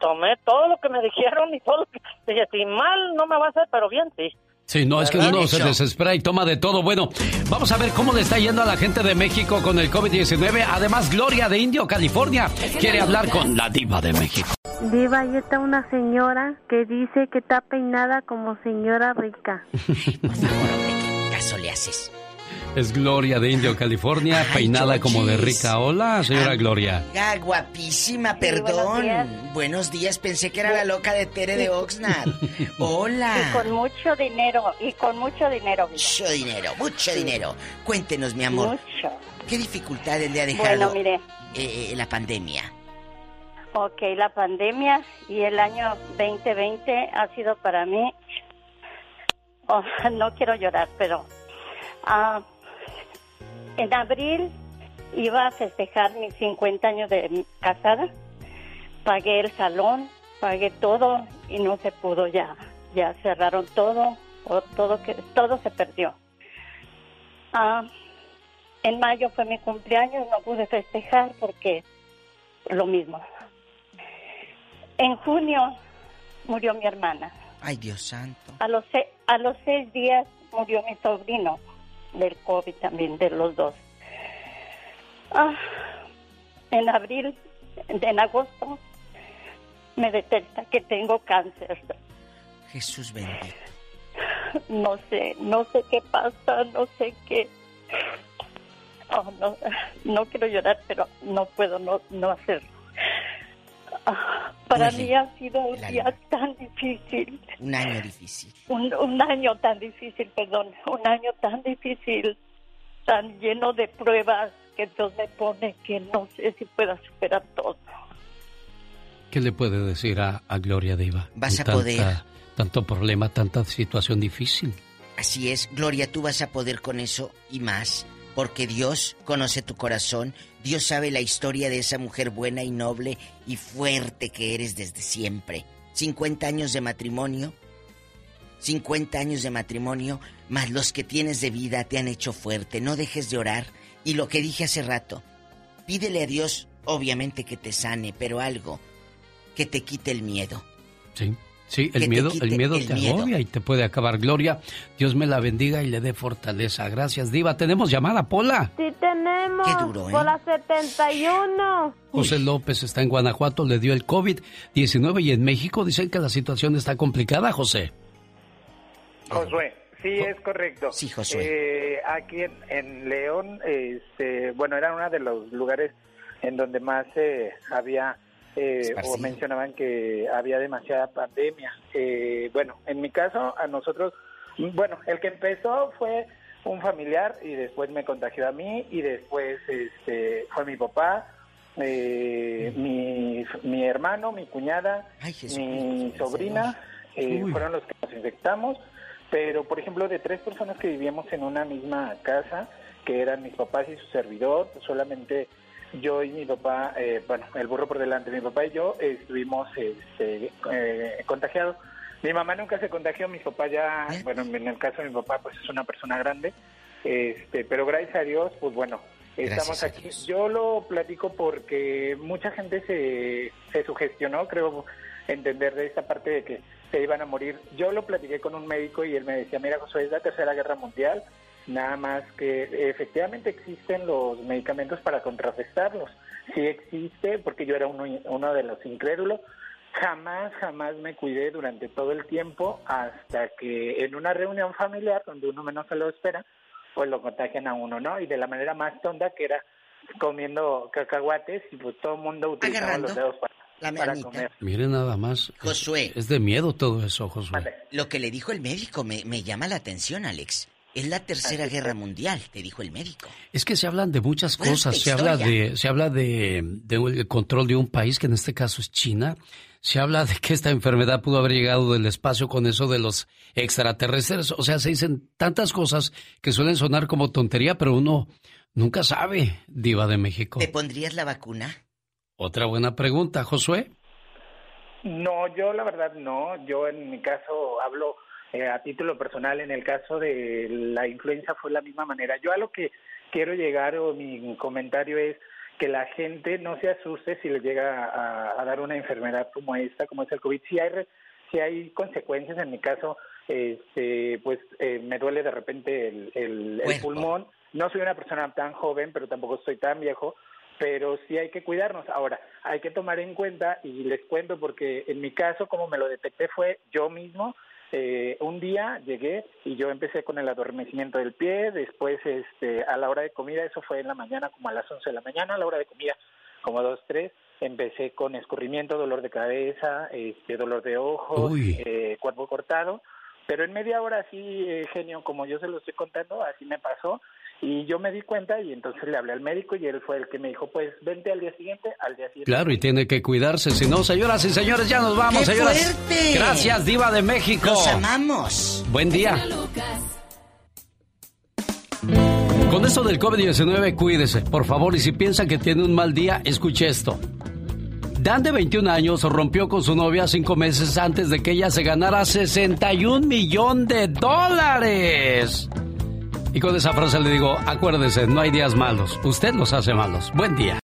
tomé todo lo que me dijeron y todo lo que dije, si mal no me va a hacer, pero bien sí. Sí, no, es que uno se desespera y toma de todo. Bueno, vamos a ver cómo le está yendo a la gente de México con el COVID-19. Además, Gloria de Indio, California, quiere hablar con la diva de México. Diva, ahí está una señora que dice que está peinada como señora rica. Por favor, ¿qué caso le haces? Es Gloria de Indio, California, peinada como de rica. Hola, señora Gloria. Ah, guapísima, perdón. buenos, días. pensé que era la loca de Tere de Oxnard. Hola. Y con mucho dinero, y con mucho dinero. Mucho dinero, mucho dinero. Cuéntenos, mi amor. Mucho. ¿Qué dificultades le ha dejado bueno, mire. Eh, eh, la pandemia? Ok, la pandemia y el año 2020 ha sido para mí... Oh, no quiero llorar, pero... Ah, en abril iba a festejar mis 50 años de casada. Pagué el salón, pagué todo y no se pudo ya. Ya cerraron todo, todo, que, todo se perdió. Ah, en mayo fue mi cumpleaños, no pude festejar porque lo mismo. En junio murió mi hermana. Ay, Dios santo. A los, a los seis días murió mi sobrino del COVID también, de los dos. Ah, en abril, en agosto, me detecta que tengo cáncer. Jesús bendito. No sé, no sé qué pasa, no sé qué. Oh, no, no quiero llorar, pero no puedo no, no hacerlo. Ah, para mí ha sido un día tan difícil. Un año difícil. Un, un, año tan difícil, perdón. Un año tan difícil, tan lleno de pruebas que entonces me pone que no sé si pueda superar todo. ¿Qué le puede decir a, a Gloria Diva? Vas a poder. Tanto problema, tanta situación difícil. Así es, Gloria, tú vas a poder con eso y más porque Dios conoce tu corazón, Dios sabe la historia de esa mujer buena y noble y fuerte que eres desde siempre. 50 años de matrimonio, 50 años de matrimonio, más los que tienes de vida te han hecho fuerte. No dejes de orar. Y lo que dije hace rato, pídele a Dios, obviamente que te sane, pero algo que te quite el miedo. Sí. Sí, el miedo, el miedo te agobia y te puede acabar. Gloria, Dios me la bendiga y le dé fortaleza. Gracias, Diva. ¿Tenemos llamada, Pola? Sí, tenemos. Qué duro, ¿eh? Pola 71. José López está en Guanajuato, le dio el COVID-19 y en México dicen que la situación está complicada, José. Josué. Sí, es correcto. Sí, Josué. Eh, aquí en, León, este, bueno, era uno de los lugares en donde más eh, había eh, o mencionaban que había demasiada pandemia. Eh, bueno, en mi caso, a nosotros, bueno, el que empezó fue un familiar y después me contagió a mí y después este, fue mi papá, eh, mi, mi hermano, mi cuñada, mi sobrina, fueron los que nos infectamos. Pero, por ejemplo, de tres personas que vivíamos en una misma casa, que eran mis papás y su servidor, solamente yo y mi papá, eh, bueno, el burro por delante, mi papá y yo estuvimos este, eh, contagiados. Mi mamá nunca se contagió, mi papá ya, bueno, en el caso de mi papá, pues es una persona grande, este, pero gracias a Dios, pues bueno, estamos aquí. Yo lo platico porque mucha gente se, se sugestionó, creo entender de esta parte de que se iban a morir. Yo lo platiqué con un médico y él me decía, mira, José, es la tercera guerra mundial, Nada más que efectivamente existen los medicamentos para contrarrestarlos. Sí existe, porque yo era uno, uno de los incrédulos. Jamás, jamás me cuidé durante todo el tiempo hasta que en una reunión familiar, donde uno menos se lo espera, pues lo contagian a uno, ¿no? Y de la manera más tonta que era comiendo cacahuates y pues todo el mundo utilizaba los dedos para, comer. Mire nada más. Josué. Es de miedo todo eso, Josué. Lo que le dijo el médico me, me llama la atención, Alex. Es la tercera guerra mundial, te dijo el médico. Es que se hablan de muchas cosas. Se habla de, se habla de, de control de un país que en este caso es China. Se habla de que esta enfermedad pudo haber llegado del espacio con eso de los extraterrestres. O sea, se dicen tantas cosas que suelen sonar como tontería, pero uno nunca sabe, diva de México. ¿Te pondrías la vacuna? Otra buena pregunta, Josué. No, yo la verdad no. Yo en mi caso hablo eh, a título personal, en el caso de la influenza fue la misma manera. Yo a lo que quiero llegar o mi comentario es que la gente no se asuste si le llega a, dar una enfermedad como esta, como es el COVID. Si hay, si hay consecuencias, en mi caso, este, pues eh, me duele de repente el, pulmón. No soy una persona tan joven, pero tampoco estoy tan viejo, pero sí hay que cuidarnos. Ahora, hay que tomar en cuenta, y les cuento porque en mi caso, como me lo detecté, fue yo mismo. Eh, un día llegué y yo empecé con el adormecimiento del pie, después este, a la hora de comida, eso fue en la mañana como a las 11 de la mañana, a la hora de comida como a 2, 3, empecé con escurrimiento, dolor de cabeza, este, dolor de ojos, eh, cuerpo cortado, pero en media hora sí, eh, genio, como yo se lo estoy contando, así me pasó. Y yo me di cuenta y entonces le hablé al médico y él fue el que me dijo, pues vente al día siguiente, al día siguiente. Claro, y tiene que cuidarse, si no, señoras y señores, ya nos vamos, ¡Qué señoras. Fuerte! Gracias, Diva de México. Los amamos. Buen día. Con esto del COVID-19, cuídese, por favor, y si piensa que tiene un mal día, escuche esto. Dan de 21 años rompió con su novia cinco meses antes de que ella se ganara 61 millones de dólares. Y con esa frase le digo, acuérdese, no hay días malos, usted los hace malos. Buen día.